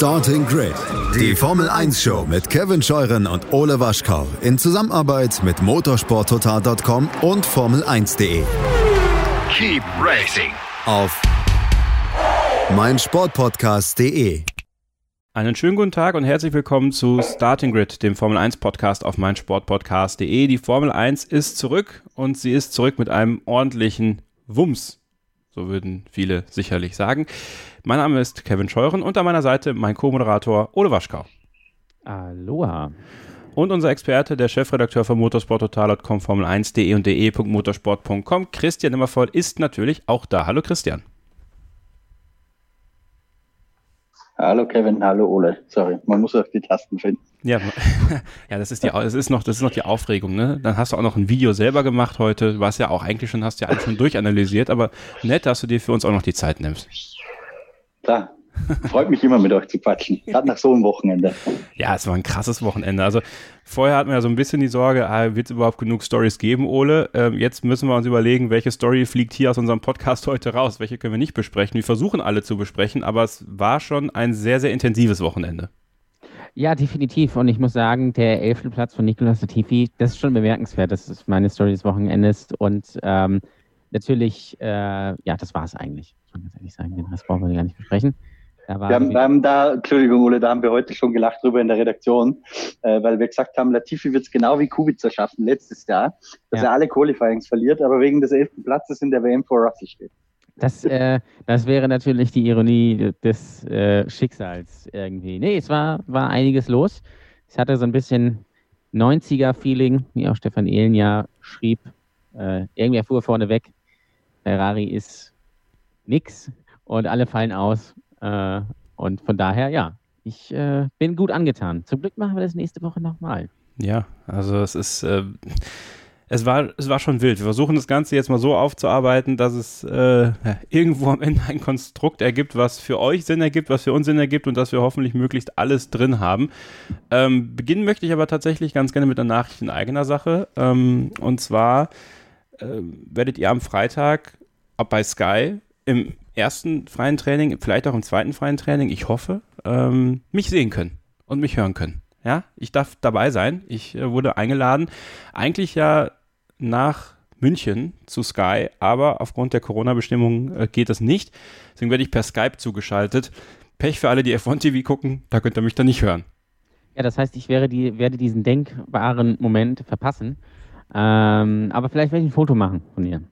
Starting Grid, die Formel 1 Show mit Kevin Scheuren und Ole Waschkau in Zusammenarbeit mit motorsporttotal.com und Formel1.de. Keep racing Auf meinsportpodcast.de. Einen schönen guten Tag und herzlich willkommen zu Starting Grid, dem Formel 1 Podcast auf meinsportpodcast.de. Die Formel 1 ist zurück und sie ist zurück mit einem ordentlichen Wumms. So würden viele sicherlich sagen. Mein Name ist Kevin Scheuren und an meiner Seite mein Co-Moderator Ole Waschkau. Aloha. Und unser Experte, der Chefredakteur von motorsporttotal.com, Formel1.de und de.motorsport.com, Christian Immervoll, ist natürlich auch da. Hallo Christian. Hallo Kevin, hallo Ole. Sorry, man muss auf die Tasten finden. Ja, ja, das ist die, das ist noch, das ist noch die Aufregung, ne? Dann hast du auch noch ein Video selber gemacht heute. Du warst ja auch eigentlich schon, hast ja alles schon durchanalysiert, aber nett, dass du dir für uns auch noch die Zeit nimmst. Klar, freut mich immer mit euch zu quatschen. Gerade nach so einem Wochenende. Ja, es war ein krasses Wochenende. Also vorher hatten wir ja so ein bisschen die Sorge, ah, wird es überhaupt genug Stories geben, Ole? Ähm, jetzt müssen wir uns überlegen, welche Story fliegt hier aus unserem Podcast heute raus, welche können wir nicht besprechen. Wir versuchen alle zu besprechen, aber es war schon ein sehr, sehr intensives Wochenende. Ja, definitiv. Und ich muss sagen, der elfte Platz von Nicolas Latifi, das ist schon bemerkenswert. Das ist meine Story des Wochenendes. Und ähm, natürlich, äh, ja, das war es eigentlich. Muss man ganz ehrlich sagen, den Rest brauchen wir gar nicht besprechen. Da wir, haben, wir haben da, Entschuldigung, Ole, da haben wir heute schon gelacht drüber in der Redaktion, äh, weil wir gesagt haben, Latifi wird es genau wie Kubica schaffen letztes Jahr, dass ja. er alle Qualifyings verliert, aber wegen des elften Platzes in der WM vor Russell steht. Das, äh, das wäre natürlich die Ironie des äh, Schicksals irgendwie. Nee, es war, war einiges los. Es hatte so ein bisschen 90er-Feeling, wie auch Stefan Ehlen ja schrieb. Äh, irgendwer fuhr vorne weg. Ferrari ist nix und alle fallen aus. Äh, und von daher, ja, ich äh, bin gut angetan. Zum Glück machen wir das nächste Woche nochmal. Ja, also es ist äh, es war, es war schon wild. Wir versuchen das Ganze jetzt mal so aufzuarbeiten, dass es äh, irgendwo am Ende ein Konstrukt ergibt, was für euch Sinn ergibt, was für uns Sinn ergibt und dass wir hoffentlich möglichst alles drin haben. Ähm, beginnen möchte ich aber tatsächlich ganz gerne mit einer Nachricht in eigener Sache. Ähm, und zwar äh, werdet ihr am Freitag bei Sky im ersten freien Training, vielleicht auch im zweiten freien Training, ich hoffe, ähm, mich sehen können und mich hören können. Ja, ich darf dabei sein. Ich äh, wurde eingeladen. Eigentlich ja nach München zu Sky, aber aufgrund der Corona-Bestimmungen äh, geht das nicht. Deswegen werde ich per Skype zugeschaltet. Pech für alle, die F1 TV gucken, da könnt ihr mich dann nicht hören. Ja, das heißt, ich die, werde diesen denkbaren Moment verpassen. Ähm, aber vielleicht werde ich ein Foto machen von dir.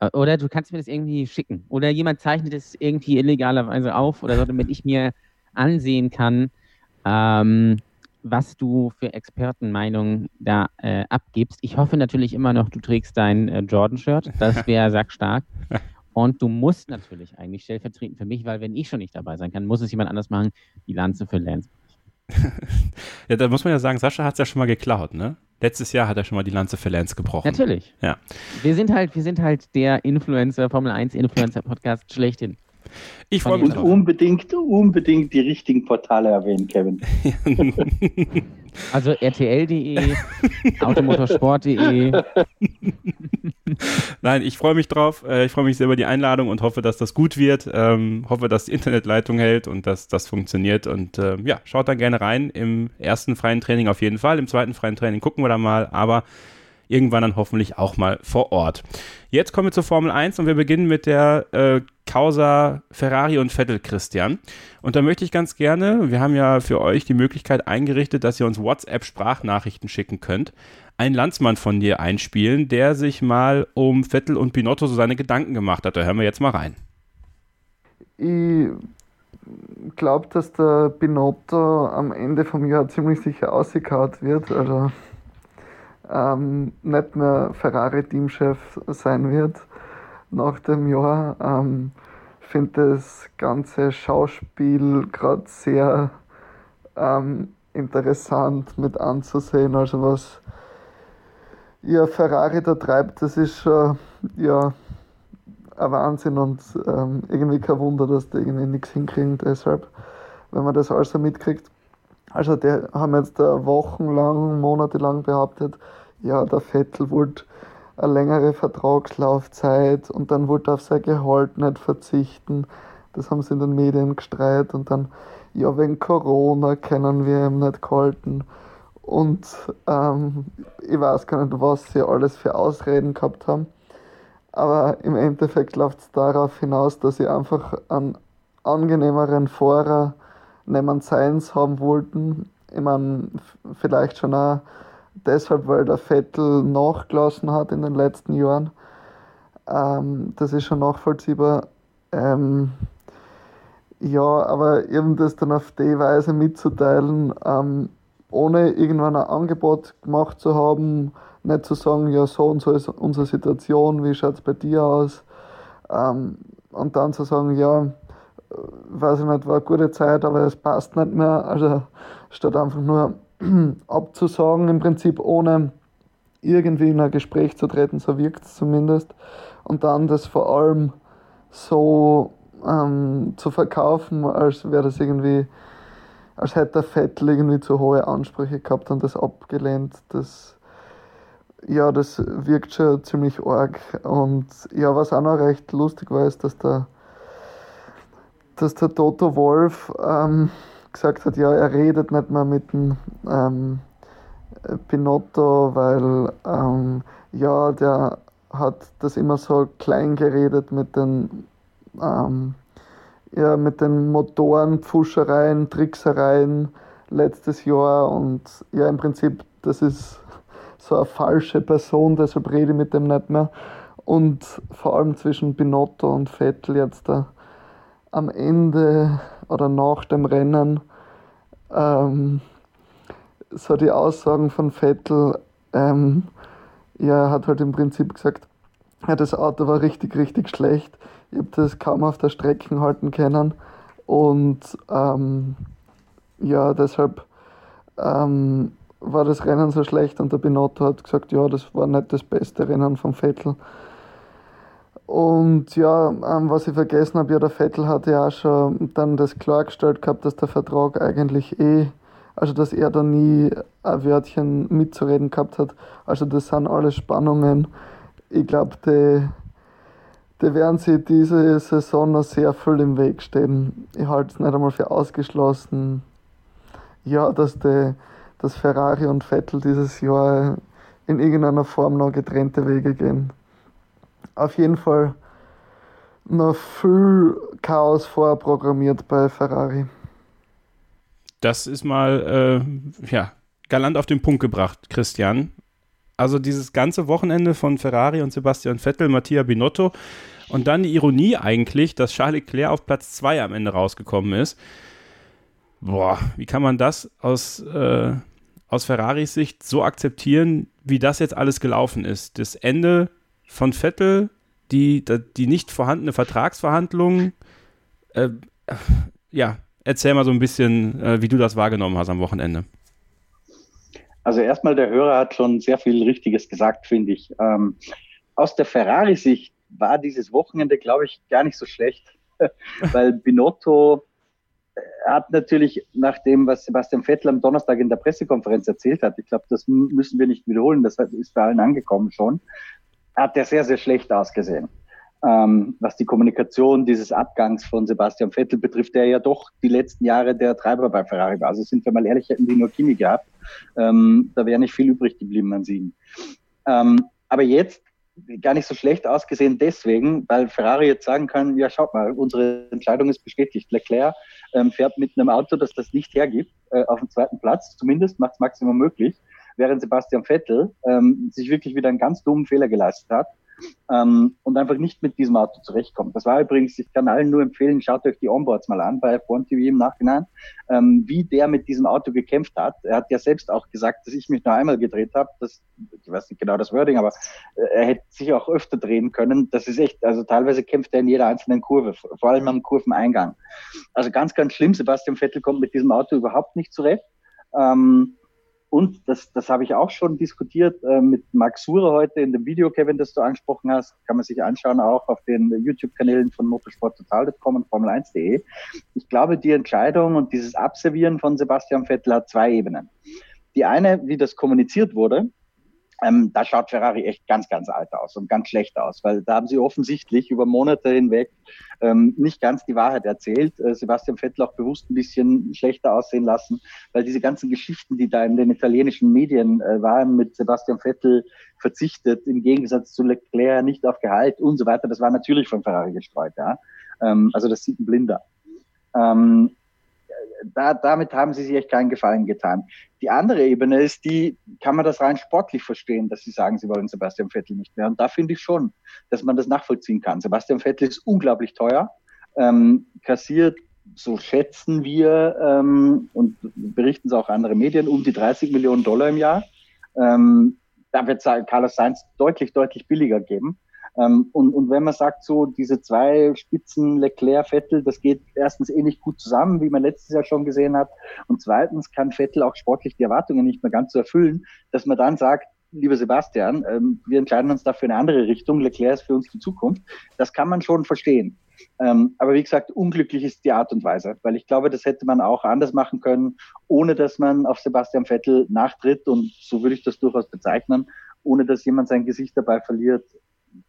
Äh, oder du kannst mir das irgendwie schicken. Oder jemand zeichnet es irgendwie illegalerweise auf oder so, damit ich mir ansehen kann, ähm, was du für Expertenmeinungen da äh, abgibst. Ich hoffe natürlich immer noch, du trägst dein äh, Jordan-Shirt. Das wäre sackstark. Und du musst natürlich eigentlich stellvertretend für mich, weil wenn ich schon nicht dabei sein kann, muss es jemand anders machen, die Lanze für Lance. ja, da muss man ja sagen, Sascha hat es ja schon mal geklaut, ne? Letztes Jahr hat er schon mal die Lanze für Lance gebrochen. Natürlich. Ja. Wir sind halt, wir sind halt der Influencer, Formel 1 Influencer Podcast schlechthin. Ich freue mich. Und unbedingt, unbedingt die richtigen Portale erwähnen, Kevin. also rtl.de, automotorsport.de. Nein, ich freue mich drauf. Äh, ich freue mich sehr über die Einladung und hoffe, dass das gut wird. Ähm, hoffe, dass die Internetleitung hält und dass das funktioniert. Und äh, ja, schaut dann gerne rein. Im ersten freien Training auf jeden Fall. Im zweiten freien Training gucken wir da mal. Aber irgendwann dann hoffentlich auch mal vor Ort. Jetzt kommen wir zur Formel 1 und wir beginnen mit der äh, Causa Ferrari und Vettel Christian. Und da möchte ich ganz gerne, wir haben ja für euch die Möglichkeit eingerichtet, dass ihr uns WhatsApp-Sprachnachrichten schicken könnt, einen Landsmann von dir einspielen, der sich mal um Vettel und Binotto so seine Gedanken gemacht hat. Da hören wir jetzt mal rein. Ich glaube, dass der Binotto am Ende vom Jahr ziemlich sicher ausgekaut wird. Also ähm, nicht mehr Ferrari-Teamchef sein wird nach dem Jahr. Ähm, finde das ganze Schauspiel gerade sehr ähm, interessant mit anzusehen. Also was ja, Ferrari da treibt, das ist schon ja, ein Wahnsinn und ähm, irgendwie kein Wunder, dass die irgendwie nichts hinkriegen. Deshalb, wenn man das alles so mitkriegt, also die haben jetzt wochenlang, monatelang behauptet, ja, der Vettel wollte eine längere Vertragslaufzeit und dann wollte er auf sein Gehalt nicht verzichten. Das haben sie in den Medien gestreut und dann, ja, wegen Corona können wir ihm nicht gehalten. Und ähm, ich weiß gar nicht, was sie alles für Ausreden gehabt haben. Aber im Endeffekt läuft es darauf hinaus, dass sie einfach einen angenehmeren Fahrer neben Seins haben wollten. Ich meine, vielleicht schon auch deshalb, weil der Vettel nachgelassen hat in den letzten Jahren. Ähm, das ist schon nachvollziehbar. Ähm, ja, aber eben das dann auf die Weise mitzuteilen, ähm, ohne irgendwann ein Angebot gemacht zu haben, nicht zu sagen, ja, so und so ist unsere Situation, wie schaut es bei dir aus? Ähm, und dann zu sagen, ja, äh, weiß ich nicht, war eine gute Zeit, aber es passt nicht mehr. Also statt einfach nur abzusagen, im Prinzip ohne irgendwie in ein Gespräch zu treten, so wirkt es zumindest. Und dann das vor allem so ähm, zu verkaufen, als wäre das irgendwie, als hätte der Vettel irgendwie zu hohe Ansprüche gehabt und das abgelehnt. Das, ja, das wirkt schon ziemlich arg. Und ja, was auch noch recht lustig war, ist, dass der, dass der Toto Wolf ähm, gesagt hat, ja, er redet nicht mehr mit dem ähm, Pinotto, weil ähm, ja, der hat das immer so klein geredet mit den, ähm, ja, mit den Motoren, Pfuschereien, Tricksereien letztes Jahr und ja, im Prinzip, das ist so eine falsche Person, deshalb rede ich mit dem nicht mehr. Und vor allem zwischen Binotto und Vettel jetzt da am Ende oder nach dem Rennen ähm, so die Aussagen von Vettel, ähm, er hat halt im Prinzip gesagt, ja, das Auto war richtig, richtig schlecht. Ich habe das kaum auf der Strecke halten können. Und ähm, ja, deshalb ähm, war das Rennen so schlecht und der Binotto hat gesagt, ja, das war nicht das beste Rennen von Vettel. Und ja, ähm, was ich vergessen habe, ja, der Vettel hat ja auch schon dann das klargestellt gehabt, dass der Vertrag eigentlich eh, also dass er da nie ein Wörtchen mitzureden gehabt hat. Also das sind alles Spannungen. Ich glaube, die, die werden sich diese Saison noch sehr viel im Weg stehen. Ich halte es nicht einmal für ausgeschlossen, ja, dass die dass Ferrari und Vettel dieses Jahr in irgendeiner Form noch getrennte Wege gehen. Auf jeden Fall noch viel Chaos vorprogrammiert bei Ferrari. Das ist mal äh, ja, galant auf den Punkt gebracht, Christian. Also dieses ganze Wochenende von Ferrari und Sebastian Vettel, Mattia Binotto und dann die Ironie eigentlich, dass Charles Leclerc auf Platz 2 am Ende rausgekommen ist. Boah, wie kann man das aus äh, aus Ferraris Sicht so akzeptieren, wie das jetzt alles gelaufen ist. Das Ende von Vettel, die, die nicht vorhandene Vertragsverhandlungen. Äh, ja, erzähl mal so ein bisschen, äh, wie du das wahrgenommen hast am Wochenende. Also erstmal, der Hörer hat schon sehr viel Richtiges gesagt, finde ich. Ähm, aus der Ferrari-Sicht war dieses Wochenende, glaube ich, gar nicht so schlecht, weil Binotto hat natürlich nach dem, was Sebastian Vettel am Donnerstag in der Pressekonferenz erzählt hat, ich glaube, das müssen wir nicht wiederholen, das ist bei allen angekommen schon, hat er sehr, sehr schlecht ausgesehen. Ähm, was die Kommunikation dieses Abgangs von Sebastian Vettel betrifft, der ja doch die letzten Jahre der Treiber bei Ferrari war. Also sind wir mal ehrlich, hätten die nur Kimi gehabt, ähm, da wäre nicht viel übrig geblieben an siegen. Ähm, aber jetzt gar nicht so schlecht ausgesehen deswegen, weil Ferrari jetzt sagen kann, ja schaut mal, unsere Entscheidung ist bestätigt. Leclerc ähm, fährt mit einem Auto, das das nicht hergibt, äh, auf dem zweiten Platz, zumindest macht es Maximum möglich, während Sebastian Vettel ähm, sich wirklich wieder einen ganz dummen Fehler geleistet hat ähm, und einfach nicht mit diesem Auto zurechtkommt. Das war übrigens, ich kann allen nur empfehlen, schaut euch die Onboards mal an bei F1 TV im Nachhinein, ähm, wie der mit diesem Auto gekämpft hat. Er hat ja selbst auch gesagt, dass ich mich nur einmal gedreht habe. Das, ich weiß nicht genau das Wording, aber äh, er hätte sich auch öfter drehen können. Das ist echt, also teilweise kämpft er in jeder einzelnen Kurve, vor allem am Kurveneingang. Also ganz, ganz schlimm. Sebastian Vettel kommt mit diesem Auto überhaupt nicht zurecht. Ähm, und das, das habe ich auch schon diskutiert äh, mit Max Sure heute in dem Video, Kevin, das du angesprochen hast. Kann man sich anschauen, auch auf den YouTube-Kanälen von motorsporttotal.com und Formel1.de. Ich glaube, die Entscheidung und dieses Abservieren von Sebastian Vettel hat zwei Ebenen. Die eine, wie das kommuniziert wurde, ähm, da schaut Ferrari echt ganz, ganz alt aus und ganz schlecht aus, weil da haben sie offensichtlich über Monate hinweg ähm, nicht ganz die Wahrheit erzählt. Äh, Sebastian Vettel auch bewusst ein bisschen schlechter aussehen lassen, weil diese ganzen Geschichten, die da in den italienischen Medien äh, waren, mit Sebastian Vettel verzichtet, im Gegensatz zu Leclerc nicht auf Gehalt und so weiter, das war natürlich von Ferrari gestreut. Ja? Ähm, also das sieht ein Blinder. Ähm, da, damit haben sie sich echt keinen Gefallen getan. Die andere Ebene ist die, kann man das rein sportlich verstehen, dass sie sagen, sie wollen Sebastian Vettel nicht mehr. Und da finde ich schon, dass man das nachvollziehen kann. Sebastian Vettel ist unglaublich teuer, ähm, kassiert, so schätzen wir ähm, und berichten es auch andere Medien, um die 30 Millionen Dollar im Jahr. Ähm, da wird Carlos Sainz deutlich, deutlich billiger geben. Ähm, und, und wenn man sagt, so diese zwei Spitzen, Leclerc, Vettel, das geht erstens eh nicht gut zusammen, wie man letztes Jahr schon gesehen hat. Und zweitens kann Vettel auch sportlich die Erwartungen nicht mehr ganz so erfüllen, dass man dann sagt, lieber Sebastian, ähm, wir entscheiden uns dafür eine andere Richtung. Leclerc ist für uns die Zukunft. Das kann man schon verstehen. Ähm, aber wie gesagt, unglücklich ist die Art und Weise, weil ich glaube, das hätte man auch anders machen können, ohne dass man auf Sebastian Vettel nachtritt. Und so würde ich das durchaus bezeichnen, ohne dass jemand sein Gesicht dabei verliert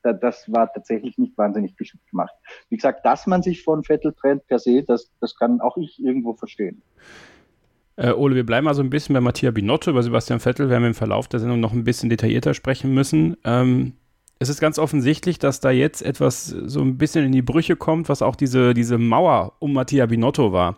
das war tatsächlich nicht wahnsinnig geschickt gemacht. Wie gesagt, dass man sich von Vettel trennt per se, das, das kann auch ich irgendwo verstehen. Äh, Ole, wir bleiben mal so ein bisschen bei Mattia Binotto, über Sebastian Vettel werden wir im Verlauf der Sendung noch ein bisschen detaillierter sprechen müssen. Ähm, es ist ganz offensichtlich, dass da jetzt etwas so ein bisschen in die Brüche kommt, was auch diese, diese Mauer um Mattia Binotto war.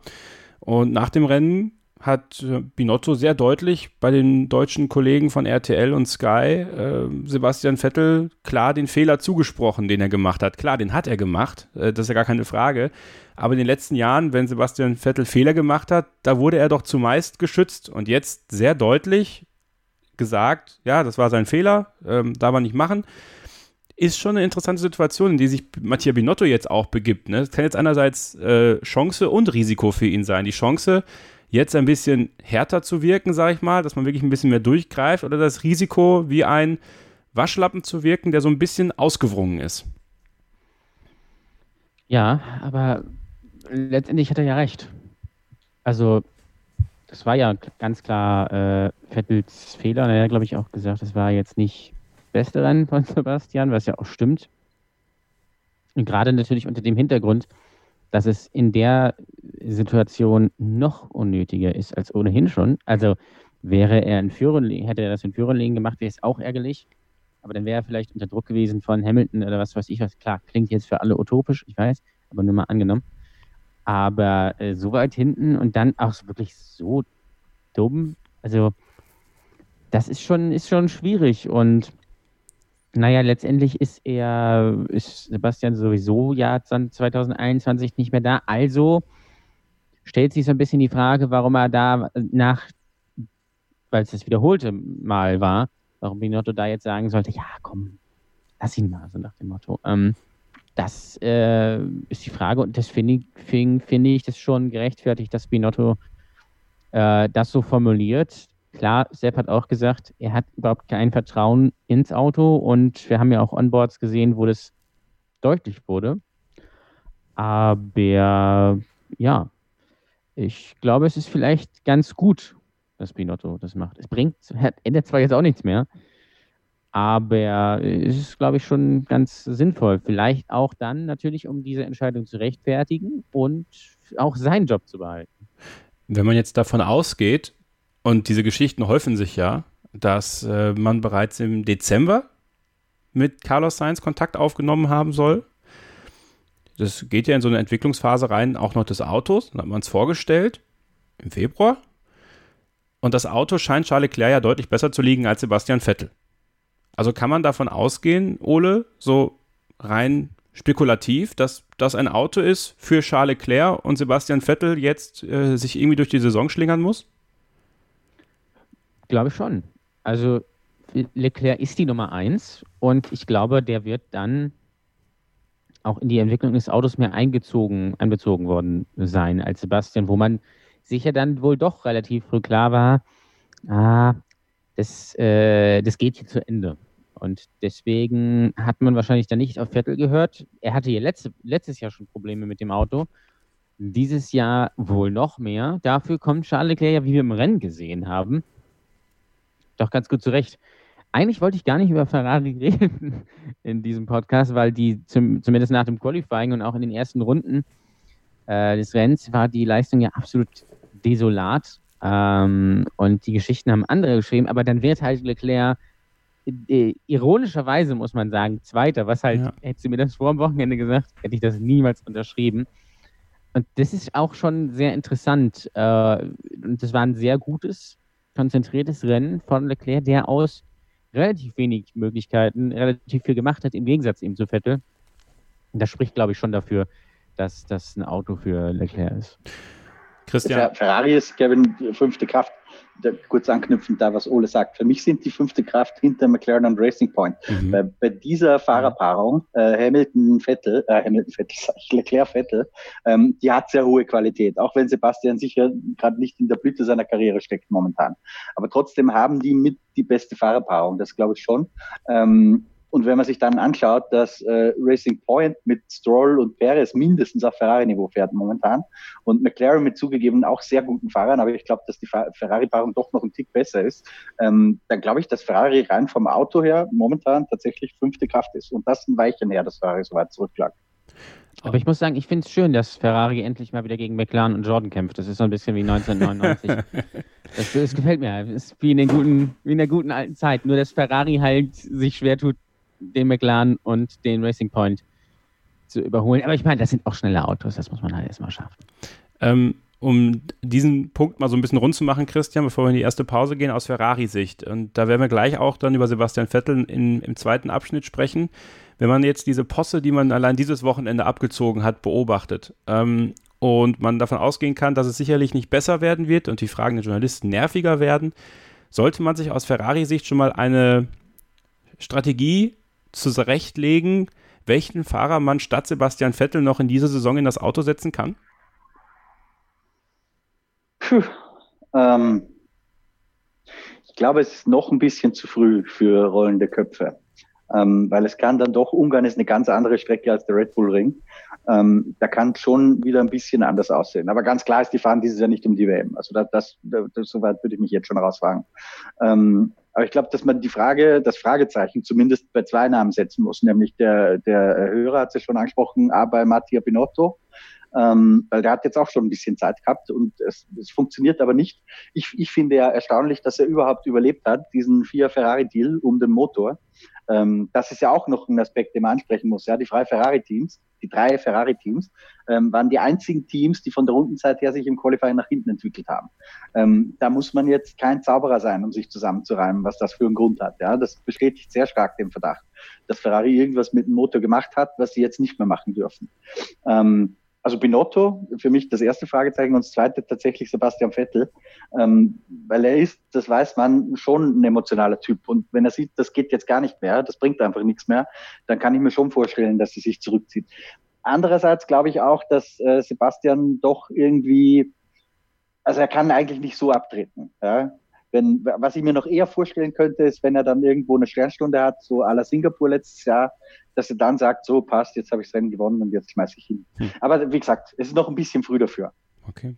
Und nach dem Rennen hat äh, Binotto sehr deutlich bei den deutschen Kollegen von RTL und Sky äh, Sebastian Vettel klar den Fehler zugesprochen, den er gemacht hat. Klar, den hat er gemacht, äh, das ist ja gar keine Frage. Aber in den letzten Jahren, wenn Sebastian Vettel Fehler gemacht hat, da wurde er doch zumeist geschützt und jetzt sehr deutlich gesagt, ja, das war sein Fehler, ähm, darf er nicht machen. Ist schon eine interessante Situation, in die sich Mattia Binotto jetzt auch begibt. Ne? Das kann jetzt einerseits äh, Chance und Risiko für ihn sein. Die Chance, jetzt ein bisschen härter zu wirken, sage ich mal, dass man wirklich ein bisschen mehr durchgreift oder das Risiko, wie ein Waschlappen zu wirken, der so ein bisschen ausgewrungen ist. Ja, aber letztendlich hat er ja recht. Also, das war ja ganz klar äh, Vettels Fehler. Er hat, glaube ich, auch gesagt, das war jetzt nicht das beste Rennen von Sebastian, was ja auch stimmt. Und gerade natürlich unter dem Hintergrund, dass es in der Situation noch unnötiger ist als ohnehin schon. Also wäre er in Führerlegen, hätte er das in Führerlegen gemacht, wäre es auch ärgerlich. Aber dann wäre er vielleicht unter Druck gewesen von Hamilton oder was weiß ich was. Klar, klingt jetzt für alle utopisch, ich weiß, aber nur mal angenommen. Aber äh, so weit hinten und dann auch wirklich so dumm. Also, das ist schon, ist schon schwierig. Und naja, letztendlich ist er, ist Sebastian sowieso ja 2021 nicht mehr da. Also stellt sich so ein bisschen die Frage, warum er da nach, weil es das wiederholte Mal war, warum Binotto da jetzt sagen sollte, ja, komm, lass ihn mal, so nach dem Motto. Ähm, das äh, ist die Frage und das finde ich, find, ich das schon gerechtfertigt, dass Binotto äh, das so formuliert. Klar, Sepp hat auch gesagt, er hat überhaupt kein Vertrauen ins Auto und wir haben ja auch Onboards gesehen, wo das deutlich wurde. Aber ja, ich glaube, es ist vielleicht ganz gut, dass Binotto das macht. Es bringt, ändert zwar jetzt auch nichts mehr, aber es ist, glaube ich, schon ganz sinnvoll. Vielleicht auch dann natürlich, um diese Entscheidung zu rechtfertigen und auch seinen Job zu behalten. Wenn man jetzt davon ausgeht, und diese Geschichten häufen sich ja, dass äh, man bereits im Dezember mit Carlos Sainz Kontakt aufgenommen haben soll. Das geht ja in so eine Entwicklungsphase rein, auch noch des Autos. Dann hat man es vorgestellt im Februar. Und das Auto scheint Charles Leclerc ja deutlich besser zu liegen als Sebastian Vettel. Also kann man davon ausgehen, Ole, so rein spekulativ, dass das ein Auto ist für Charles Leclerc und Sebastian Vettel jetzt äh, sich irgendwie durch die Saison schlingern muss? Glaube schon. Also Leclerc ist die Nummer eins und ich glaube, der wird dann auch in die Entwicklung des Autos mehr eingezogen, einbezogen worden sein als Sebastian, wo man sicher dann wohl doch relativ früh klar war, ah, das, äh, das geht hier zu Ende. Und deswegen hat man wahrscheinlich dann nicht auf Vettel gehört. Er hatte ja letzte, letztes Jahr schon Probleme mit dem Auto. Dieses Jahr wohl noch mehr. Dafür kommt Charles Leclerc ja, wie wir im Rennen gesehen haben, doch ganz gut zurecht. eigentlich wollte ich gar nicht über Ferrari reden in diesem Podcast, weil die zum, zumindest nach dem Qualifying und auch in den ersten Runden äh, des Rennens war die Leistung ja absolut desolat. Ähm, und die Geschichten haben andere geschrieben, aber dann wird halt Leclerc äh, ironischerweise muss man sagen, Zweiter, was halt, ja. hättest du mir das vor dem Wochenende gesagt, hätte ich das niemals unterschrieben. Und das ist auch schon sehr interessant. Äh, und das war ein sehr gutes, konzentriertes Rennen von Leclerc, der aus relativ wenig Möglichkeiten relativ viel gemacht hat, im Gegensatz eben zu Vettel. Und das spricht, glaube ich, schon dafür, dass das ein Auto für Leclerc ist. Christian. Ferrari ist, Kevin, fünfte Kraft kurz anknüpfend da, was Ole sagt. Für mich sind die fünfte Kraft hinter McLaren und Racing Point. Mhm. Bei, bei, dieser Fahrerpaarung, äh, Hamilton-Vettel, äh, Hamilton-Vettel, Leclerc-Vettel, ähm, die hat sehr hohe Qualität, auch wenn Sebastian sicher gerade nicht in der Blüte seiner Karriere steckt momentan. Aber trotzdem haben die mit die beste Fahrerpaarung, das glaube ich schon. Ähm, und wenn man sich dann anschaut, dass äh, Racing Point mit Stroll und Perez mindestens auf Ferrari-Niveau fährt momentan und McLaren mit zugegeben auch sehr guten Fahrern, aber ich glaube, dass die Ferrari-Paarung doch noch ein Tick besser ist, ähm, dann glaube ich, dass Ferrari rein vom Auto her momentan tatsächlich fünfte Kraft ist. Und das ein Weichen her, dass Ferrari so weit zurücklag. Aber ich muss sagen, ich finde es schön, dass Ferrari endlich mal wieder gegen McLaren und Jordan kämpft. Das ist so ein bisschen wie 1999. das, das, gefällt mir. Das ist wie in, den guten, wie in der guten alten Zeit. Nur, dass Ferrari halt sich schwer tut, den McLaren und den Racing Point zu überholen. Aber ich meine, das sind auch schnelle Autos, das muss man halt erstmal schaffen. Ähm, um diesen Punkt mal so ein bisschen rund zu machen, Christian, bevor wir in die erste Pause gehen, aus Ferrari-Sicht. Und da werden wir gleich auch dann über Sebastian Vettel in, im zweiten Abschnitt sprechen. Wenn man jetzt diese Posse, die man allein dieses Wochenende abgezogen hat, beobachtet ähm, und man davon ausgehen kann, dass es sicherlich nicht besser werden wird und die fragenden Journalisten nerviger werden, sollte man sich aus Ferrari-Sicht schon mal eine Strategie zurechtlegen, welchen Fahrer man statt Sebastian Vettel noch in dieser Saison in das Auto setzen kann? Puh, ähm, ich glaube, es ist noch ein bisschen zu früh für rollende Köpfe, ähm, weil es kann dann doch, Ungarn ist eine ganz andere Strecke als der Red Bull Ring. Ähm, da kann schon wieder ein bisschen anders aussehen. Aber ganz klar ist, die fahren dieses Jahr nicht um die WM. Also das, das, das soweit würde ich mich jetzt schon rauswagen. Ähm, aber ich glaube, dass man die Frage, das Fragezeichen zumindest bei zwei Namen setzen muss, nämlich der, der Hörer hat es ja schon angesprochen, A bei Mattia Binotto, ähm, weil der hat jetzt auch schon ein bisschen Zeit gehabt und es, es funktioniert aber nicht. Ich, ich finde ja erstaunlich, dass er überhaupt überlebt hat, diesen Fiat Ferrari Deal um den Motor. Ähm, das ist ja auch noch ein Aspekt, den man ansprechen muss. Ja, die drei Ferrari-Teams, die drei Ferrari-Teams, ähm, waren die einzigen Teams, die von der Rundenzeit her sich im Qualifying nach hinten entwickelt haben. Ähm, da muss man jetzt kein Zauberer sein, um sich zusammenzureimen, was das für einen Grund hat. Ja, das bestätigt sehr stark den Verdacht, dass Ferrari irgendwas mit dem Motor gemacht hat, was sie jetzt nicht mehr machen dürfen. Ähm, also Binotto, für mich das erste Fragezeichen und das zweite tatsächlich Sebastian Vettel, ähm, weil er ist, das weiß man, schon ein emotionaler Typ. Und wenn er sieht, das geht jetzt gar nicht mehr, das bringt einfach nichts mehr, dann kann ich mir schon vorstellen, dass er sich zurückzieht. Andererseits glaube ich auch, dass äh, Sebastian doch irgendwie, also er kann eigentlich nicht so abtreten. Ja? Wenn, was ich mir noch eher vorstellen könnte, ist, wenn er dann irgendwo eine Sternstunde hat, so à la Singapur letztes Jahr, dass er dann sagt, so passt, jetzt habe ich das Rennen gewonnen und jetzt schmeiße ich hin. Hm. Aber wie gesagt, es ist noch ein bisschen früh dafür. Okay.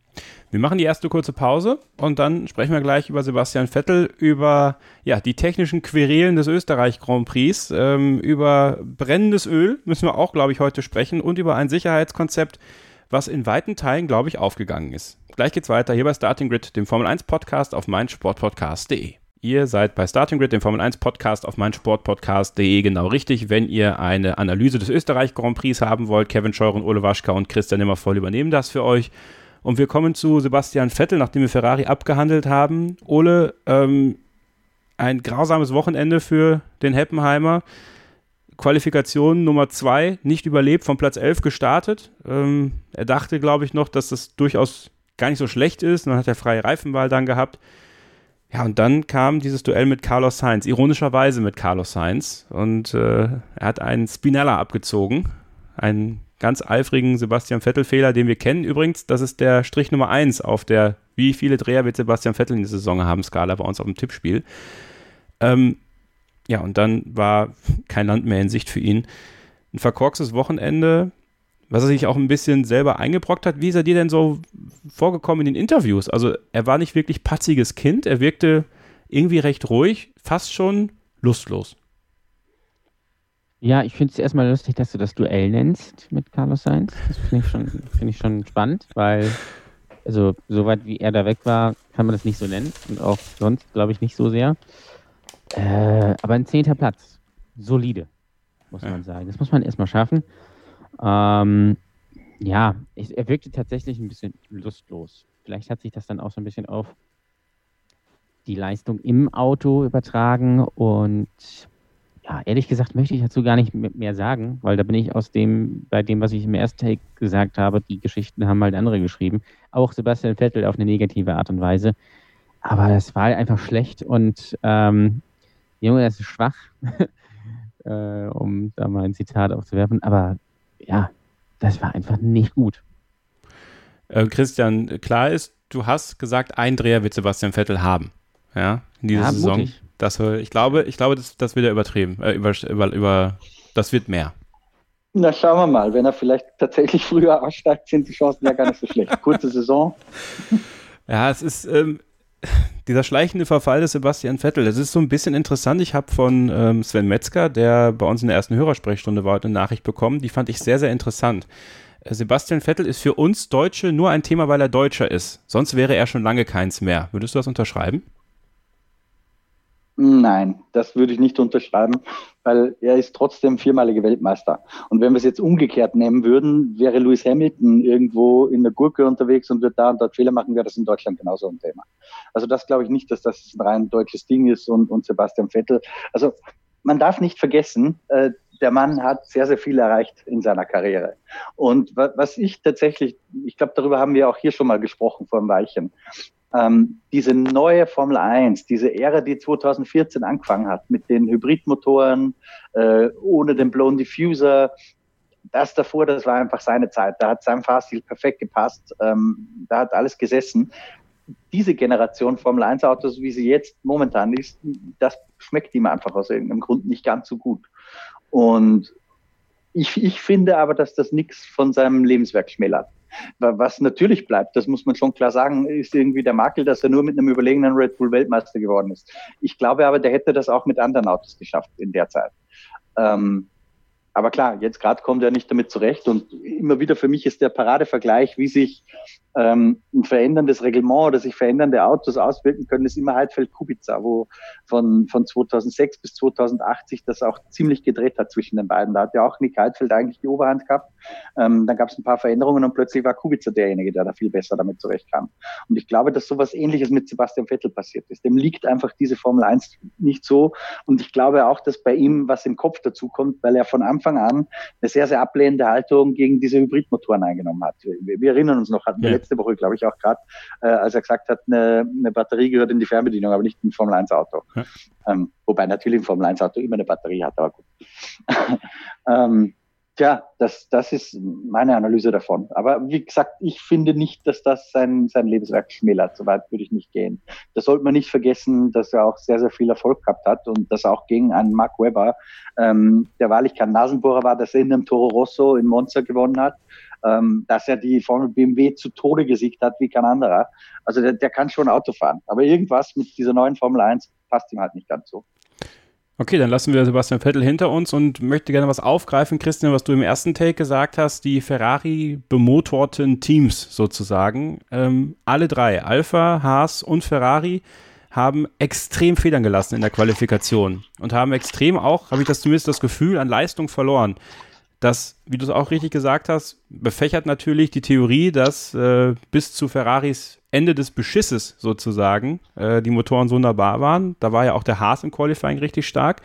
Wir machen die erste kurze Pause und dann sprechen wir gleich über Sebastian Vettel, über ja, die technischen Querelen des Österreich Grand Prix, ähm, über brennendes Öl müssen wir auch, glaube ich, heute sprechen und über ein Sicherheitskonzept, was in weiten Teilen, glaube ich, aufgegangen ist. Gleich geht's weiter hier bei Starting Grid, dem Formel 1 Podcast auf meinsportpodcast.de. Ihr seid bei Starting Grid, dem Formel 1 Podcast auf meinsportpodcast.de genau richtig. Wenn ihr eine Analyse des Österreich Grand Prix haben wollt, Kevin Scheuren, Ole Waschka und Christian Nimmervoll übernehmen das für euch. Und wir kommen zu Sebastian Vettel, nachdem wir Ferrari abgehandelt haben. Ole, ähm, ein grausames Wochenende für den Heppenheimer. Qualifikation Nummer 2 nicht überlebt, von Platz 11 gestartet. Ähm, er dachte, glaube ich, noch, dass das durchaus gar nicht so schlecht ist. Dann hat er freie Reifenwahl dann gehabt. Ja, und dann kam dieses Duell mit Carlos Sainz, ironischerweise mit Carlos Sainz. Und äh, er hat einen Spinella abgezogen. Einen ganz eifrigen Sebastian Vettel-Fehler, den wir kennen übrigens. Das ist der Strich Nummer 1 auf der, wie viele Dreher wird Sebastian Vettel in der Saison haben, Skala bei uns auf dem Tippspiel. Ähm, ja, und dann war kein Land mehr in Sicht für ihn. Ein verkorkstes Wochenende, was er sich auch ein bisschen selber eingebrockt hat. Wie ist er dir denn so vorgekommen in den Interviews? Also er war nicht wirklich patziges Kind, er wirkte irgendwie recht ruhig, fast schon lustlos. Ja, ich finde es erstmal lustig, dass du das Duell nennst mit Carlos Sainz. Das finde ich, schon, find ich schon spannend, weil, also, soweit wie er da weg war, kann man das nicht so nennen. Und auch sonst, glaube ich, nicht so sehr. Äh, aber ein zehnter Platz. Solide, muss Ja. man sagen. Das muss man erstmal schaffen. Ähm, ja, ich, er wirkte tatsächlich ein bisschen lustlos. Vielleicht hat sich das dann auch so ein bisschen auf die Leistung im Auto übertragen und ja, ehrlich gesagt möchte ich dazu gar nicht mehr sagen, weil da bin ich aus dem, bei dem, was ich im ersten Take gesagt habe, die Geschichten haben halt andere geschrieben. Auch Sebastian Vettel auf eine negative Art und Weise. Aber das war einfach schlecht und ähm, Junge, das ist schwach, äh, um da mal ein Zitat aufzuwerfen. Aber ja, das war einfach nicht gut. Äh, Christian, klar ist, du hast gesagt, ein Dreher wird Sebastian Vettel haben. Ja, in dieser Ja, Saison. mutig. Das, äh, ich glaube, ich glaube, das, das wird er übertrieben. Äh, über, über, über, das wird mehr. Na, schauen wir mal. Wenn er vielleicht tatsächlich früher aussteigt, sind die Chancen ja gar nicht so schlecht. Kurze Saison. Ja, es ist ähm, dieser schleichende Verfall des Sebastian Vettel. Das ist so ein bisschen interessant. Ich habe von ähm, Sven Metzger, der bei uns in der ersten Hörersprechstunde war, eine Nachricht bekommen. Die fand ich sehr, sehr interessant. Äh, Sebastian Vettel ist für uns Deutsche nur ein Thema, weil er Deutscher ist. Sonst wäre er schon lange keins mehr. Würdest du das unterschreiben? Nein, das würde ich nicht unterschreiben, weil er ist trotzdem viermalige Weltmeister. Und wenn wir es jetzt umgekehrt nehmen würden, wäre Lewis Hamilton irgendwo in der Gurke unterwegs und wird da und dort Fehler machen, wäre das in Deutschland genauso ein Thema. Also das glaube ich nicht, dass das ein rein deutsches Ding ist und, und Sebastian Vettel. Also man darf nicht vergessen, äh, der Mann hat sehr, sehr viel erreicht in seiner Karriere. Und wa was ich tatsächlich, ich glaube, darüber haben wir auch hier schon mal gesprochen vor ein Weilchen, ähm, diese neue Formel 1, diese Ära, die 2014 angefangen hat, mit den Hybridmotoren, äh, ohne den Blown Diffuser, das davor, das war einfach seine Zeit. Da hat sein Fahrstil perfekt gepasst, ähm, da hat alles gesessen. Diese Generation Formel 1 Autos, wie sie jetzt momentan ist, das schmeckt ihm einfach aus irgendeinem Grund nicht ganz so gut. Und ich, ich finde aber, dass das nichts von seinem Lebenswerk schmälert. Was natürlich bleibt, das muss man schon klar sagen, ist irgendwie der Makel, dass er nur mit einem überlegenen Red Bull Weltmeister geworden ist. Ich glaube aber, der hätte das auch mit anderen Autos geschafft in der Zeit. Ähm, aber klar, jetzt gerade kommt er nicht damit zurecht und immer wieder für mich ist der Paradevergleich, wie sich ähm, ein veränderndes Reglement oder sich verändernde Autos auswirken können, ist immer Heidfeld-Kubica, wo von, von 2006 bis 2008 sich das auch ziemlich gedreht hat zwischen den beiden. Da hat ja auch Nick Heidfeld eigentlich die Oberhand gehabt. Ähm, dann gab es ein paar Veränderungen und plötzlich war Kubica derjenige, der da viel besser damit zurechtkam. Und ich glaube, dass sowas ähnliches mit Sebastian Vettel passiert ist. Dem liegt einfach diese Formel 1 nicht so. Und ich glaube auch, dass bei ihm was im Kopf dazu kommt, weil er von Anfang an eine sehr, sehr ablehnende Haltung gegen diese Hybridmotoren eingenommen hat. Wir, wir erinnern uns noch, hatten wir Ja. Letzte Woche, glaube ich, auch gerade, äh, als er gesagt hat, eine, eine Batterie gehört in die Fernbedienung, aber nicht in ein Formel 1 Auto. Ja. Ähm, wobei natürlich ein Formel 1 Auto immer eine Batterie hat, aber gut. ähm, Tja, das, das ist meine Analyse davon. Aber wie gesagt, ich finde nicht, dass das sein, sein Lebenswerk schmälert. Soweit würde ich nicht gehen. Das sollte man nicht vergessen, dass er auch sehr, sehr viel Erfolg gehabt hat und dass er auch gegen einen Mark Webber, ähm, der wahrlich kein Nasenbohrer war, dass er in einem Toro Rosso in Monza gewonnen hat, ähm, dass er die Formel BMW zu Tode gesiegt hat wie kein anderer. Also der, der kann schon Auto fahren. Aber irgendwas mit dieser neuen Formel 1 passt ihm halt nicht ganz so. Okay, dann lassen wir Sebastian Vettel hinter uns und möchte gerne was aufgreifen, Christian, was du im ersten Take gesagt hast, die Ferrari bemotorten Teams sozusagen. Ähm, alle drei, Alpha, Haas und Ferrari, haben extrem Federn gelassen in der Qualifikation und haben extrem auch, habe ich das zumindest das Gefühl, an Leistung verloren. Das, wie du es auch richtig gesagt hast, befächert natürlich die Theorie, dass äh, bis zu Ferraris Ende des Beschisses sozusagen äh, die Motoren wunderbar waren. Da war ja auch der Haas im Qualifying richtig stark.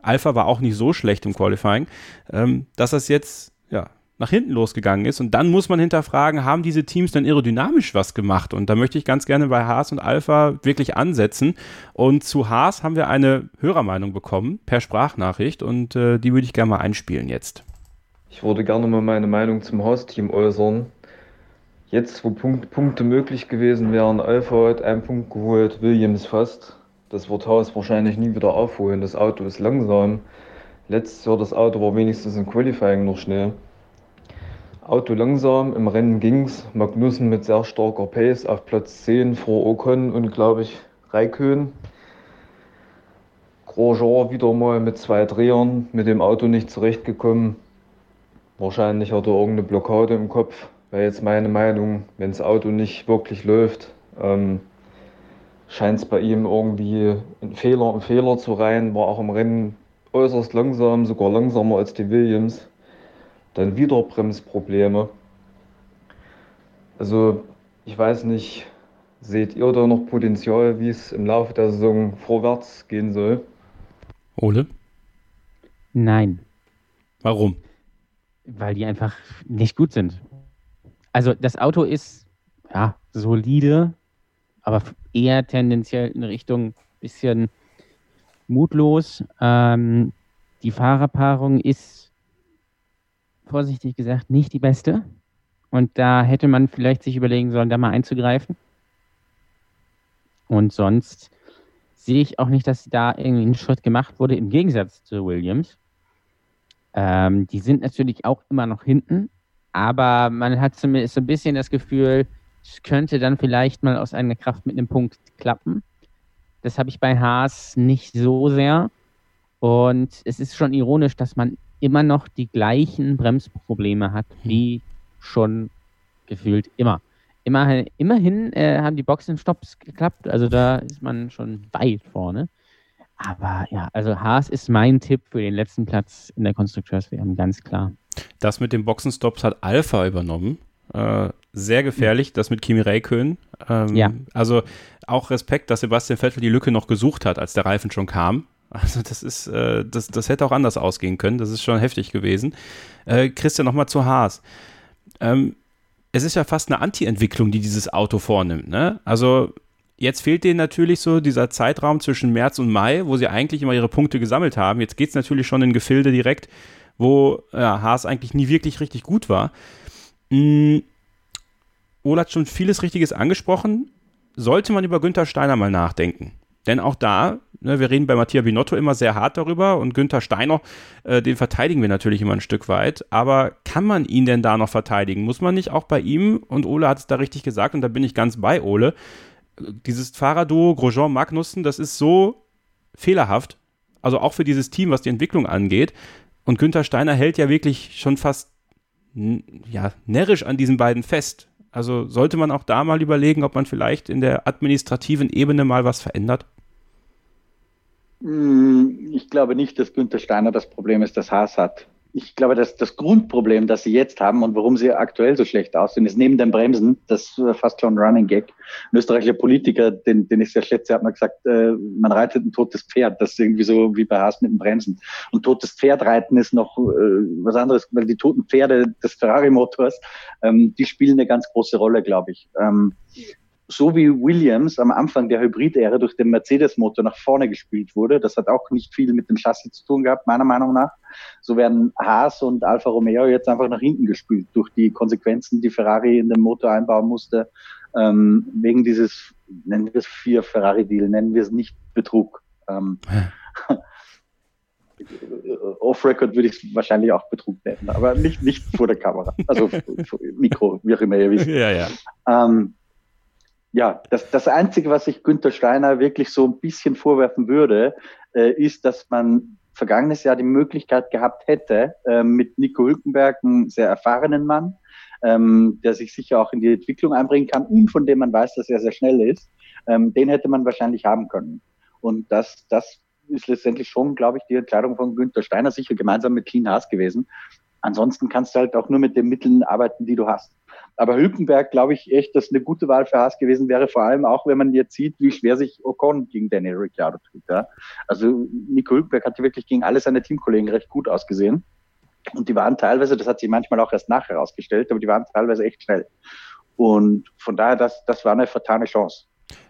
Alpha war auch nicht so schlecht im Qualifying, ähm, dass das jetzt ja, nach hinten losgegangen ist. Und dann muss man hinterfragen, haben diese Teams dann aerodynamisch was gemacht? Und da möchte ich ganz gerne bei Haas und Alpha wirklich ansetzen. Und zu Haas haben wir eine Hörermeinung bekommen per Sprachnachricht und äh, die würde ich gerne mal einspielen jetzt. Ich würde gerne mal meine Meinung zum Haas-Team äußern. Jetzt, wo Punkt, Punkte möglich gewesen wären, Alpha hat einen Punkt geholt, Williams fast. Das wird Haas wahrscheinlich nie wieder aufholen. Das Auto ist langsam. Letztes Jahr das Auto war wenigstens im Qualifying noch schnell. Auto langsam, im Rennen ging's. Magnussen mit sehr starker Pace auf Platz 10 vor Ocon und glaube ich Raikön. Grosjean wieder mal mit zwei Drehern mit dem Auto nicht zurechtgekommen. Wahrscheinlich hat er irgendeine Blockade im Kopf. Wäre jetzt meine Meinung, wenn das Auto nicht wirklich läuft, ähm, scheint es bei ihm irgendwie ein Fehler ein Fehler zu rein. War auch im Rennen äußerst langsam, sogar langsamer als die Williams. Dann wieder Bremsprobleme. Also ich weiß nicht, seht ihr da noch Potenzial, wie es im Laufe der Saison vorwärts gehen soll? Ole? Nein, Warum? Weil die einfach nicht gut sind. Also das Auto ist ja solide, aber eher tendenziell in Richtung bisschen mutlos. Ähm, die Fahrerpaarung ist vorsichtig gesagt nicht die beste. Und da hätte man vielleicht sich überlegen sollen, da mal einzugreifen. Und sonst sehe ich auch nicht, dass da irgendwie ein Schritt gemacht wurde, im Gegensatz zu Williams. Ähm, die sind natürlich auch immer noch hinten, aber man hat zumindest so ein bisschen das Gefühl, es könnte dann vielleicht mal aus einer Kraft mit einem Punkt klappen. Das habe ich bei Haas nicht so sehr. Und es ist schon ironisch, dass man immer noch die gleichen Bremsprobleme hat, wie schon gefühlt immer. Immerhin, immerhin äh, haben die Boxenstopps geklappt, also da ist man schon weit vorne. Aber ja, also Haas ist mein Tipp für den letzten Platz in der Konstrukteurs-WM, ganz klar. Das mit den Boxenstops hat Alpha übernommen. Äh, sehr gefährlich, das mit Kimi Räikkönen. Ähm, Ja. Also auch Respekt, dass Sebastian Vettel die Lücke noch gesucht hat, als der Reifen schon kam. Also das ist, äh, das, das hätte auch anders ausgehen können. Das ist schon heftig gewesen. Äh, Christian, nochmal zu Haas. Ähm, es ist ja fast eine Anti-Entwicklung, die dieses Auto vornimmt. Ne? Also jetzt fehlt denen natürlich so dieser Zeitraum zwischen März und Mai, wo sie eigentlich immer ihre Punkte gesammelt haben. Jetzt geht es natürlich schon in Gefilde direkt, wo ja, Haas eigentlich nie wirklich richtig gut war. Mm, Ola hat schon vieles Richtiges angesprochen. Sollte man über Günther Steiner mal nachdenken. Denn auch da, ne, wir reden bei Mattia Binotto immer sehr hart darüber und Günther Steiner, äh, den verteidigen wir natürlich immer ein Stück weit. Aber kann man ihn denn da noch verteidigen? Muss man nicht auch bei ihm, und Ole hat es da richtig gesagt, und da bin ich ganz bei Ole, dieses Fahrerduo Grosjean Magnussen, das ist so fehlerhaft. Also auch für dieses Team, was die Entwicklung angeht. Und Günther Steiner hält ja wirklich schon fast ja, närrisch an diesen beiden fest. Also sollte man auch da mal überlegen, ob man vielleicht in der administrativen Ebene mal was verändert? Mm, Ich glaube nicht, dass Günther Steiner das Problem ist, das Haas hat. Ich glaube, dass das Grundproblem, das sie jetzt haben und warum sie aktuell so schlecht aussehen, ist neben den Bremsen, das ist fast schon ein Running Gag. Ein österreichischer Politiker, den, den ich sehr schätze, hat mal gesagt, äh, man reitet ein totes Pferd. Das ist irgendwie so wie bei Haas mit den Bremsen. Und totes Pferd reiten ist noch äh, was anderes, weil die toten Pferde des Ferrari-Motors, ähm, die spielen eine ganz große Rolle, glaube ich. Ähm, so wie Williams am Anfang der Hybrid-Ära durch den Mercedes-Motor nach vorne gespielt wurde, das hat auch nicht viel mit dem Chassis zu tun gehabt, meiner Meinung nach. So werden Haas und Alfa Romeo jetzt einfach nach hinten gespült durch die Konsequenzen, die Ferrari in den Motor einbauen musste, ähm, wegen dieses, nennen wir es vier Ferrari-Deal, nennen wir es nicht Betrug. Ähm, Off-Record würde ich es wahrscheinlich auch Betrug nennen, aber nicht, nicht vor der Kamera. Also Mikro, wie auch immer ihr wisst. Ja, ja. Ähm, ja, das, das Einzige, was ich Günther Steiner wirklich so ein bisschen vorwerfen würde, äh, ist, dass man vergangenes Jahr die Möglichkeit gehabt hätte, äh, mit Nico Hülkenberg, einen sehr erfahrenen Mann, ähm, der sich sicher auch in die Entwicklung einbringen kann und von dem man weiß, dass er sehr schnell ist, ähm, den hätte man wahrscheinlich haben können. Und das, das ist letztendlich schon, glaube ich, die Entscheidung von Günther Steiner, sicher gemeinsam mit Clean Haas gewesen. Ansonsten kannst du halt auch nur mit den Mitteln arbeiten, die du hast. Aber Hülkenberg, glaube ich echt, dass eine gute Wahl für Haas gewesen wäre, vor allem auch, wenn man jetzt sieht, wie schwer sich Ocon gegen Daniel Ricciardo tut. Ja. Also Nico Hülkenberg hat wirklich gegen alle seine Teamkollegen recht gut ausgesehen. Und die waren teilweise, das hat sich manchmal auch erst nachher herausgestellt, aber die waren teilweise echt schnell. Und von daher, das, das war eine vertane Chance.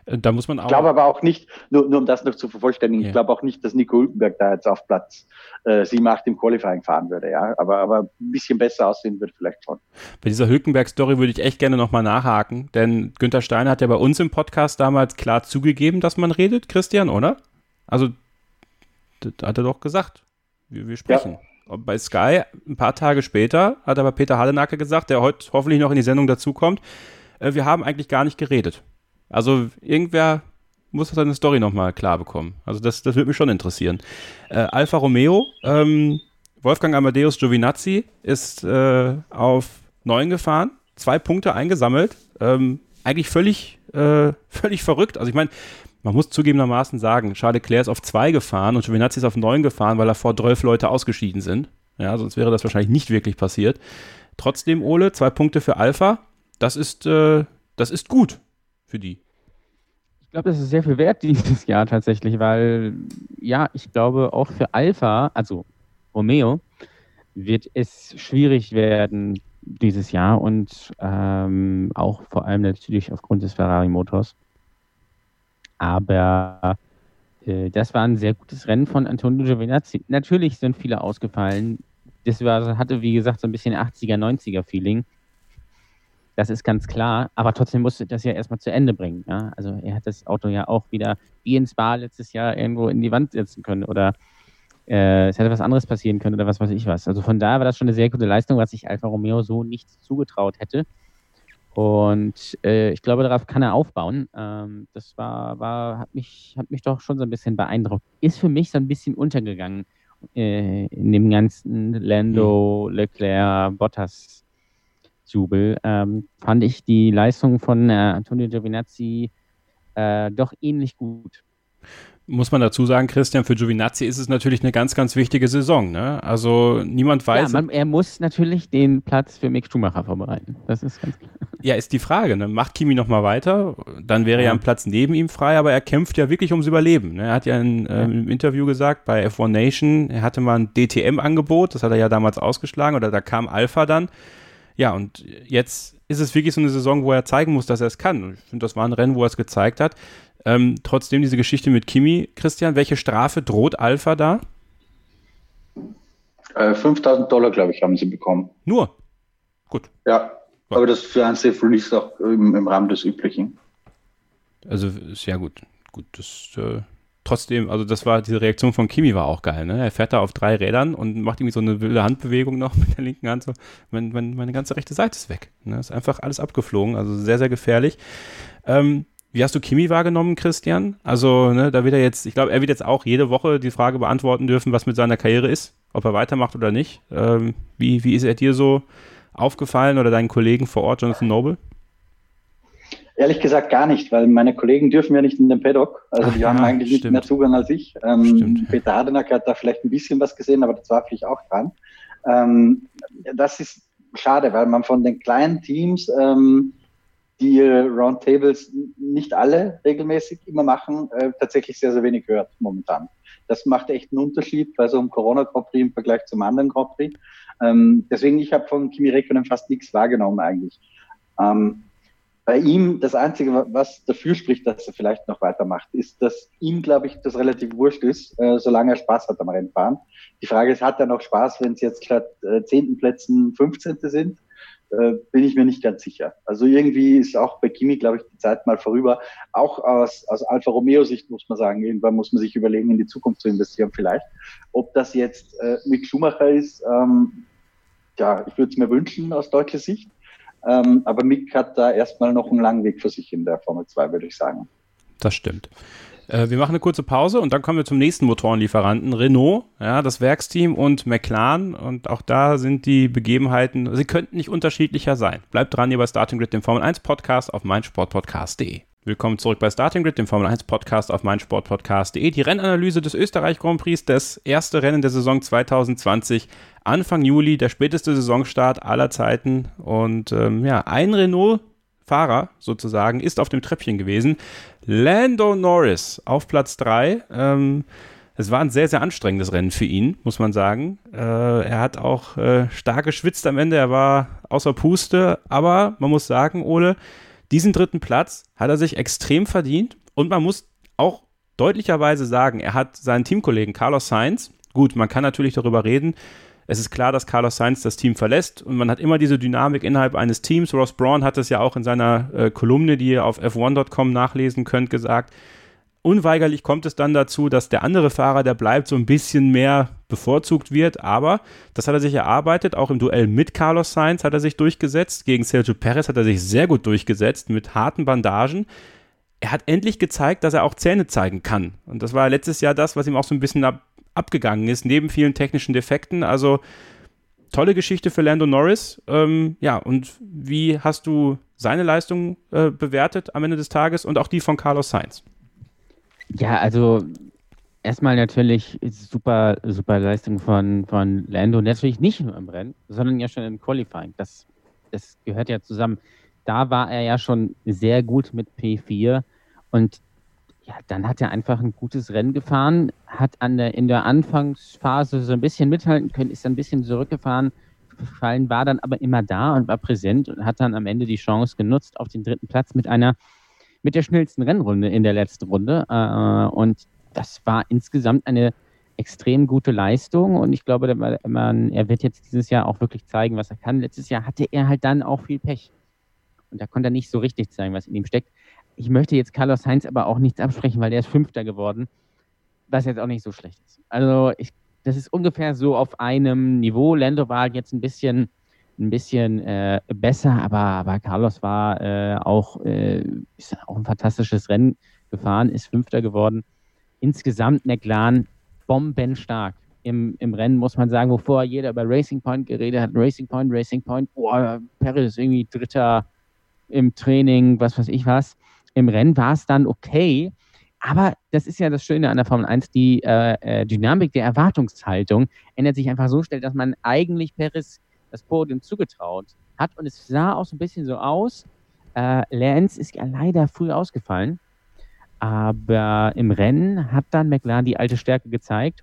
Äh, Da muss man auch. Ich glaube aber auch nicht, nur, nur um das noch zu vervollständigen, Ja. ich glaube auch nicht, dass Nico Hülkenberg da jetzt auf Platz äh, 7, 8 im Qualifying fahren würde, ja. Aber, aber ein bisschen besser aussehen wird vielleicht schon. Bei dieser Hülkenberg-Story würde ich echt gerne nochmal nachhaken, denn Günther Steiner hat ja bei uns im Podcast damals klar zugegeben, dass man redet, Christian, oder? Also, das hat er doch gesagt. Wir, wir sprechen. Und Bei Sky, ein paar Tage später, hat aber Peter Hallenacke gesagt, der heute hoffentlich noch in die Sendung dazukommt, äh, wir haben eigentlich gar nicht geredet. Also, irgendwer muss seine Story nochmal klar bekommen. Also das, das würde mich schon interessieren. Äh, Alfa Romeo, ähm, Wolfgang Amadeus Giovinazzi ist äh, auf 9 gefahren, zwei Punkte eingesammelt. Ähm, eigentlich völlig, äh, völlig verrückt. Also ich meine, man muss zugegebenermaßen sagen, Charles Leclerc ist auf 2 gefahren und Giovinazzi ist auf 9 gefahren, weil er vor 12 Leute ausgeschieden sind. Ja, sonst wäre das wahrscheinlich nicht wirklich passiert. Trotzdem, Ole, zwei Punkte für Alpha. Das ist, äh, das ist gut für die. Ich glaube, das ist sehr viel wert dieses Jahr tatsächlich, weil ja, ich glaube auch für Alpha, also Romeo, wird es schwierig werden dieses Jahr und ähm, auch vor allem natürlich aufgrund des Ferrari-Motors. Aber äh, das war ein sehr gutes Rennen von Antonio Giovinazzi. Natürlich sind viele ausgefallen. Das war, hatte, wie gesagt, so ein bisschen 80er, 90er Feeling. Das ist ganz klar. Aber trotzdem musste das ja erstmal zu Ende bringen. Ja? Also er hat das Auto ja auch wieder wie ins Bar letztes Jahr irgendwo in die Wand setzen können oder äh, es hätte was anderes passieren können oder was weiß ich was. Also von daher war das schon eine sehr gute Leistung, was sich Alfa Romeo so nicht zugetraut hätte. Und äh, ich glaube, darauf kann er aufbauen. Ähm, das war, war, hat mich, hat mich doch schon so ein bisschen beeindruckt. Ist für mich so ein bisschen untergegangen äh, in dem ganzen Lando, mhm. Leclerc, Bottas Jubel. Ähm, fand ich die Leistung von äh, Antonio Giovinazzi äh, doch ähnlich gut muss man dazu sagen, Christian, für Giovinazzi ist es natürlich eine ganz, ganz wichtige Saison. Ne? Also niemand weiß. Ja, man, er muss natürlich den Platz für Mick Schumacher vorbereiten. Das ist ganz klar. Ja, ist die Frage. Ne? Macht Kimi nochmal weiter? Dann wäre ja. ja ein Platz neben ihm frei, aber er kämpft ja wirklich ums Überleben. Ne? Er hat ja, in, äh, im Interview gesagt, bei F1 Nation, er hatte mal ein DTM-Angebot, das hat er ja damals ausgeschlagen, oder da kam Alpha dann. Ja, und jetzt ist es wirklich so eine Saison, wo er zeigen muss, dass er es kann. Ich finde, das war ein Rennen, wo er es gezeigt hat. Ähm, trotzdem diese Geschichte mit Kimi, Christian, welche Strafe droht Alpha da? Äh, 5000 Dollar, glaube ich, haben sie bekommen. Nur? Gut. Ja, aber das für ein Safe Release auch im, im Rahmen des Üblichen. Also ist ja gut. Gut, das äh, trotzdem, also das war, diese Reaktion von Kimi war auch geil, ne? Er fährt da auf drei Rädern und macht irgendwie so eine wilde Handbewegung noch mit der linken Hand. So, mein, mein, meine ganze rechte Seite ist weg. Ne? Ist einfach alles abgeflogen, also sehr, sehr gefährlich. Ähm, wie hast du Kimi wahrgenommen, Christian? Also, ne, da wird er jetzt, ich glaube, er wird jetzt auch jede Woche die Frage beantworten dürfen, was mit seiner Karriere ist, ob er weitermacht oder nicht. Ähm, wie, wie ist er dir so aufgefallen oder deinen Kollegen vor Ort, Jonathan Noble? Ehrlich gesagt gar nicht, weil meine Kollegen dürfen ja nicht in den Paddock. Also Ach, die ja, haben eigentlich stimmt. nicht mehr Zugang als ich. Ähm, Peter Hardenack hat da vielleicht ein bisschen was gesehen, aber das war vielleicht auch dran. Ähm, das ist schade, weil man von den kleinen Teams ähm, die Roundtables nicht alle regelmäßig immer machen, äh, tatsächlich sehr, sehr wenig hört momentan. Das macht echt einen Unterschied bei so einem Corona-Grand Prix im Vergleich zum anderen Grand Prix. Ähm, deswegen, ich habe von Kimi Räikkönen fast nichts wahrgenommen eigentlich. Ähm, bei ihm, das Einzige, was dafür spricht, dass er vielleicht noch weitermacht, ist, dass ihm, glaube ich, das relativ wurscht ist, äh, solange er Spaß hat am Rennfahren. Die Frage ist, hat er noch Spaß, wenn es jetzt statt äh, zehnten Plätzen 15. sind? äh, bin ich mir nicht ganz sicher. Also irgendwie ist auch bei Kimi, glaube ich, die Zeit mal vorüber. Auch aus, aus Alfa Romeo-Sicht muss man sagen, irgendwann muss man sich überlegen, in die Zukunft zu investieren vielleicht. Ob das jetzt äh, Mick Schumacher ist, ähm, ja, ich würde es mir wünschen aus deutscher Sicht. Ähm, aber Mick hat da erstmal noch einen langen Weg für sich in der Formel 2, würde ich sagen. Das stimmt. Äh, wir machen eine kurze Pause und dann kommen wir zum nächsten Motorenlieferanten, Renault, ja, das Werksteam und McLaren. Und auch da sind die Begebenheiten, sie könnten nicht unterschiedlicher sein. Bleibt dran hier bei Starting Grid, dem Formel 1 Podcast auf meinsportpodcast.de. Willkommen zurück bei Starting Grid, dem Formel 1 Podcast auf meinsportpodcast.de. Die Rennanalyse des Österreich Grand Prix, das erste Rennen der Saison 2020, Anfang Juli, der späteste Saisonstart aller Zeiten. Und ähm, ja, ein Renault Fahrer sozusagen ist auf dem Treppchen gewesen. Lando Norris auf Platz 3. Ähm, es war ein sehr, sehr anstrengendes Rennen für ihn, muss man sagen. Äh, er hat auch äh, stark geschwitzt am Ende, er war außer Puste, aber man muss sagen, Ole, diesen dritten Platz hat er sich extrem verdient und man muss auch deutlicherweise sagen, er hat seinen Teamkollegen Carlos Sainz, gut, man kann natürlich darüber reden, es ist klar, dass Carlos Sainz das Team verlässt und man hat immer diese Dynamik innerhalb eines Teams. Ross Braun hat es ja auch in seiner äh, Kolumne, die ihr auf f1.com nachlesen könnt, gesagt. Unweigerlich kommt es dann dazu, dass der andere Fahrer, der bleibt, so ein bisschen mehr bevorzugt wird. Aber das hat er sich erarbeitet. Auch im Duell mit Carlos Sainz hat er sich durchgesetzt. Gegen Sergio Perez hat er sich sehr gut durchgesetzt mit harten Bandagen. er hat endlich gezeigt, dass er auch Zähne zeigen kann. Und das war letztes Jahr das, was ihm auch so ein bisschen ab, abgegangen ist, neben vielen technischen Defekten. Also tolle Geschichte für Lando Norris. Ähm, ja, und wie hast du seine Leistung äh, bewertet am Ende des Tages und auch die von Carlos Sainz? Ja, also erstmal natürlich super, super Leistung von, von Lando. Natürlich nicht nur im Rennen, sondern ja schon im Qualifying. Das, das gehört ja zusammen. Da war er ja schon sehr gut mit P4 und ja, dann hat er einfach ein gutes Rennen gefahren, hat an der, in der Anfangsphase so ein bisschen mithalten können, ist ein bisschen zurückgefahren, fallen, war dann aber immer da und war präsent und hat dann am Ende die Chance genutzt auf den dritten Platz mit einer, mit der schnellsten Rennrunde in der letzten Runde. Äh, und das war insgesamt eine extrem gute Leistung und ich glaube, man, er wird jetzt dieses Jahr auch wirklich zeigen, was er kann. Letztes Jahr hatte er halt dann auch viel Pech. Und da konnte er nicht so richtig zeigen, was in ihm steckt. Ich möchte jetzt Carlos Heinz aber auch nichts absprechen, weil der ist Fünfter geworden, was jetzt auch nicht so schlecht ist. Also ich, das ist ungefähr so auf einem Niveau. Lando war jetzt ein bisschen, ein bisschen äh, besser, aber, aber Carlos war äh, auch, äh, auch ein fantastisches Rennen gefahren, ist Fünfter geworden. Insgesamt McLaren bombenstark. Im, Im Rennen muss man sagen, wovor jeder über Racing Point geredet hat, Racing Point, Racing Point, boah, Perez ist irgendwie Dritter im Training, was weiß ich was. Im Rennen war es dann okay. Aber das ist ja das Schöne an der Formel 1, die äh, äh, Dynamik der Erwartungshaltung ändert sich einfach so schnell, dass man eigentlich Perez das Podium zugetraut hat. Und es sah auch so ein bisschen so aus. Äh, Lance ist ja leider früh ausgefallen. Aber im Rennen hat dann McLaren die alte Stärke gezeigt.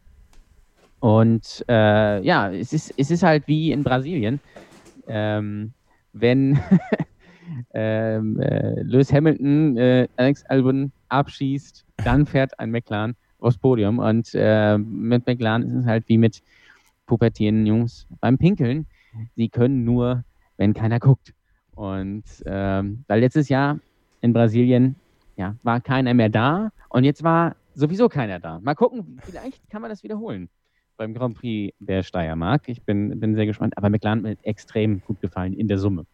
Und äh, ja, es ist, es ist halt wie in Brasilien. Ähm, wenn ähm, äh, Lewis Hamilton äh, Alex Albon abschießt, dann fährt ein McLaren aufs Podium. Und äh, mit McLaren ist es halt wie mit pubertierenden Jungs beim Pinkeln. Sie können nur, wenn keiner guckt. Und ähm, weil letztes Jahr in Brasilien ja, war keiner mehr da und jetzt war sowieso keiner da. Mal gucken, vielleicht kann man das wiederholen beim Grand Prix der Steiermark. Ich bin, bin sehr gespannt, aber McLaren hat mir extrem gut gefallen in der Summe.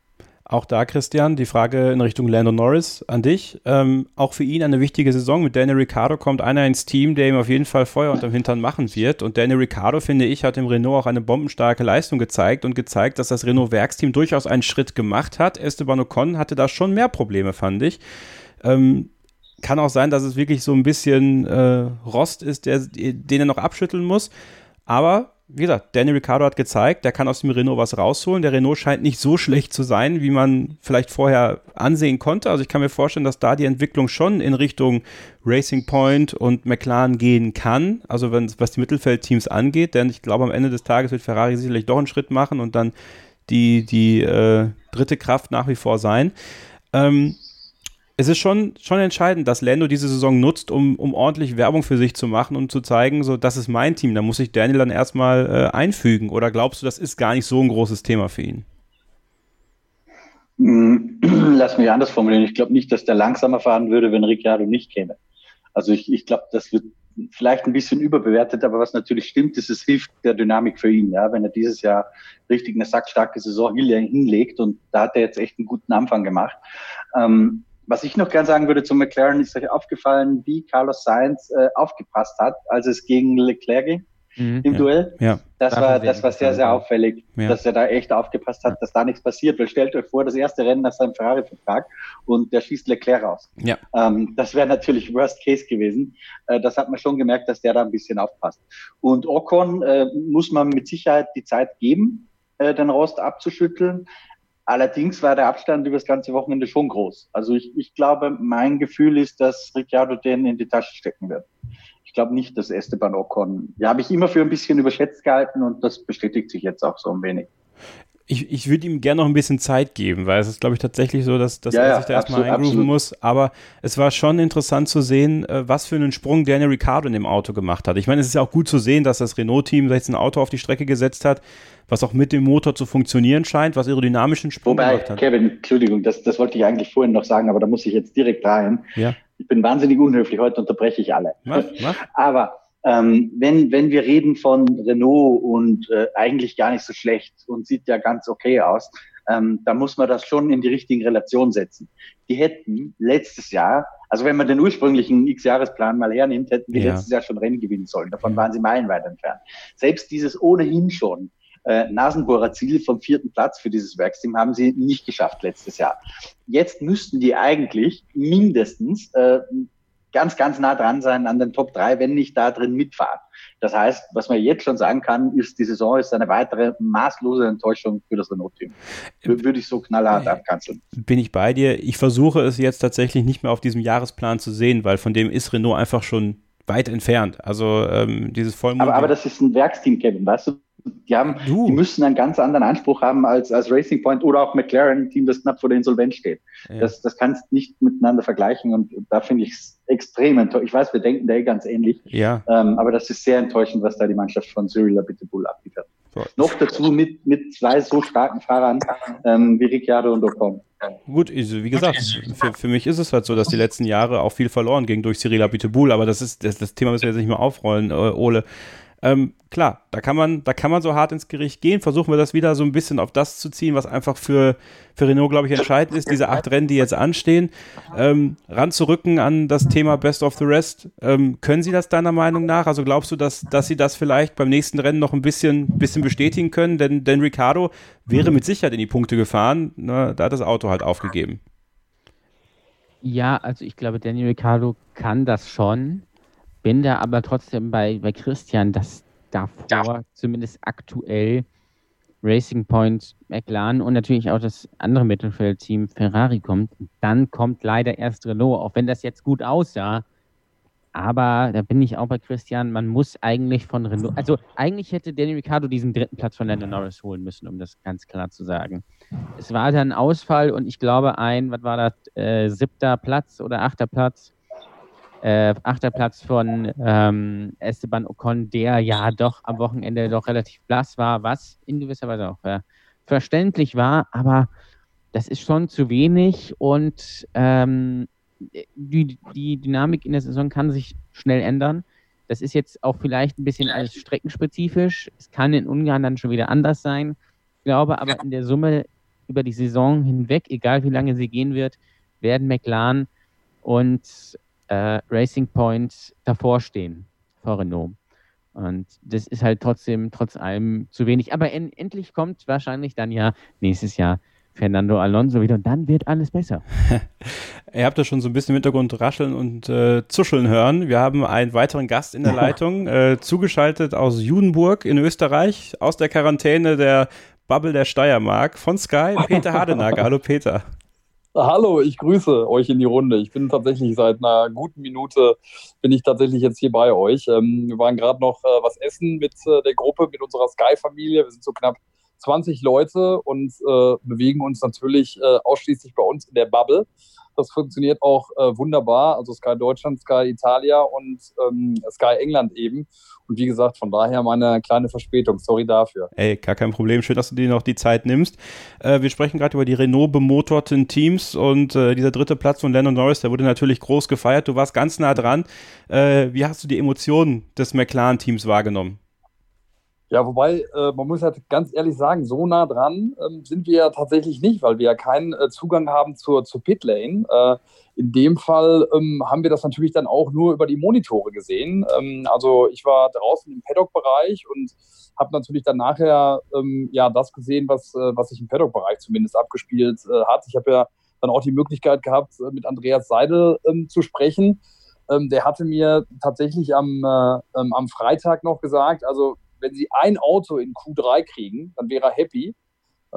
Auch da, Christian, die Frage in Richtung Lando Norris an dich. Ähm, auch für ihn eine wichtige Saison. Mit Daniel Ricciardo kommt einer ins Team, der ihm auf jeden Fall Feuer unterm Hintern machen wird. Und Daniel Ricciardo, finde ich, hat im Renault auch eine bombenstarke Leistung gezeigt und gezeigt, dass das Renault-Werksteam durchaus einen Schritt gemacht hat. Esteban Ocon hatte da schon mehr Probleme, fand ich. Ähm, kann auch sein, dass es wirklich so ein bisschen äh, Rost ist, der, den er noch abschütteln muss. Aber wie gesagt, Danny Ricciardo hat gezeigt, der kann aus dem Renault was rausholen. Der Renault scheint nicht so schlecht zu sein, wie man vielleicht vorher ansehen konnte. Also ich kann mir vorstellen, dass da die Entwicklung schon in Richtung Racing Point und McLaren gehen kann. Also wenn, was die Mittelfeldteams angeht, denn ich glaube, am Ende des Tages wird Ferrari sicherlich doch einen Schritt machen und dann die, die äh, dritte Kraft nach wie vor sein. Ähm, es ist schon, schon entscheidend, dass Lando diese Saison nutzt, um, um ordentlich Werbung für sich zu machen und zu zeigen, so, das ist mein Team, da muss sich Daniel dann erstmal äh, einfügen. Oder glaubst du, das ist gar nicht so ein großes Thema für ihn? Mm, lass mich anders formulieren. Ich glaube nicht, dass der langsamer fahren würde, wenn Ricciardo nicht käme. Also ich, ich glaube, das wird vielleicht ein bisschen überbewertet, aber was natürlich stimmt, ist, es hilft der Dynamik für ihn. Ja, wenn er dieses Jahr richtig eine sackstarke Saison hinlegt und da hat er jetzt echt einen guten Anfang gemacht. Ähm, was ich noch gern sagen würde zu McLaren, ist euch aufgefallen, wie Carlos Sainz äh, aufgepasst hat, als es gegen Leclerc ging mhm, im ja, Duell. Ja. Das, war, das war sehr, sehr auffällig, ja. dass er da echt aufgepasst hat, dass da nichts passiert. Weil stellt euch vor, das erste Rennen nach seinem Ferrari-Vertrag und der schießt Leclerc raus. Ja. Ähm, das wäre natürlich Worst Case gewesen. Äh, das hat man schon gemerkt, dass der da ein bisschen aufpasst. Und Ocon äh, muss man mit Sicherheit die Zeit geben, äh, den Rost abzuschütteln. Allerdings war der Abstand über das ganze Wochenende schon groß. Also ich, ich glaube, mein Gefühl ist, dass Ricciardo den in die Tasche stecken wird. Ich glaube nicht, dass Esteban Ocon, ja, habe ich immer für ein bisschen überschätzt gehalten und das bestätigt sich jetzt auch so ein wenig. Ich, ich würde ihm gerne noch ein bisschen Zeit geben, weil es ist, glaube ich, tatsächlich so, dass, dass ja, er sich da erstmal eingrooven muss. Aber es war schon interessant zu sehen, äh, was für einen Sprung Daniel Ricciardo in dem Auto gemacht hat. Ich meine, es ist ja auch gut zu sehen, dass das Renault-Team jetzt ein Auto auf die Strecke gesetzt hat, was auch mit dem Motor zu funktionieren scheint, was aerodynamischen Sprung Wobei, gemacht hat. Kevin, Entschuldigung, das, das wollte ich eigentlich vorhin noch sagen, aber da muss ich jetzt direkt rein. Ja. Ich bin wahnsinnig unhöflich, heute unterbreche ich alle. Mach, mach. Aber ähm, wenn, wenn wir reden von Renault und äh, eigentlich gar nicht so schlecht und sieht ja ganz okay aus, ähm, da muss man das schon in die richtigen Relationen setzen. Die hätten letztes Jahr, also wenn man den ursprünglichen X-Jahresplan mal hernimmt, hätten die Ja. letztes Jahr schon Rennen gewinnen sollen. Davon waren sie meilenweit entfernt. Selbst dieses ohnehin schon äh, Nasenbohrer Ziel vom vierten Platz für dieses Werksteam haben sie nicht geschafft letztes Jahr. Jetzt müssten die eigentlich mindestens äh, ganz, ganz nah dran sein an den Top 3, wenn nicht da drin mitfahren. Das heißt, was man jetzt schon sagen kann, ist, die Saison ist eine weitere maßlose Enttäuschung für das Renault-Team. Wür- Würde ich so knallhart abkanzeln. bin ich bei dir. Ich versuche es jetzt tatsächlich nicht mehr auf diesem Jahresplan zu sehen, weil von dem ist Renault einfach schon weit entfernt. Also ähm, dieses Vollmond. Aber, aber das ist ein Werksteam, Kevin, weißt du? Die, haben, Du. die müssen einen ganz anderen Anspruch haben als, als Racing Point oder auch McLaren, ein Team, das knapp vor der Insolvenz steht. Ja. Das, das kannst du nicht miteinander vergleichen und da finde ich es extrem enttäuschend. Ich weiß, wir denken da eh ganz ähnlich, ja, ähm, aber das ist sehr enttäuschend, was da die Mannschaft von Cyril Abiteboul abliefert. so. Noch dazu mit, mit zwei so starken Fahrern ähm, wie Ricciardo und Ocon. gut, also, wie gesagt, für, für mich ist es halt so, dass die letzten Jahre auch viel verloren ging durch Cyril Abiteboul, aber das ist das, das Thema müssen wir jetzt nicht mehr aufrollen, äh, Ole. Ähm, klar, da kann man, da kann man so hart ins Gericht gehen. Versuchen wir das wieder so ein bisschen auf das zu ziehen, was einfach für, für Renault, glaube ich, entscheidend ist. Diese acht Rennen, die jetzt anstehen, ähm, ranzurücken an das Thema Best of the Rest. Ähm, können Sie das deiner Meinung nach? Also glaubst du, dass, dass Sie das vielleicht beim nächsten Rennen noch ein bisschen, bisschen bestätigen können? Denn, denn Ricardo wäre mit Sicherheit in die Punkte gefahren. Ne? Da hat das Auto halt aufgegeben. Ja, also ich glaube, Daniel Ricciardo kann das schon. Bin da aber trotzdem bei, bei Christian, dass davor zumindest aktuell Racing Point, McLaren und natürlich auch das andere Mittelfeldteam Ferrari kommt. Dann kommt leider erst Renault, auch wenn das jetzt gut aussah. Aber da bin ich auch bei Christian, man muss eigentlich von Renault, also eigentlich hätte Daniel Ricciardo diesen dritten Platz von Lando Norris holen müssen, um das ganz klar zu sagen. Es war dann ein Ausfall und ich glaube ein, was war das, äh, siebter Platz oder achter Platz, äh, achter Platz von ähm, Esteban Ocon, der ja doch am Wochenende doch relativ blass war, was in gewisser Weise auch äh, verständlich war, aber das ist schon zu wenig und ähm, die, die Dynamik in der Saison kann sich schnell ändern. Das ist jetzt auch vielleicht ein bisschen alles streckenspezifisch. Es kann in Ungarn dann schon wieder anders sein. Ich glaube aber in der Summe über die Saison hinweg, egal wie lange sie gehen wird, werden McLaren und äh, Racing Point davor stehen vor Renault. Und das ist halt trotzdem, trotz allem zu wenig. Aber en endlich kommt wahrscheinlich dann ja nächstes Jahr Fernando Alonso wieder und dann wird alles besser. Ihr habt ja schon so ein bisschen im Hintergrund rascheln und äh, zuscheln hören. Wir haben einen weiteren Gast in der Leitung, äh, zugeschaltet aus Judenburg in Österreich, aus der Quarantäne der Bubble der Steiermark von Sky, Peter Hardenagger. Hallo Peter. Hallo, ich grüße euch in die Runde. Ich bin tatsächlich seit einer guten Minute bin ich tatsächlich jetzt hier bei euch. Ähm, wir waren gerade noch äh, was essen mit äh, der Gruppe, mit unserer Sky-Familie. Wir sind so knapp 20 Leute und äh, bewegen uns natürlich ausschließlich bei uns in der Bubble. Das funktioniert auch äh, wunderbar. Also Sky Deutschland, Sky Italia und ähm, Sky England eben. Und wie gesagt, von daher meine kleine Verspätung. Sorry dafür. Ey, gar kein Problem. Schön, dass du dir noch die Zeit nimmst. Äh, wir sprechen gerade über die Renault bemotorten Teams und äh, dieser dritte Platz von Lennon Norris, der wurde natürlich groß gefeiert. Du warst ganz nah dran. Äh, wie hast du die Emotionen des McLaren-Teams wahrgenommen? Ja, wobei, äh, man muss halt ganz ehrlich sagen, so nah dran ähm, sind wir ja tatsächlich nicht, weil wir ja keinen äh, Zugang haben zur, zur Pitlane. Äh, in dem Fall ähm, haben wir das natürlich dann auch nur über die Monitore gesehen. Ähm, also ich war draußen im Paddock-Bereich und habe natürlich dann nachher ähm, ja das gesehen, was, äh, was sich im Paddock-Bereich zumindest abgespielt äh, hat. Ich habe ja dann auch die Möglichkeit gehabt, äh, mit Andreas Seidel ähm, zu sprechen. Ähm, der hatte mir tatsächlich am, am Freitag noch gesagt, also wenn sie ein Auto in Q3 kriegen, dann wäre er happy.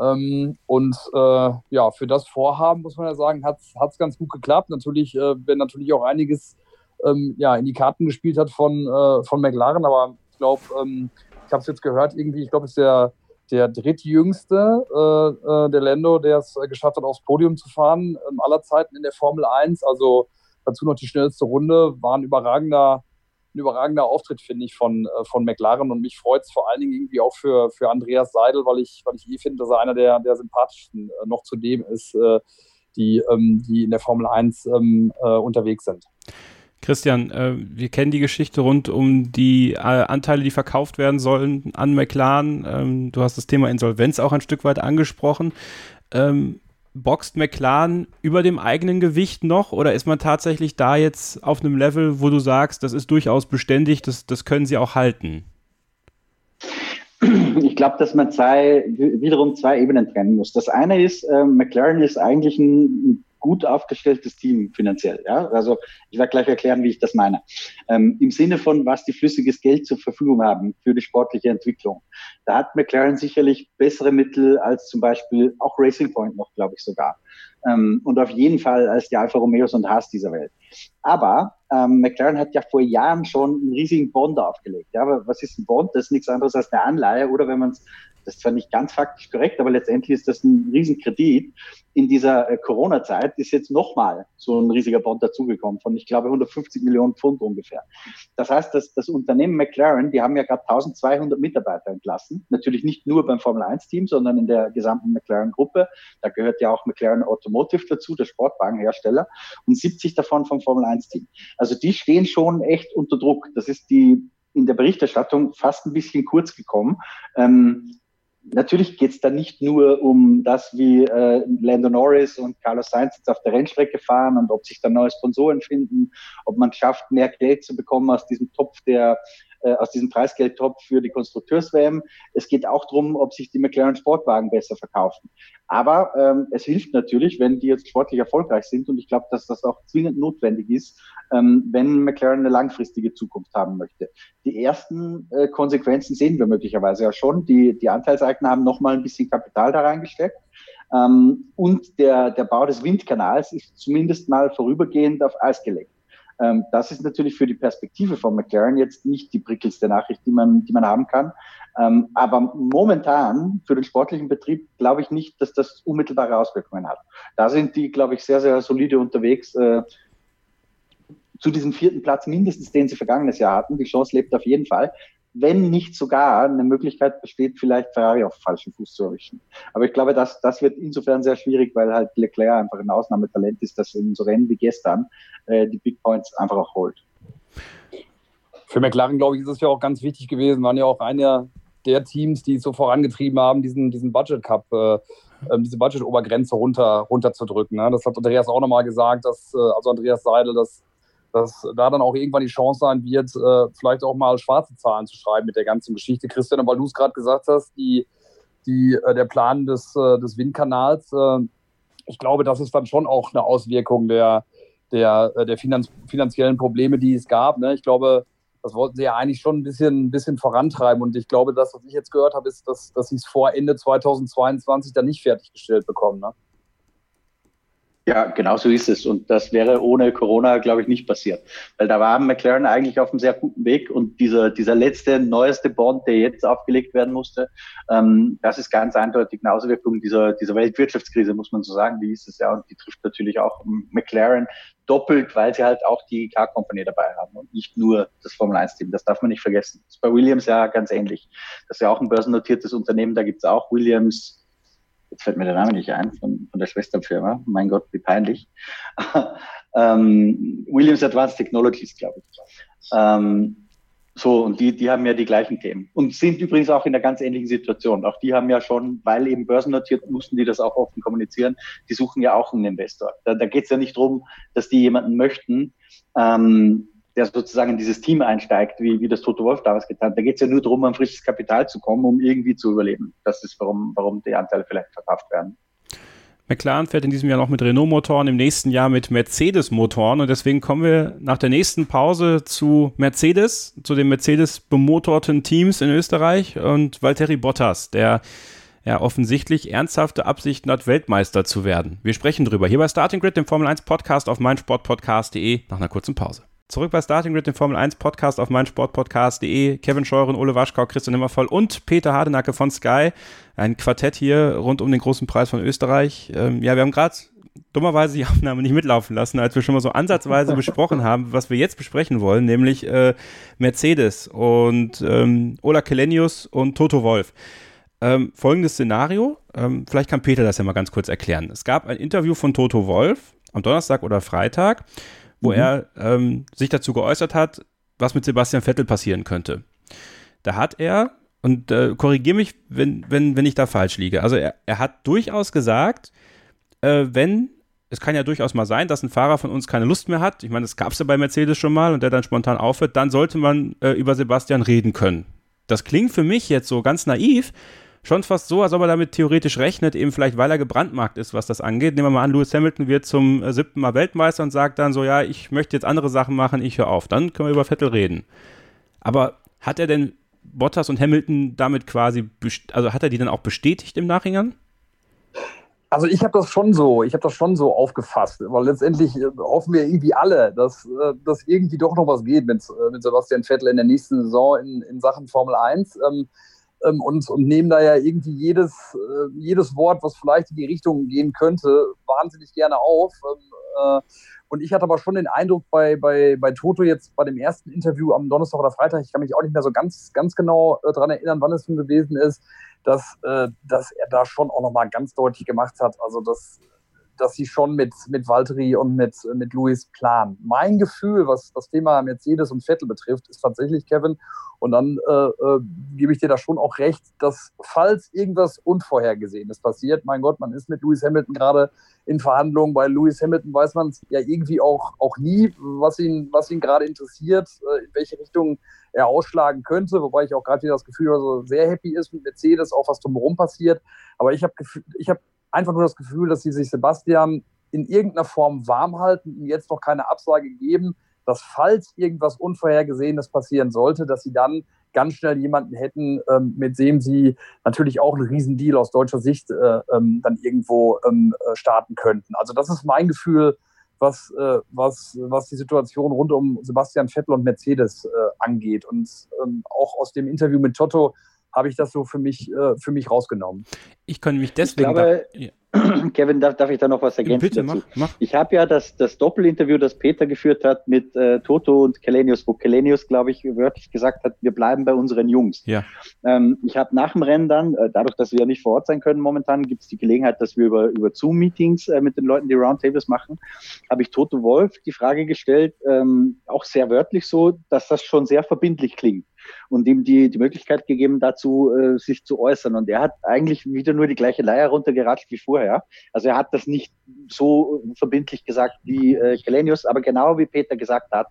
Ähm, und äh, ja, für das Vorhaben, muss man ja sagen, hat es ganz gut geklappt. Natürlich, äh, wenn natürlich auch einiges ähm, ja, in die Karten gespielt hat von, äh, von McLaren, aber ich glaube, ähm, ich habe es jetzt gehört, irgendwie, ich glaube, es ist der, der drittjüngste, äh, äh, der Lando, der es äh, geschafft hat, aufs Podium zu fahren, ähm, aller Zeiten in der Formel 1. Also dazu noch die schnellste Runde, war ein überragender ein überragender Auftritt, finde ich, von, äh, von McLaren. Und mich freut es vor allen Dingen irgendwie auch für, für Andreas Seidel, weil ich, weil ich eh finde, dass er einer der, der sympathischsten äh, noch zu dem ist, äh, die, ähm, die in der Formel 1 ähm, äh, unterwegs sind. Christian, wir kennen die Geschichte rund um die Anteile, die verkauft werden sollen an McLaren. Ähm, du hast das Thema Insolvenz auch ein Stück weit angesprochen. Boxt McLaren über dem eigenen Gewicht noch oder ist man tatsächlich da jetzt auf einem Level, wo du sagst, das ist durchaus beständig, das, das können sie auch halten? Ich glaube, dass man zwei, wiederum zwei Ebenen trennen muss. Das eine ist, äh, McLaren ist eigentlich ein gut aufgestelltes Team finanziell. Ja? Also ich werde gleich erklären, wie ich das meine. Ähm, Im Sinne von, was die flüssiges Geld zur Verfügung haben für die sportliche Entwicklung. Da hat McLaren sicherlich bessere Mittel als zum Beispiel auch Racing Point noch, glaube ich sogar. Ähm, und auf jeden Fall als die Alfa Romeos und Haas dieser Welt. Aber ähm, McLaren hat ja vor Jahren schon einen riesigen Bond aufgelegt. Ja, aber was ist ein Bond? Das ist nichts anderes als eine Anleihe oder wenn man es das ist zwar nicht ganz faktisch korrekt, aber letztendlich ist das ein Riesenkredit. In dieser äh, Corona-Zeit ist jetzt nochmal so ein riesiger Bond dazugekommen von, ich glaube, 150 Millionen Pfund ungefähr. Das heißt, dass das Unternehmen McLaren, die haben ja gerade 1200 Mitarbeiter entlassen. Natürlich nicht nur beim Formel-1-Team, sondern in der gesamten McLaren-Gruppe. Da gehört ja auch McLaren Automotive dazu, der Sportwagenhersteller, und 70 davon vom Formel-1-Team. Also die stehen schon echt unter Druck. Das ist die in der Berichterstattung fast ein bisschen kurz gekommen. Ähm, natürlich geht es da nicht nur um das, wie äh, Lando Norris und Carlos Sainz jetzt auf der Rennstrecke fahren und ob sich da neue Sponsoren finden, ob man schafft, mehr Geld zu bekommen aus diesem Topf der äh, aus diesem Preisgeldtopf für die Konstrukteurs-WM. Es geht auch darum, ob sich die McLaren Sportwagen besser verkaufen. Aber ähm, es hilft natürlich, wenn die jetzt sportlich erfolgreich sind und ich glaube, dass das auch zwingend notwendig ist, ähm, wenn McLaren eine langfristige Zukunft haben möchte. Die ersten äh, Konsequenzen sehen wir möglicherweise ja schon. Die, die Anteilseigner haben nochmal ein bisschen Kapital da reingesteckt. Ähm, und der, der Bau des Windkanals ist zumindest mal vorübergehend auf Eis gelegt. Ähm, das ist natürlich für die Perspektive von McLaren jetzt nicht die prickelste Nachricht, die man, die man haben kann. Ähm, aber momentan für den sportlichen Betrieb glaube ich nicht, dass das unmittelbare Auswirkungen hat. Da sind die, glaube ich, sehr, sehr solide unterwegs. Äh, zu diesem vierten Platz mindestens, den sie vergangenes Jahr hatten. Die Chance lebt auf jeden Fall wenn nicht sogar eine Möglichkeit besteht, vielleicht Ferrari auf falschen Fuß zu erwischen. Aber ich glaube, das, das wird insofern sehr schwierig, weil halt Leclerc einfach ein Ausnahmetalent ist, das in so Rennen wie gestern äh, die Big Points einfach auch holt. Für McLaren, glaube ich, ist es ja auch ganz wichtig gewesen, waren ja auch einer der Teams, die es so vorangetrieben haben, diesen, diesen Budget Cup, äh, äh, diese Budget-Obergrenze runter, runterzudrücken. Ne? Das hat Andreas auch nochmal gesagt, dass, äh, also Andreas Seidel, dass dass da dann auch irgendwann die Chance sein wird, äh, vielleicht auch mal schwarze Zahlen zu schreiben mit der ganzen Geschichte. Christian, weil du es gerade gesagt hast, die, die, äh, der Plan des, äh, des Windkanals, ich glaube, das ist dann schon auch eine Auswirkung der, der, der Finanz finanziellen Probleme, die es gab. Ne? Ich glaube, das wollten sie ja eigentlich schon ein bisschen, ein bisschen vorantreiben. Und ich glaube, das, was ich jetzt gehört habe, ist, dass, dass sie es vor Ende 2022 dann nicht fertiggestellt bekommen. Ne? Ja, genau so ist es. Und das wäre ohne Corona, glaube ich, nicht passiert. Weil da war McLaren eigentlich auf einem sehr guten Weg und dieser, dieser letzte, neueste Bond, der jetzt aufgelegt werden musste, ähm, das ist ganz eindeutig eine Auswirkung dieser, dieser Weltwirtschaftskrise, muss man so sagen. Die ist es ja und die trifft natürlich auch McLaren doppelt, weil sie halt auch die Car Company dabei haben und nicht nur das Formel 1 Team. Das darf man nicht vergessen. Das ist bei Williams ja ganz ähnlich. Das ist ja auch ein börsennotiertes Unternehmen. Da gibt es auch Williams, jetzt fällt mir der Name nicht ein, von, von der Schwesterfirma. Mein Gott, wie peinlich. ähm, Williams Advanced Technologies, glaube ich. Ähm, so, und die, die haben ja die gleichen Themen. Und sind übrigens auch in einer ganz ähnlichen Situation. Auch die haben ja schon, weil eben börsennotiert, mussten die das auch offen kommunizieren, die suchen ja auch einen Investor. Da, da geht es ja nicht drum, dass die jemanden möchten, ähm, der sozusagen in dieses Team einsteigt, wie, wie das Toto Wolf damals getan hat. Da geht es ja nur darum, an frisches Kapital zu kommen, um irgendwie zu überleben. Das ist, warum, warum die Anteile vielleicht verkauft werden. McLaren fährt in diesem Jahr noch mit Renault-Motoren, im nächsten Jahr mit Mercedes-Motoren und deswegen kommen wir nach der nächsten Pause zu Mercedes, zu den Mercedes-bemotorten Teams in Österreich und Valtteri Bottas, der ja offensichtlich ernsthafte Absichten hat, Weltmeister zu werden. Wir sprechen drüber hier bei Starting Grid, dem Formel 1 Podcast auf meinsportpodcast.de nach einer kurzen Pause. Zurück bei Starting Grid, dem Formel 1 Podcast auf meinsportpodcast.de. Kevin Scheuren, Ole Waschkau, Christian Nimmervoll und Peter Hardenacke von Sky. Ein Quartett hier rund um den großen Preis von Österreich. Ähm, ja, wir haben gerade dummerweise die Aufnahme nicht mitlaufen lassen, als wir schon mal so ansatzweise besprochen haben, was wir jetzt besprechen wollen, nämlich äh, Mercedes und ähm, Ola Kelenius und Toto Wolf. Ähm, folgendes Szenario, ähm, vielleicht kann Peter das ja mal ganz kurz erklären. Es gab ein Interview von Toto Wolf am Donnerstag oder Freitag wo mhm. er ähm, sich dazu geäußert hat, was mit Sebastian Vettel passieren könnte. Da hat er und äh, korrigiere mich, wenn, wenn, wenn ich da falsch liege. Also er, er hat durchaus gesagt, äh, wenn, es kann ja durchaus mal sein, dass ein Fahrer von uns keine Lust mehr hat, ich meine, das gab es ja bei Mercedes schon mal und der dann spontan aufhört, dann sollte man äh, über Sebastian reden können. Das klingt für mich jetzt so ganz naiv, schon fast so, als ob er damit theoretisch rechnet, eben vielleicht, weil er gebrandmarkt ist, was das angeht. Nehmen wir mal an, Lewis Hamilton wird zum äh, siebten Mal Weltmeister und sagt dann so, ja, ich möchte jetzt andere Sachen machen, ich höre auf. Dann können wir über Vettel reden. Aber hat er denn Bottas und Hamilton damit quasi, also hat er die dann auch bestätigt im Nachhinein? Also ich habe das schon so, ich habe das schon so aufgefasst, weil letztendlich äh, hoffen wir irgendwie alle, dass, äh, dass irgendwie doch noch was geht mit, mit Sebastian Vettel in der nächsten Saison in, in Sachen Formel 1 ähm, ähm, und, und nehmen da ja irgendwie jedes, äh, jedes Wort, was vielleicht in die Richtung gehen könnte, wahnsinnig gerne auf. Ähm, äh, und ich hatte aber schon den Eindruck bei, bei, bei Toto jetzt bei dem ersten Interview am Donnerstag oder Freitag, ich kann mich auch nicht mehr so ganz, ganz genau äh, daran erinnern, wann es nun gewesen ist, dass, äh, dass er da schon auch nochmal ganz deutlich gemacht hat, also dass, dass sie schon mit, mit Valtteri und mit, mit Luis planen. Mein Gefühl, was das Thema Mercedes und Vettel betrifft, ist tatsächlich, Kevin, und dann äh, äh, gebe ich dir da schon auch recht, dass falls irgendwas Unvorhergesehenes passiert, mein Gott, man ist mit Lewis Hamilton gerade in Verhandlungen. Bei Lewis Hamilton weiß man es ja irgendwie auch, auch nie, was ihn, was ihn gerade interessiert, äh, in welche Richtung er ausschlagen könnte. Wobei ich auch gerade wieder das Gefühl habe, so sehr happy ist mit Mercedes, auch was drumherum passiert. Aber ich habe ich hab einfach nur das Gefühl, dass sie sich Sebastian in irgendeiner Form warm halten, ihm jetzt noch keine Absage geben, dass falls irgendwas Unvorhergesehenes passieren sollte, dass sie dann ganz schnell jemanden hätten, ähm, mit dem sie natürlich auch einen Riesendeal aus deutscher Sicht äh, ähm, dann irgendwo ähm, äh, starten könnten. Also das ist mein Gefühl, was, äh, was, was die Situation rund um Sebastian Vettel und Mercedes äh, angeht. Und ähm, auch aus dem Interview mit Toto habe ich das so für mich, äh, für mich rausgenommen. Ich kann mich deswegen. Ich glaube, da, ja. Kevin, darf, darf ich da noch was ergänzen? Bitte, dazu? Mach, mach. Ich habe ja das, das Doppelinterview, das Peter geführt hat mit äh, Toto und Kelenius, wo Kelenius, glaube ich, wörtlich gesagt hat, wir bleiben bei unseren Jungs. Ja. Ähm, ich habe nach dem Rennen dann, äh, dadurch, dass wir ja nicht vor Ort sein können momentan, gibt es die Gelegenheit, dass wir über, über Zoom-Meetings äh, mit den Leuten, die Roundtables machen, habe ich Toto Wolf die Frage gestellt, ähm, auch sehr wörtlich so, dass das schon sehr verbindlich klingt und ihm die, die Möglichkeit gegeben, dazu äh, sich zu äußern. Und er hat eigentlich wieder nur die gleiche Leier runtergeratscht wie vorher. Also er hat das nicht so verbindlich gesagt wie äh, Kelenius, aber genau wie Peter gesagt hat,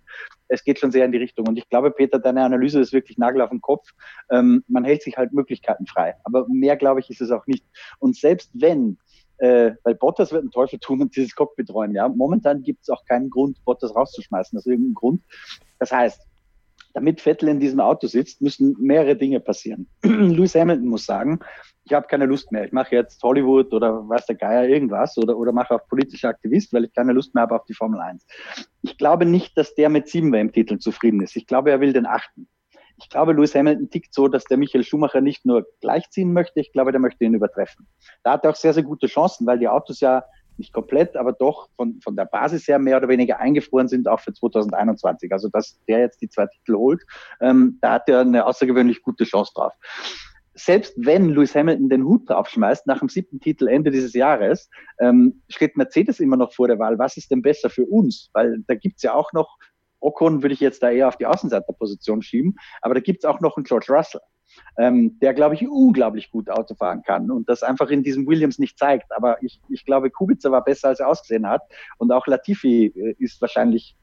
es geht schon sehr in die Richtung. Und ich glaube, Peter, deine Analyse ist wirklich Nagel auf den Kopf. Ähm, man hält sich halt Möglichkeiten frei. Aber mehr, glaube ich, ist es auch nicht. Und selbst wenn äh, weil Bottas wird einen Teufel tun und dieses Cockpit räumen. Ja, momentan gibt es auch keinen Grund, Bottas rauszuschmeißen, aus irgendeinem Grund. Das heißt, damit Vettel in diesem Auto sitzt, müssen mehrere Dinge passieren. Lewis Hamilton muss sagen, ich habe keine Lust mehr. Ich mache jetzt Hollywood oder weiß der Geier irgendwas oder, oder mache auch politischer Aktivist, weil ich keine Lust mehr habe auf die Formel 1. Ich glaube nicht, dass der mit sieben WM-Titeln zufrieden ist. Ich glaube, er will den achten. Ich glaube, Lewis Hamilton tickt so, dass der Michael Schumacher nicht nur gleichziehen möchte, ich glaube, der möchte ihn übertreffen. Da hat er auch sehr, sehr gute Chancen, weil die Autos ja nicht komplett, aber doch von, von der Basis her mehr oder weniger eingefroren sind, auch für 2021. Also, dass der jetzt die zwei Titel holt, ähm, da hat er eine außergewöhnlich gute Chance drauf. Selbst wenn Lewis Hamilton den Hut draufschmeißt nach dem siebten Titel Ende dieses Jahres, ähm, steht Mercedes immer noch vor der Wahl, was ist denn besser für uns? Weil da gibt's ja auch noch, Ocon würde ich jetzt da eher auf die Außenseiterposition schieben, aber da gibt's auch noch einen George Russell ähm, der, glaube ich, unglaublich gut Auto fahren kann und das einfach in diesem Williams nicht zeigt. Aber ich, ich glaube, Kubica war besser, als er ausgesehen hat. Und auch Latifi äh, ist wahrscheinlich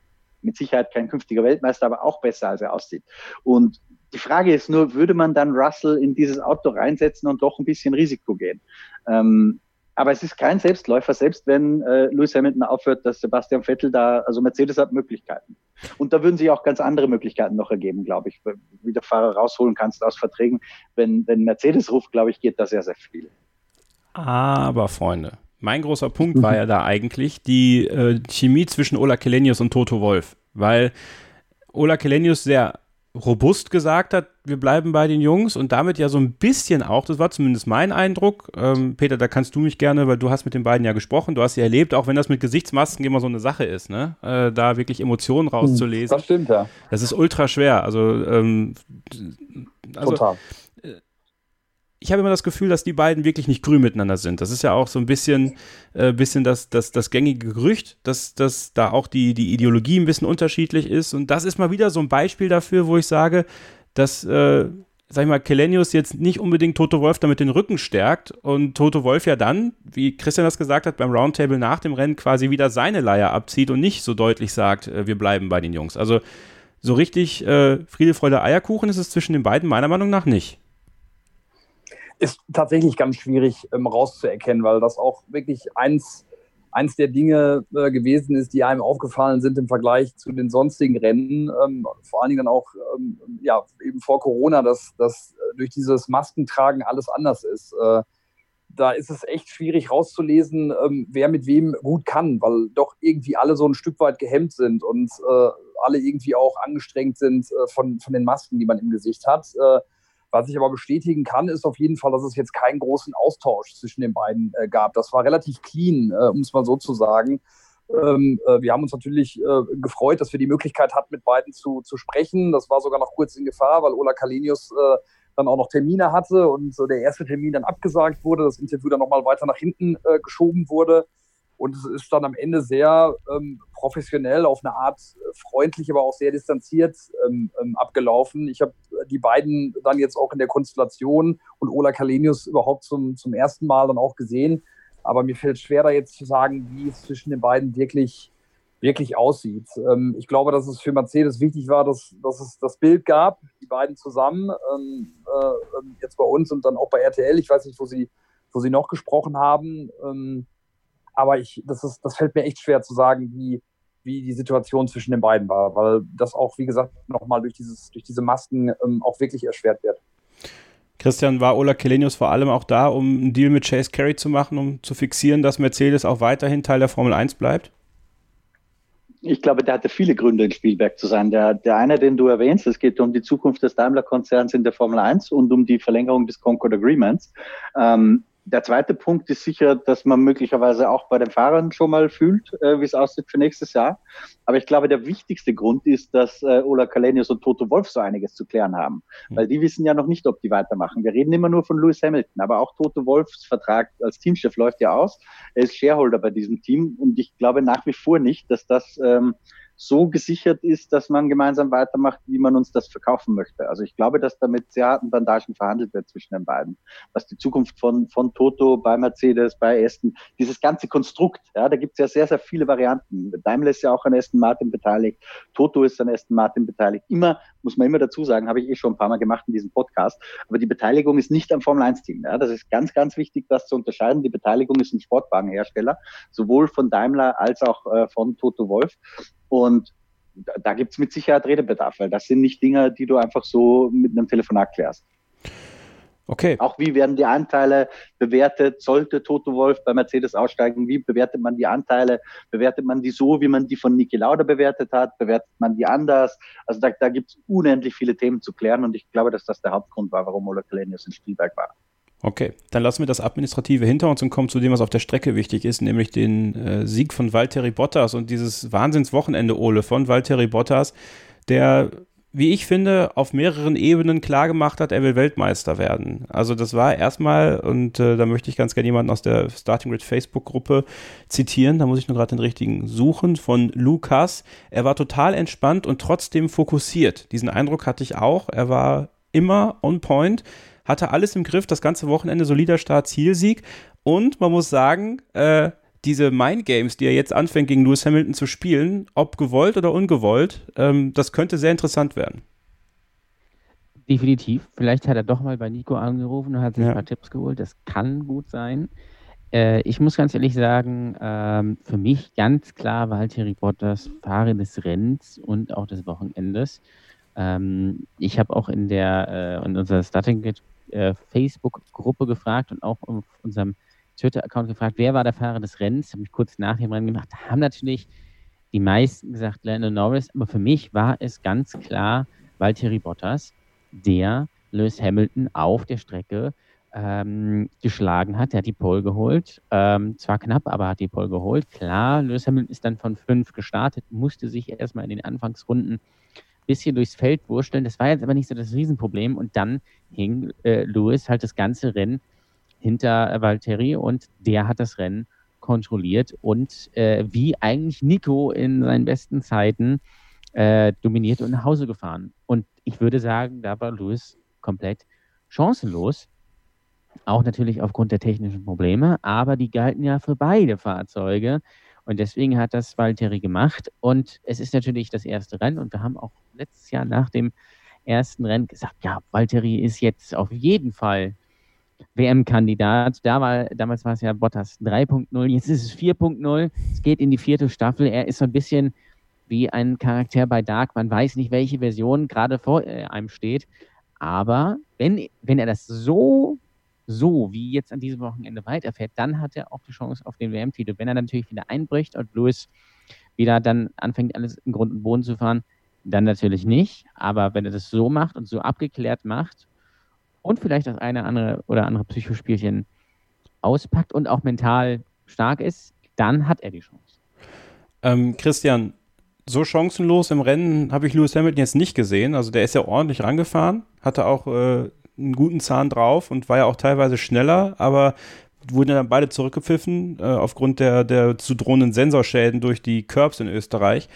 mit Sicherheit kein künftiger Weltmeister, aber auch besser, als er aussieht. Und die Frage ist nur, würde man dann Russell in dieses Auto reinsetzen und doch ein bisschen Risiko gehen? Ähm, aber es ist kein Selbstläufer, selbst wenn äh, Lewis Hamilton aufhört, dass Sebastian Vettel da, also Mercedes hat Möglichkeiten. Und da würden sich auch ganz andere Möglichkeiten noch ergeben, glaube ich, wie der Fahrer rausholen kannst aus Verträgen. Wenn, wenn Mercedes ruft, glaube ich, geht da sehr, sehr viel. Aber, Freunde, mein großer Punkt war ja da eigentlich die äh, Chemie zwischen Ola Kelenius und Toto Wolf, weil Ola Kelenius sehr robust gesagt hat, wir bleiben bei den Jungs und damit ja so ein bisschen auch, das war zumindest mein Eindruck. Ähm, Peter, da kannst du mich gerne, weil du hast mit den beiden ja gesprochen, du hast sie erlebt, auch wenn das mit Gesichtsmasken immer so eine Sache ist, ne? Äh, da wirklich Emotionen rauszulesen. Das stimmt, ja. Das ist ultra schwer. Also, ähm, also Total ich habe immer das Gefühl, dass die beiden wirklich nicht grün miteinander sind. Das ist ja auch so ein bisschen, äh, bisschen das, das, das gängige Gerücht, dass, dass da auch die, die Ideologie ein bisschen unterschiedlich ist. Und das ist mal wieder so ein Beispiel dafür, wo ich sage, dass äh, sag ich mal, Kelenius jetzt nicht unbedingt Toto Wolf damit den Rücken stärkt und Toto Wolf ja dann, wie Christian das gesagt hat, beim Roundtable nach dem Rennen quasi wieder seine Leier abzieht und nicht so deutlich sagt, äh, wir bleiben bei den Jungs. Also so richtig äh, Friede, Freude, Eierkuchen ist es zwischen den beiden meiner Meinung nach nicht. Ist tatsächlich ganz schwierig ähm, rauszuerkennen, weil das auch wirklich eins eins der Dinge äh, gewesen ist, die einem aufgefallen sind im Vergleich zu den sonstigen Rennen. Ähm, vor allen Dingen auch ähm, ja, eben vor Corona, dass, dass äh, durch dieses Maskentragen alles anders ist. Äh, da ist es echt schwierig rauszulesen, ähm, wer mit wem gut kann, weil doch irgendwie alle so ein Stück weit gehemmt sind und äh, alle irgendwie auch angestrengt sind äh, von, von den Masken, die man im Gesicht hat. Was ich aber bestätigen kann, ist auf jeden Fall, dass es jetzt keinen großen Austausch zwischen den beiden äh, gab. Das war relativ clean, äh, um es mal so zu sagen. Ähm, äh, wir haben uns natürlich äh, gefreut, dass wir die Möglichkeit hatten, mit beiden zu, zu sprechen. Das war sogar noch kurz in Gefahr, weil Ola Kalenius äh, dann auch noch Termine hatte und der erste Termin dann abgesagt wurde, das Interview dann nochmal weiter nach hinten äh, geschoben wurde. Und es ist dann am Ende sehr ähm, professionell, auf eine Art äh, freundlich, aber auch sehr distanziert ähm, ähm, abgelaufen. Ich habe die beiden dann jetzt auch in der Konstellation und Ola Kalenius überhaupt zum, zum ersten Mal dann auch gesehen. Aber mir fällt schwer, da jetzt zu sagen, wie es zwischen den beiden wirklich, wirklich aussieht. Ähm, ich glaube, dass es für Mercedes wichtig war, dass, dass es das Bild gab, die beiden zusammen, ähm, äh, ähm, jetzt bei uns und dann auch bei RTL. Ich weiß nicht, wo sie, wo sie noch gesprochen haben. Aber ich, das, ist, das fällt mir echt schwer zu sagen, wie, wie die Situation zwischen den beiden war, weil das auch, wie gesagt, nochmal durch, durch diese Masken ähm, auch wirklich erschwert wird. Christian, war Ola Kelenius vor allem auch da, um einen Deal mit Chase Carey zu machen, um zu fixieren, dass Mercedes auch weiterhin Teil der Formel 1 bleibt? Ich glaube, der hatte viele Gründe, in Spielberg zu sein. Der, der eine, den du erwähnst, es geht um die Zukunft des Daimler-Konzerns in der Formel 1 und um die Verlängerung des Concord Agreements. Ähm, der zweite Punkt ist sicher, dass man möglicherweise auch bei den Fahrern schon mal fühlt, äh, wie es aussieht für nächstes Jahr. Aber ich glaube, der wichtigste Grund ist, dass äh, Ola Kalenius und Toto Wolf so einiges zu klären haben. Mhm. Weil die wissen ja noch nicht, ob die weitermachen. Wir reden immer nur von Lewis Hamilton, aber auch Toto Wolfs Vertrag als Teamchef läuft ja aus. Er ist Shareholder bei diesem Team und ich glaube nach wie vor nicht, dass das ähm, so gesichert ist, dass man gemeinsam weitermacht, wie man uns das verkaufen möchte. Also ich glaube, dass da mit sehr harten Bandagen verhandelt wird zwischen den beiden. Was die Zukunft von, von Toto bei Mercedes, bei Aston, dieses ganze Konstrukt, ja, da gibt es ja sehr, sehr viele Varianten. Daimler ist ja auch an Aston Martin beteiligt, Toto ist an Aston Martin beteiligt. Immer, muss man immer dazu sagen, habe ich eh schon ein paar Mal gemacht in diesem Podcast, aber die Beteiligung ist nicht am Formel-1-Team. Ja. Das ist ganz, ganz wichtig, das zu unterscheiden. Die Beteiligung ist ein Sportwagenhersteller, sowohl von Daimler als auch äh, von Toto Wolf. Und da, da gibt es mit Sicherheit Redebedarf, weil das sind nicht Dinge, die du einfach so mit einem Telefonat klärst. Okay. Auch wie werden die Anteile bewertet? Sollte Toto Wolf bei Mercedes aussteigen? Wie bewertet man die Anteile? Bewertet man die so, wie man die von Niki Lauda bewertet hat? Bewertet man die anders? Also da, da gibt es unendlich viele Themen zu klären und ich glaube, dass das der Hauptgrund war, warum Ola Kalenius in Spielberg war. Okay, dann lassen wir das Administrative hinter uns und kommen zu dem, was auf der Strecke wichtig ist, nämlich den äh, Sieg von Valtteri Bottas und dieses Wahnsinnswochenende, Ole, von Valtteri Bottas, der, wie ich finde, auf mehreren Ebenen klargemacht hat, er will Weltmeister werden. Also das war erstmal, und äh, da möchte ich ganz gerne jemanden aus der Starting Grid Facebook-Gruppe zitieren, da muss ich nur gerade den richtigen suchen, von Lukas. Er war total entspannt und trotzdem fokussiert. Diesen Eindruck hatte ich auch. Er war immer on point hatte alles im Griff, das ganze Wochenende solider Start, Zielsieg. Und man muss sagen, äh, diese Mindgames, die er jetzt anfängt, gegen Lewis Hamilton zu spielen, ob gewollt oder ungewollt, ähm, das könnte sehr interessant werden. Definitiv. Vielleicht hat er doch mal bei Nico angerufen und hat sich ja. ein paar Tipps geholt. Das kann gut sein. Äh, ich muss ganz ehrlich sagen, ähm, für mich ganz klar Valtteri Bottas Fahrer des Rennens und auch des Wochenendes. Ähm, ich habe auch in der äh, in unserer Starting äh, Facebook-Gruppe gefragt und auch auf unserem Twitter-Account gefragt, wer war der Fahrer des Rennens? Habe ich kurz nach dem Rennen gemacht. Da haben natürlich die meisten gesagt Lando Norris, aber für mich war es ganz klar Valtteri Bottas, der Lewis Hamilton auf der Strecke ähm, geschlagen hat. Er hat die Pole geholt. Ähm, zwar knapp, aber hat die Pole geholt. Klar, Lewis Hamilton ist dann von fünf gestartet, musste sich erstmal in den Anfangsrunden bisschen durchs Feld wursteln. Das war jetzt aber nicht so das Riesenproblem. Und dann hing äh, Lewis halt das ganze Rennen hinter Valtteri und der hat das Rennen kontrolliert und äh, wie eigentlich Nico in seinen besten Zeiten äh, dominiert und nach Hause gefahren. Und ich würde sagen, da war Lewis komplett chancenlos. Auch natürlich aufgrund der technischen Probleme, aber die galten ja für beide Fahrzeuge. Und deswegen hat das Valtteri gemacht. Und es ist natürlich das erste Rennen. Und wir haben auch letztes Jahr nach dem ersten Rennen gesagt, ja, Valtteri ist jetzt auf jeden Fall WM-Kandidat. Da war, damals war es ja Bottas 3.0, jetzt ist es 4.0. Es geht in die vierte Staffel. Er ist so ein bisschen wie ein Charakter bei Dark. Man weiß nicht, welche Version gerade vor äh, einem steht. Aber wenn, wenn er das so, so wie jetzt an diesem Wochenende weiterfährt, dann hat er auch die Chance auf den WM-Titel. Wenn er natürlich wieder einbricht und Lewis wieder dann anfängt, alles im Grund und Boden zu fahren, dann natürlich nicht. Aber wenn er das so macht und so abgeklärt macht und vielleicht das eine andere oder andere Psychospielchen auspackt und auch mental stark ist, dann hat er die Chance. Ähm, Christian, so chancenlos im Rennen habe ich Lewis Hamilton jetzt nicht gesehen. Also der ist ja ordentlich rangefahren, hatte auch äh, einen guten Zahn drauf und war ja auch teilweise schneller, aber wurden dann beide zurückgepfiffen äh, aufgrund der, der zu drohenden Sensorschäden durch die Curbs in Österreich.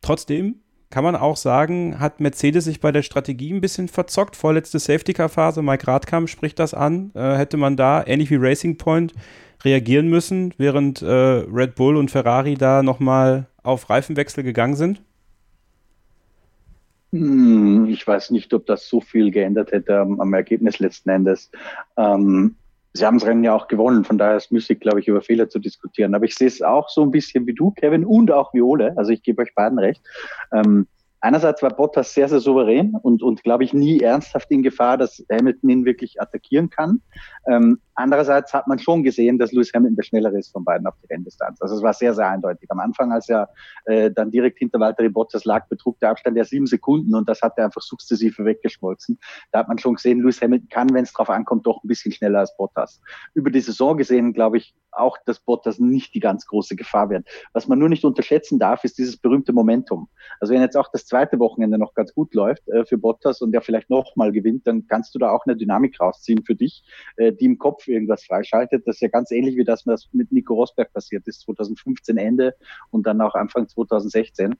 Trotzdem kann man auch sagen, hat Mercedes sich bei der Strategie ein bisschen verzockt. Vorletzte Safety-Car-Phase, Mike Radkamp spricht das an. Äh, hätte man da, ähnlich wie Racing Point, reagieren müssen, während äh, Red Bull und Ferrari da nochmal auf Reifenwechsel gegangen sind? Hm, ich weiß nicht, ob das so viel geändert hätte am, am Ergebnis letzten Endes. Ähm, Sie haben das Rennen ja auch gewonnen, von daher ist müßig, glaube ich, über Fehler zu diskutieren. Aber ich sehe es auch so ein bisschen wie du, Kevin, und auch wie Ole. Also ich gebe euch beiden recht. Ähm, einerseits war Bottas sehr, sehr souverän und, und glaube ich, nie ernsthaft in Gefahr, dass Hamilton ihn wirklich attackieren kann. Ähm, andererseits hat man schon gesehen, dass Lewis Hamilton der schnellere ist von beiden auf die Renndistanz. Also es war sehr, sehr eindeutig. Am Anfang, als er äh, dann direkt hinter Valtteri Bottas lag, betrug der Abstand ja sieben Sekunden und das hat er einfach sukzessive weggeschmolzen. Da hat man schon gesehen, Lewis Hamilton kann, wenn es drauf ankommt, doch ein bisschen schneller als Bottas. Über die Saison gesehen, glaube ich, auch, dass Bottas nicht die ganz große Gefahr wird. Was man nur nicht unterschätzen darf, ist dieses berühmte Momentum. Also wenn jetzt auch das zweite Wochenende noch ganz gut läuft äh, für Bottas und der vielleicht nochmal gewinnt, dann kannst du da auch eine Dynamik rausziehen für dich, äh, die im Kopf irgendwas freischaltet. Das ist ja ganz ähnlich wie das, was mit Nico Rosberg passiert ist, 2015 Ende und dann auch Anfang 2016.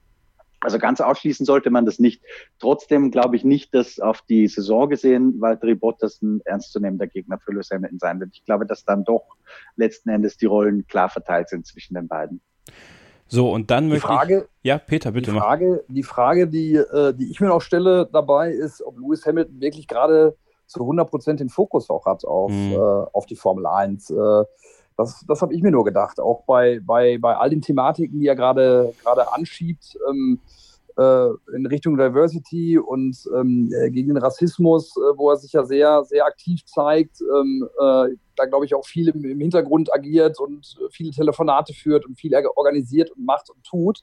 Also ganz ausschließen sollte man das nicht. Trotzdem glaube ich nicht, dass auf die Saison gesehen Valtteri Bottas ein ernstzunehmender Gegner für Lewis Hamilton sein wird. Ich glaube, dass dann doch letzten Endes die Rollen klar verteilt sind zwischen den beiden. So, und dann die Frage, ich, Ja, Peter, bitte. Die Frage, die, Frage die, äh, die ich mir noch stelle dabei ist, ob Lewis Hamilton wirklich gerade zu 100 Prozent den Fokus auch hat auf, mhm. äh, auf die Formel 1. Äh, das, das habe ich mir nur gedacht. Auch bei, bei, bei all den Thematiken, die er gerade anschiebt, ähm, äh, in Richtung Diversity und ähm, äh, gegen den Rassismus, äh, wo er sich ja sehr, sehr aktiv zeigt, ähm, äh, da glaube ich auch viel im, im, Hintergrund agiert und viele Telefonate führt und viel organisiert und macht und tut,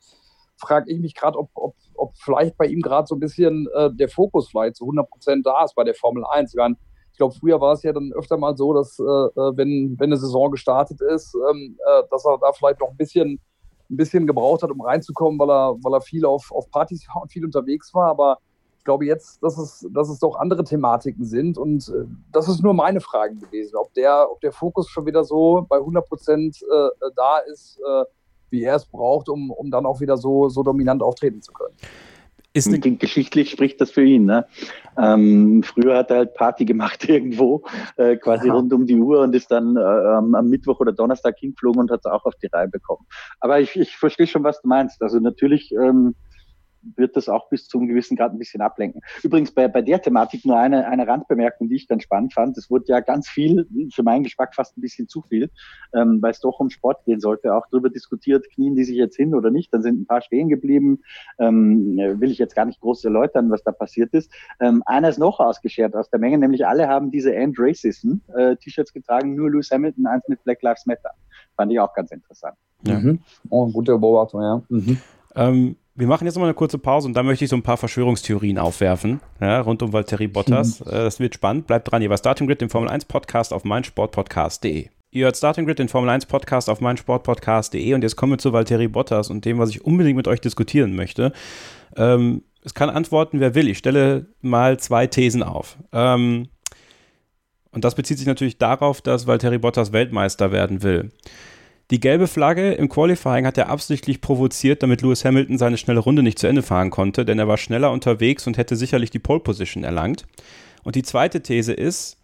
frage ich mich gerade, ob, ob, ob vielleicht bei ihm gerade so ein bisschen äh, der Fokus vielleicht zu 100 Prozent da ist bei der Formel 1. Ich meine, ich glaube, früher war es ja dann öfter mal so, dass äh, äh, wenn, wenn eine Saison gestartet ist, ähm, äh, dass er da vielleicht noch ein bisschen, ein bisschen gebraucht hat, um reinzukommen, weil er, weil er viel auf, auf Partys war und viel unterwegs war. Aber ich glaube jetzt, dass es, dass es doch andere Thematiken sind. Und äh, das ist nur meine Frage gewesen, ob der, ob der Fokus schon wieder so bei 100 Prozent äh, da ist, äh, wie er es braucht, um, um dann auch wieder so, so dominant auftreten zu können. Ist eine Geschichtlich spricht das für ihn. Ne? Ähm, früher hat er halt Party gemacht irgendwo, äh, quasi Aha. rund um die Uhr und ist dann äh, am Mittwoch oder Donnerstag hingeflogen und hat es auch auf die Reihe bekommen. Aber ich, ich verstehe schon, was du meinst. Also natürlich ähm, wird das auch bis zu einem gewissen Grad ein bisschen ablenken. Übrigens bei, bei der Thematik nur eine, eine Randbemerkung, die ich ganz spannend fand. Es wurde ja ganz viel, für meinen Geschmack fast ein bisschen zu viel, ähm, weil es doch um Sport gehen sollte, auch darüber diskutiert, knien die sich jetzt hin oder nicht. Dann sind ein paar stehen geblieben. Ähm, will ich jetzt gar nicht groß erläutern, was da passiert ist. Ähm, einer ist noch ausgeschert aus der Menge, nämlich alle haben diese End Racism äh, T-Shirts getragen, nur Lewis Hamilton, eins mit Black Lives Matter. Fand ich auch ganz interessant. Ja. Mhm. Oh, gute Beobachtung, ja. Mhm. Ähm, wir machen jetzt noch mal eine kurze Pause und da möchte ich so ein paar Verschwörungstheorien aufwerfen, ja, rund um Valtteri Bottas. Mhm. Das wird spannend. Bleibt dran, ihr war Starting Grid, den Formel 1 Podcast auf meinsportpodcast.de. Ihr hört Starting Grid, den Formel 1 Podcast auf meinsportpodcast.de und jetzt kommen wir zu Valtteri Bottas und dem, was ich unbedingt mit euch diskutieren möchte. Ähm, es kann antworten, wer will. Ich stelle mal zwei Thesen auf. Ähm, und das bezieht sich natürlich darauf, dass Valtteri Bottas Weltmeister werden will. Die gelbe Flagge im Qualifying hat er absichtlich provoziert, damit Lewis Hamilton seine schnelle Runde nicht zu Ende fahren konnte, denn er war schneller unterwegs und hätte sicherlich die Pole Position erlangt. Und die zweite These ist,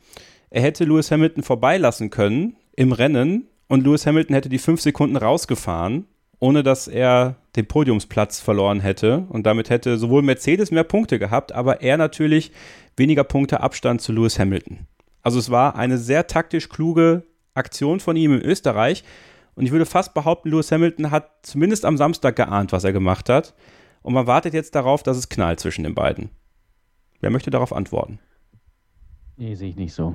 er hätte Lewis Hamilton vorbeilassen können im Rennen und Lewis Hamilton hätte die fünf Sekunden rausgefahren, ohne dass er den Podiumsplatz verloren hätte. Und damit hätte sowohl Mercedes mehr Punkte gehabt, aber er natürlich weniger Punkte Abstand zu Lewis Hamilton. Also es war eine sehr taktisch kluge Aktion von ihm in Österreich. Und ich würde fast behaupten, Lewis Hamilton hat zumindest am Samstag geahnt, was er gemacht hat. Und man wartet jetzt darauf, dass es knallt zwischen den beiden. Wer möchte darauf antworten? Nee, sehe ich nicht so.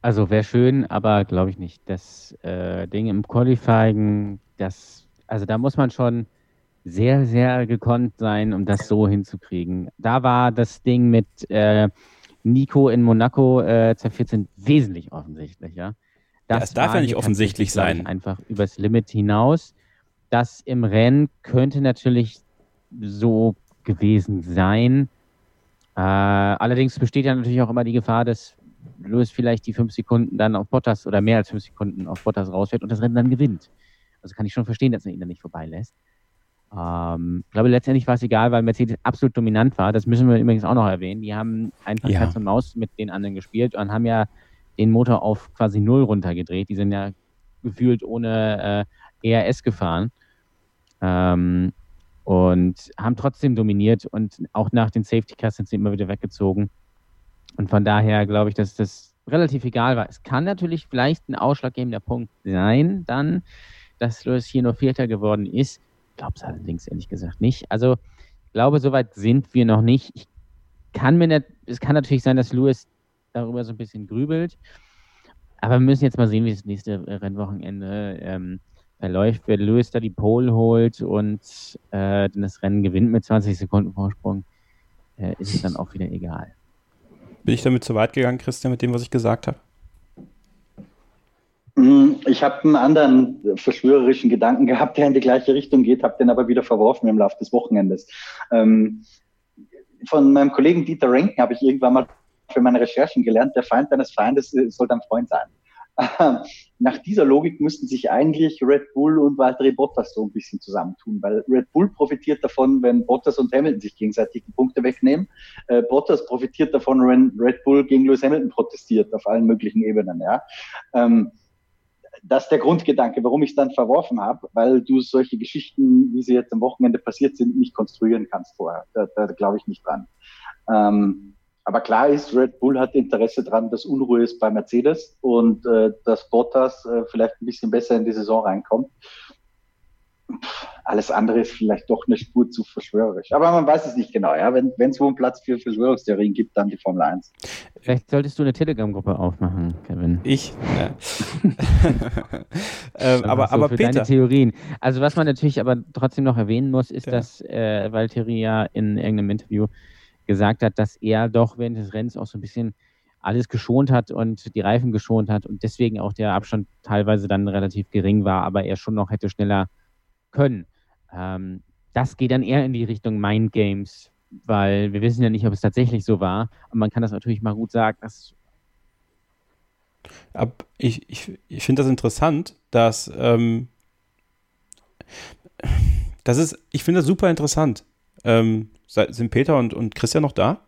Also wäre schön, aber glaube ich nicht. Das äh, Ding im Qualifying, das, also da muss man schon sehr, sehr gekonnt sein, um das so hinzukriegen. Da war das Ding mit äh, Nico in Monaco äh, 2014 wesentlich offensichtlicher. Das ja, es darf ja nicht offensichtlich sein. Einfach übers Limit hinaus. Das im Rennen könnte natürlich so gewesen sein. Äh, allerdings besteht ja natürlich auch immer die Gefahr, dass Lewis vielleicht die fünf Sekunden dann auf Bottas oder mehr als fünf Sekunden auf Bottas rausfährt und das Rennen dann gewinnt. Also kann ich schon verstehen, dass er ihn dann nicht vorbeilässt. Ähm, ich glaube, letztendlich war es egal, weil Mercedes absolut dominant war. Das müssen wir übrigens auch noch erwähnen. Die haben einfach ja. Katz und Maus mit den anderen gespielt und haben ja den Motor auf quasi Null runtergedreht. Die sind ja gefühlt ohne äh, ERS gefahren. Ähm, und haben trotzdem dominiert und auch nach den Safety Cars sind sie immer wieder weggezogen. Und von daher glaube ich, dass das relativ egal war. Es kann natürlich vielleicht ein ausschlaggebender Punkt sein, dann, dass Lewis hier nur Vierter geworden ist. Ich glaube es allerdings ehrlich gesagt nicht. Also, ich glaube, soweit sind wir noch nicht. Ich kann mir nicht, es kann natürlich sein, dass Lewis darüber so ein bisschen grübelt. Aber wir müssen jetzt mal sehen, wie das nächste Rennwochenende ähm, verläuft, wer Lewis da die Pole holt und äh, das Rennen gewinnt mit 20 Sekunden Vorsprung, äh, ist es dann auch wieder egal. Bin ich damit zu weit gegangen, Christian, mit dem, was ich gesagt habe? Hm, ich habe einen anderen verschwörerischen Gedanken gehabt, der in die gleiche Richtung geht, habe den aber wieder verworfen im Laufe des Wochenendes. Ähm, von meinem Kollegen Dieter Renken habe ich irgendwann mal für meine Recherchen gelernt, der Feind deines Feindes äh, soll dein Freund sein. Nach dieser Logik müssten sich eigentlich Red Bull und Valtteri Bottas so ein bisschen zusammentun, weil Red Bull profitiert davon, wenn Bottas und Hamilton sich gegenseitig die Punkte wegnehmen. Äh, Bottas profitiert davon, wenn Red Bull gegen Lewis Hamilton protestiert auf allen möglichen Ebenen. Ja. Ähm, das ist der Grundgedanke, warum ich es dann verworfen habe, weil du solche Geschichten, wie sie jetzt am Wochenende passiert sind, nicht konstruieren kannst vorher. Da, da glaube ich nicht dran. Ähm, aber klar ist, Red Bull hat Interesse daran, dass Unruhe ist bei Mercedes und äh, dass Bottas äh, vielleicht ein bisschen besser in die Saison reinkommt. Alles andere ist vielleicht doch eine Spur zu verschwörerisch. Aber man weiß es nicht genau. Ja? Wenn es wohl einen Platz für Verschwörungstheorien gibt, dann die Formel 1. Vielleicht solltest du eine Telegram-Gruppe aufmachen, Kevin. Ich? Ja. ähm, aber, so aber für Peter. deine Theorien. Also was man natürlich aber trotzdem noch erwähnen muss, ist, Ja. dass äh, Valtteri ja in irgendeinem Interview gesagt hat, dass er doch während des Rennens auch so ein bisschen alles geschont hat und die Reifen geschont hat und deswegen auch der Abstand teilweise dann relativ gering war, aber er schon noch hätte schneller können. Ähm, das geht dann eher in die Richtung Mind Games, weil wir wissen ja nicht, ob es tatsächlich so war. Und man kann das natürlich mal gut sagen, dass Ab, ich ich, ich finde das interessant, dass ähm, das ist, ich finde das super interessant. Ähm, sind Peter und, und Christian noch da?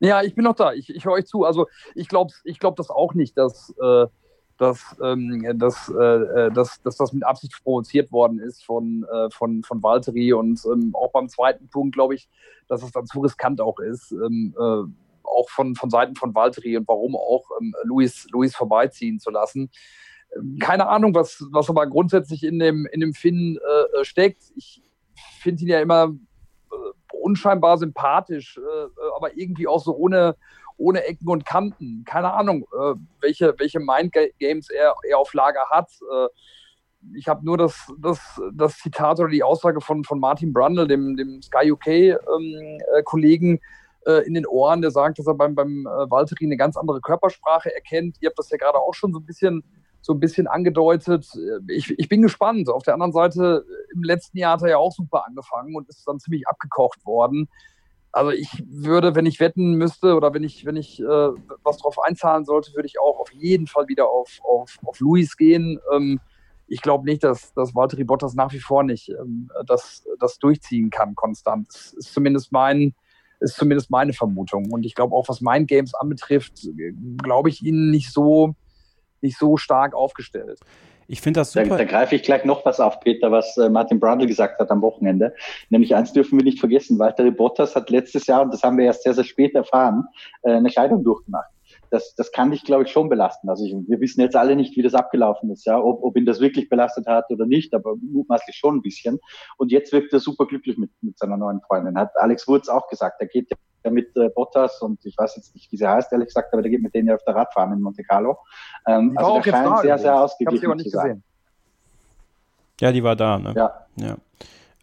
Ja, ich bin noch da. Ich, ich höre euch zu. Also ich glaube ich glaub das auch nicht, dass, äh, dass, ähm, dass, äh, dass, dass das mit Absicht provoziert worden ist von, äh, von, von Valtteri. Und ähm, auch beim zweiten Punkt glaube ich, dass es dann zu riskant auch ist. Ähm, äh, auch von, von Seiten von Valtteri und warum auch ähm, Luis, Luis vorbeiziehen zu lassen. Keine Ahnung, was, was aber grundsätzlich in dem, in dem Finn äh, äh, steckt. Ich finde ihn ja immer äh, unscheinbar sympathisch, äh, aber irgendwie auch so ohne, ohne Ecken und Kanten. Keine Ahnung, äh, welche, welche Mindgames er, er auf Lager hat. Äh, ich habe nur das, das, das Zitat oder die Aussage von, von Martin Brundle, dem, dem Sky UK-Kollegen, äh, in den Ohren, der sagt, dass er beim, beim äh, Valtteri eine ganz andere Körpersprache erkennt. Ihr habt das ja gerade auch schon so ein bisschen so ein bisschen angedeutet. Äh, Ich, ich bin gespannt. Auf der anderen Seite, äh, im letzten Jahr hat er ja auch super angefangen und ist dann ziemlich abgekocht worden. Also ich würde, wenn ich wetten müsste oder wenn ich, wenn ich äh, was drauf einzahlen sollte, würde ich auch auf jeden Fall wieder auf, auf, auf Luis gehen. Ähm, ich glaube nicht, dass, dass Valtteri Bottas nach wie vor nicht ähm, das, das durchziehen kann konstant. Das ist zumindest mein, Ist zumindest meine Vermutung. Und ich glaube auch, was mein Games anbetrifft, glaube ich ihnen nicht so, nicht so stark aufgestellt. Ich finde das super. Da, da greife ich gleich noch was auf, Peter, was äh, Martin Brundle gesagt hat am Wochenende. Nämlich eins dürfen wir nicht vergessen. Walter Bottas hat letztes Jahr, und das haben wir erst sehr, sehr spät erfahren, äh, eine Scheidung durchgemacht das, das kann dich, glaube ich, schon belasten. Also ich, wir wissen jetzt alle nicht, wie das abgelaufen ist, ja, ob, ob ihn das wirklich belastet hat oder nicht, aber mutmaßlich schon ein bisschen. Und jetzt wirkt er super glücklich mit, mit seiner neuen Freundin. Hat Alex Wurz auch gesagt, er geht ja mit äh, Bottas und ich weiß jetzt nicht, wie sie heißt, ehrlich gesagt, aber der geht mit denen ja auf der Radfahren in Monte Carlo. Ähm, also der scheint sehr, sehr ausgeglichen zu sein. Gesehen. Ja, die war da, ne? Ja. ja.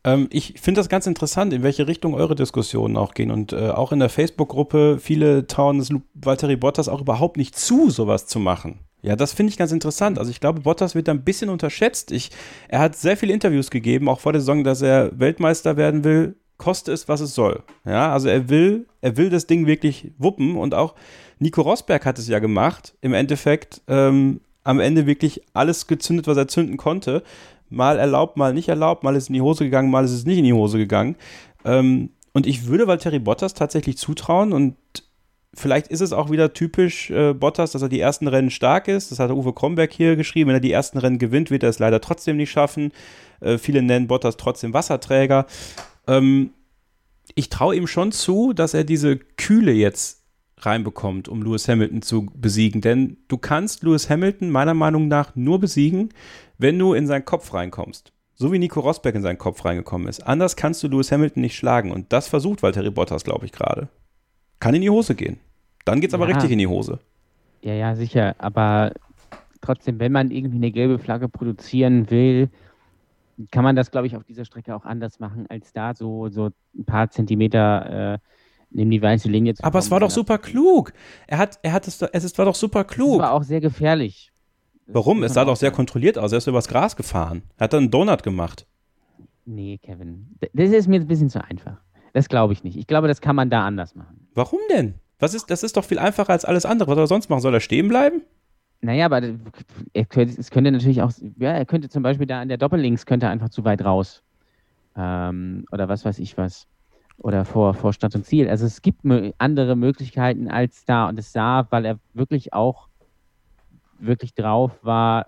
Ähm, ich finde das ganz interessant, in welche Richtung eure Diskussionen auch gehen. Und äh, auch in der Facebook-Gruppe, viele trauen es Valtteri Bottas auch überhaupt nicht zu, sowas zu machen. Ja, das finde ich ganz interessant. Also ich glaube, Bottas wird da ein bisschen unterschätzt. Ich, er hat sehr viele Interviews gegeben, auch vor der Saison, dass er Weltmeister werden will, koste es, was es soll. Ja, also er will, er will das Ding wirklich wuppen und auch Nico Rosberg hat es ja gemacht. Im Endeffekt ähm, am Ende wirklich alles gezündet, was er zünden konnte mal erlaubt, mal nicht erlaubt, mal ist es in die Hose gegangen, mal ist es nicht in die Hose gegangen. Ähm, und ich würde Valtteri Bottas tatsächlich zutrauen und vielleicht ist es auch wieder typisch äh, Bottas, dass er die ersten Rennen stark ist. Das hat Uwe Kromberg hier geschrieben. Wenn er die ersten Rennen gewinnt, wird er es leider trotzdem nicht schaffen. Äh, viele nennen Bottas trotzdem Wasserträger. Ähm, ich traue ihm schon zu, dass er diese Kühle jetzt reinbekommt, um Lewis Hamilton zu besiegen. Denn du kannst Lewis Hamilton meiner Meinung nach nur besiegen, wenn du in seinen Kopf reinkommst. So wie Nico Rosberg in seinen Kopf reingekommen ist. Anders kannst du Lewis Hamilton nicht schlagen. Und das versucht Valtteri Bottas, glaube ich, gerade. Kann in die Hose gehen. Dann geht es aber richtig in die Hose. Ja, ja, sicher. Aber trotzdem, wenn man irgendwie eine gelbe Flagge produzieren will, kann man das, glaube ich, auf dieser Strecke auch anders machen, als da so, so ein paar Zentimeter äh, neben die weiße Linie zu Aber es war doch super klug. Er hat, er hat es, es war doch super klug. Es war auch sehr gefährlich. Warum? Es sah doch sehr kontrolliert aus. Er ist übers Gras gefahren. Er hat dann einen Donut gemacht. Nee, Kevin. Das ist mir ein bisschen zu einfach. Das glaube ich nicht. Ich glaube, das kann man da anders machen. Warum denn? Was ist, das ist doch viel einfacher als alles andere. Was soll er sonst machen? Soll er stehen bleiben? Naja, aber er könnte, es könnte natürlich auch, ja, er könnte zum Beispiel da an der Doppellinks könnte er einfach zu weit raus. Ähm, oder was weiß ich was. Oder vor, vor Stadt und Ziel. Also es gibt andere Möglichkeiten als da. Und es sah, weil er wirklich auch wirklich drauf war,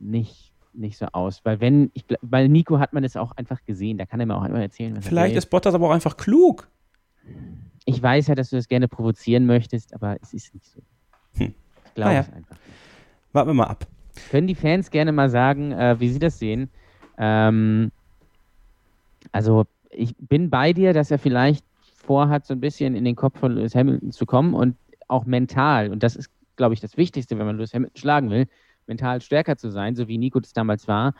nicht, nicht so aus. Weil wenn, ich, weil Nico hat man das auch einfach gesehen, da kann er mir auch immer erzählen. Was Vielleicht ist Bottas aber auch einfach klug. Ich weiß ja, dass du das gerne provozieren möchtest, aber es ist nicht so. Hm. Ich glaube naja. es einfach nicht. Warten wir mal ab. Können die Fans gerne mal sagen, äh, wie sie das sehen? Ähm, also, ich bin bei dir, dass er vielleicht vorhat, so ein bisschen in den Kopf von Lewis Hamilton zu kommen und auch mental. Und das ist glaube ich, das Wichtigste, wenn man Lewis Hamilton schlagen will, mental stärker zu sein, so wie Nico das damals war.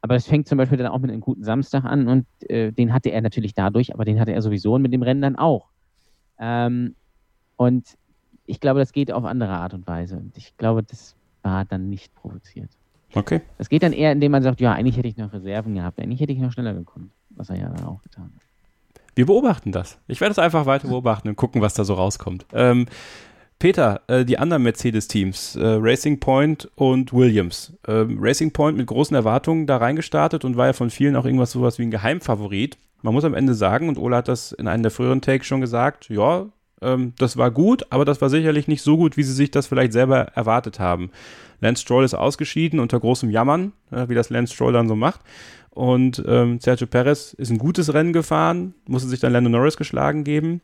Aber es fängt zum Beispiel dann auch mit einem guten Samstag an und äh, den hatte er natürlich dadurch, aber den hatte er sowieso und mit dem Rennen dann auch. Ähm, und ich glaube, das geht auf andere Art und Weise. Und ich glaube, das war dann nicht provoziert. Okay. Das geht dann eher, indem man sagt, ja, eigentlich hätte ich noch Reserven gehabt, eigentlich hätte ich noch schneller gekommen, was er ja dann auch getan hat. Wir beobachten das. Ich werde es einfach weiter beobachten und gucken, was da so rauskommt. Ähm, Peter, äh, die anderen Mercedes-Teams, äh, Racing Point und Williams. Ähm, Racing Point mit großen Erwartungen da reingestartet und war ja von vielen auch irgendwas sowas wie ein Geheimfavorit. Man muss am Ende sagen, und Ola hat das in einem der früheren Takes schon gesagt, ja, ähm, das war gut, aber das war sicherlich nicht so gut, wie sie sich das vielleicht selber erwartet haben. Lance Stroll ist ausgeschieden unter großem Jammern, äh, wie das Lance Stroll dann so macht. Und ähm, Sergio Perez ist ein gutes Rennen gefahren, musste sich dann Lando Norris geschlagen geben.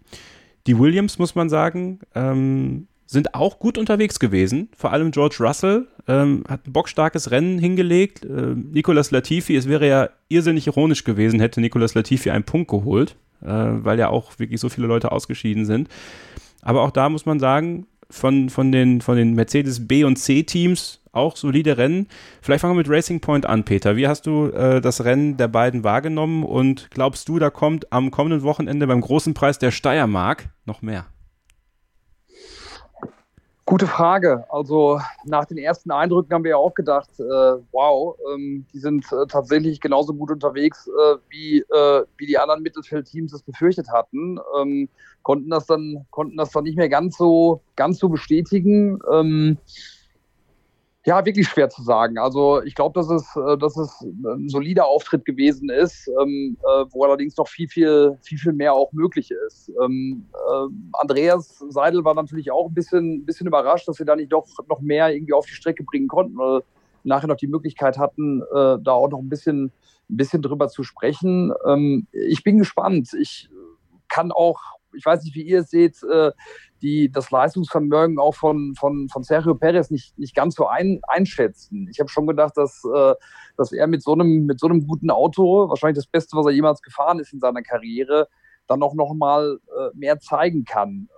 Die Williams, muss man sagen, ähm, sind auch gut unterwegs gewesen. Vor allem George Russell ähm, hat ein bockstarkes Rennen hingelegt. Äh, Nicolas Latifi, es wäre ja irrsinnig ironisch gewesen, hätte Nicolas Latifi einen Punkt geholt, weil ja auch wirklich so viele Leute ausgeschieden sind. Aber auch da muss man sagen, von, von, den, von den Mercedes B- und C-Teams auch solide Rennen. Vielleicht fangen wir mit Racing Point an, Peter. Wie hast du äh, das Rennen der beiden wahrgenommen und glaubst du, da kommt am kommenden Wochenende beim großen Preis der Steiermark noch mehr? Gute Frage. Also nach den ersten Eindrücken haben wir ja auch gedacht, äh, wow, ähm, die sind äh, tatsächlich genauso gut unterwegs, äh, wie, äh, wie die anderen Mittelfeldteams es befürchtet hatten. Ähm, konnten das dann konnten das dann nicht mehr ganz so ganz so bestätigen. Ähm, Ja, wirklich schwer zu sagen. Also ich glaube, dass es, äh, dass es ein solider Auftritt gewesen ist, ähm, äh, wo allerdings noch viel, viel, viel, viel mehr auch möglich ist. Ähm, äh, Andreas Seidel war natürlich auch ein bisschen, bisschen überrascht, dass sie da nicht doch noch mehr irgendwie auf die Strecke bringen konnten, weil nachher noch die Möglichkeit hatten, äh, da auch noch ein bisschen, ein bisschen drüber zu sprechen. Ähm, ich bin gespannt. Ich kann auch, ich weiß nicht, wie ihr es seht, äh, die das Leistungsvermögen auch von, von, von Sergio Perez nicht, nicht ganz so ein, einschätzen. Ich habe schon gedacht, dass, äh, dass er mit so, einem, mit so einem guten Auto, wahrscheinlich das Beste, was er jemals gefahren ist in seiner Karriere, dann auch noch mal äh, mehr zeigen kann.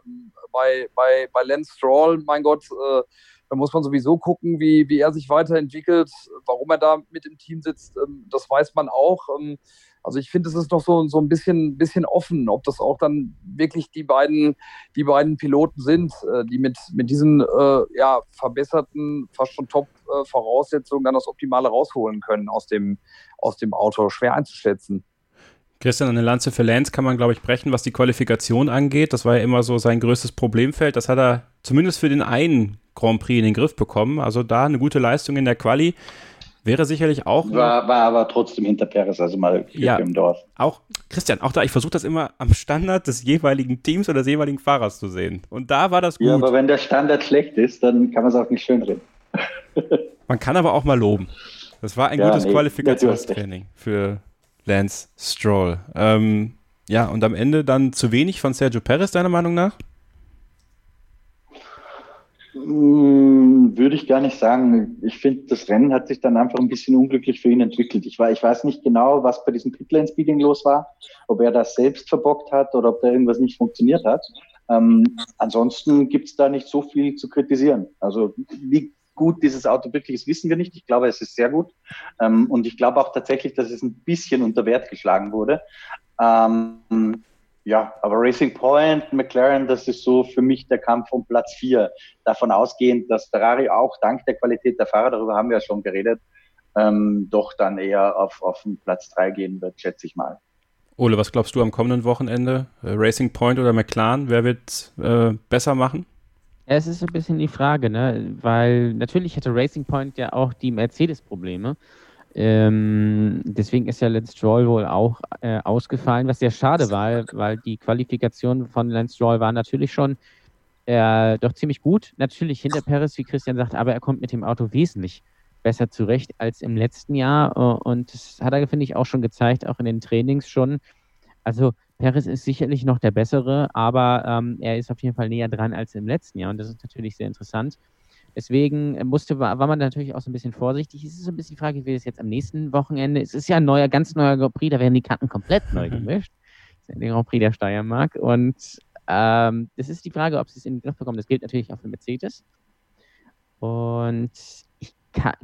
Bei, bei, bei Lance Stroll, mein Gott, äh, da muss man sowieso gucken, wie, wie er sich weiterentwickelt, warum er da mit im Team sitzt, ähm, das weiß man auch. Ähm, also ich finde, es ist noch so, so ein bisschen, bisschen offen, ob das auch dann wirklich die beiden, die beiden Piloten sind, äh, die mit, mit diesen äh, ja, verbesserten, fast schon Top-Voraussetzungen dann das Optimale rausholen können aus dem, aus dem Auto. Schwer einzuschätzen. Christian, eine Lanze für Lance kann man, glaube ich, brechen, was die Qualifikation angeht. Das war ja immer so sein größtes Problemfeld. Das hat er zumindest für den einen Grand Prix in den Griff bekommen. Also da eine gute Leistung in der Quali. Wäre sicherlich auch. War, war aber trotzdem hinter Perez, also mal ja, im Dorf. Auch, Christian, auch da, ich versuche das immer am Standard des jeweiligen Teams oder des jeweiligen Fahrers zu sehen. Und da war das gut. Ja, aber wenn der Standard schlecht ist, dann kann man es auch nicht schön reden. man kann aber auch mal loben. Das war ein ja, gutes nee, Qualifikationstraining für Lance Stroll. Ähm, ja, und am Ende dann zu wenig von Sergio Perez, deiner Meinung nach? Hm, würde ich gar nicht sagen. Ich finde, das Rennen hat sich dann einfach ein bisschen unglücklich für ihn entwickelt. Ich, war, ich weiß nicht genau, was bei diesem Pitlane-Speeding los war, ob er das selbst verbockt hat oder ob da irgendwas nicht funktioniert hat. Ähm, ansonsten es da nicht so viel zu kritisieren. Also wie gut dieses Auto wirklich ist, wissen wir nicht. Ich glaube, es ist sehr gut. Ähm, und ich glaube auch tatsächlich, dass es ein bisschen unter Wert geschlagen wurde. Ähm, ja, aber Racing Point, McLaren, das ist so für mich der Kampf um Platz vier. Davon ausgehend, dass Ferrari auch dank der Qualität der Fahrer, darüber haben wir ja schon geredet, ähm, doch dann eher auf, auf den Platz drei gehen wird, schätze ich mal. Ole, was glaubst du am kommenden Wochenende? Äh, Racing Point oder McLaren? Wer wird äh, besser machen? Es ist ein bisschen die Frage, ne? weil natürlich hatte Racing Point ja auch die Mercedes-Probleme. Ähm, deswegen ist ja Lance Stroll wohl auch äh, ausgefallen, was sehr schade war, weil die Qualifikation von Lance Stroll war natürlich schon äh, doch ziemlich gut. Natürlich hinter Paris, wie Christian sagt, aber er kommt mit dem Auto wesentlich besser zurecht als im letzten Jahr. Äh, und das hat er, finde ich, auch schon gezeigt, auch in den Trainings schon. Also Perez ist sicherlich noch der bessere, aber ähm, er ist auf jeden Fall näher dran als im letzten Jahr und das ist natürlich sehr interessant. Deswegen musste, war, man natürlich auch so ein bisschen vorsichtig. Es ist so ein bisschen die Frage, wie es jetzt am nächsten Wochenende. Es ist ja ein neuer, ganz neuer Grand Prix, da werden die Karten komplett neu gemischt. Das ist ja der Grand Prix der Steiermark. Und ähm, das ist die Frage, ob sie es in den Griff bekommen. Das gilt natürlich auch für Mercedes. Und ich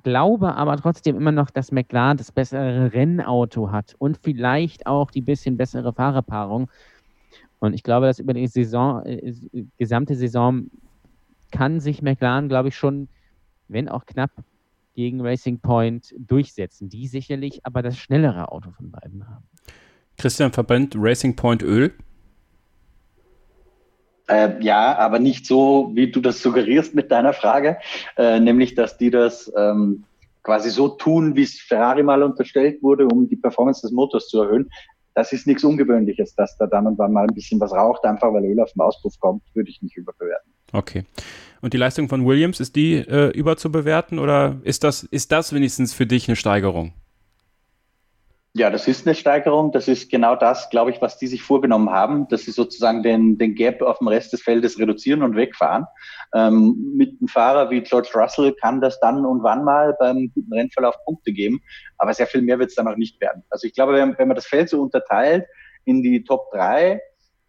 glaube aber trotzdem immer noch, dass McLaren das bessere Rennauto hat und vielleicht auch die bisschen bessere Fahrerpaarung. Und ich glaube, dass über die Saison, äh, gesamte Saison kann sich McLaren, glaube ich, schon, wenn auch knapp, gegen Racing Point durchsetzen. Die sicherlich aber das schnellere Auto von beiden haben. Christian verbrennt Racing Point Öl. Äh, ja, aber nicht so, wie du das suggerierst mit deiner Frage, äh, nämlich, dass die das ähm, quasi so tun, wie es Ferrari mal unterstellt wurde, um die Performance des Motors zu erhöhen. Das ist nichts Ungewöhnliches, dass da dann und wann mal ein bisschen was raucht, einfach weil Öl auf den Auspuff kommt, würde ich nicht überbewerten. Okay. Und die Leistung von Williams, ist die äh, überzubewerten oder ist das, ist das wenigstens für dich eine Steigerung? Ja, das ist eine Steigerung. Das ist genau das, glaube ich, was die sich vorgenommen haben, dass sie sozusagen den, den Gap auf dem Rest des Feldes reduzieren und wegfahren. Ähm, mit einem Fahrer wie George Russell kann das dann und wann mal beim guten Rennverlauf Punkte geben, aber sehr viel mehr wird es dann auch nicht werden. Also ich glaube, wenn, wenn man das Feld so unterteilt in die Top 3,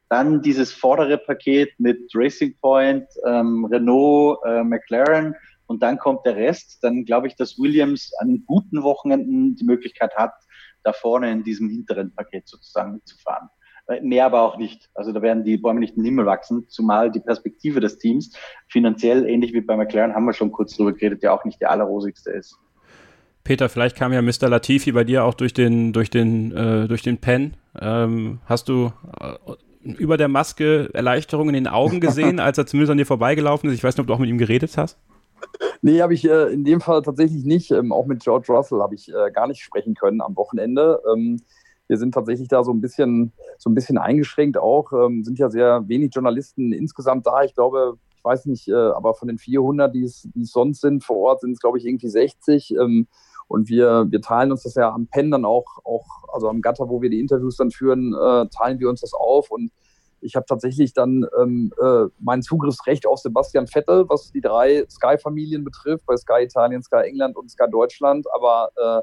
dann dieses vordere Paket mit Racing Point, ähm, Renault, äh, McLaren und dann kommt der Rest. Dann glaube ich, dass Williams an guten Wochenenden die Möglichkeit hat, da vorne in diesem hinteren Paket sozusagen mitzufahren. Äh, mehr aber auch nicht. Also da werden die Bäume nicht in den Himmel wachsen, zumal die Perspektive des Teams finanziell, ähnlich wie bei McLaren, haben wir schon kurz drüber geredet, ja auch nicht die allerrosigste ist. Peter, vielleicht kam ja Mr. Latifi bei dir auch durch den, durch den, äh, durch den Pen. Ähm, hast du äh, über der Maske Erleichterung in den Augen gesehen, als er zumindest an dir vorbeigelaufen ist? Ich weiß nicht, ob du auch mit ihm geredet hast. Nee, habe ich äh, in dem Fall tatsächlich nicht. Ähm, auch mit George Russell habe ich äh, gar nicht sprechen können am Wochenende. Ähm, wir sind tatsächlich da so ein bisschen, so ein bisschen eingeschränkt auch. Ähm, sind ja sehr wenig Journalisten insgesamt da. Ich glaube, weiß nicht, äh, aber von den 400, die es, sonst sind vor Ort, sind es, glaube ich, irgendwie 60. Ähm, und wir, wir teilen uns das ja am Pen dann auch, auch, also am Gatter, wo wir die Interviews dann führen, äh, teilen wir uns das auf. Und ich habe tatsächlich dann ähm, äh, mein Zugriffsrecht auf Sebastian Vettel, was die drei Sky-Familien betrifft, bei Sky Italien, Sky England und Sky Deutschland. Aber äh,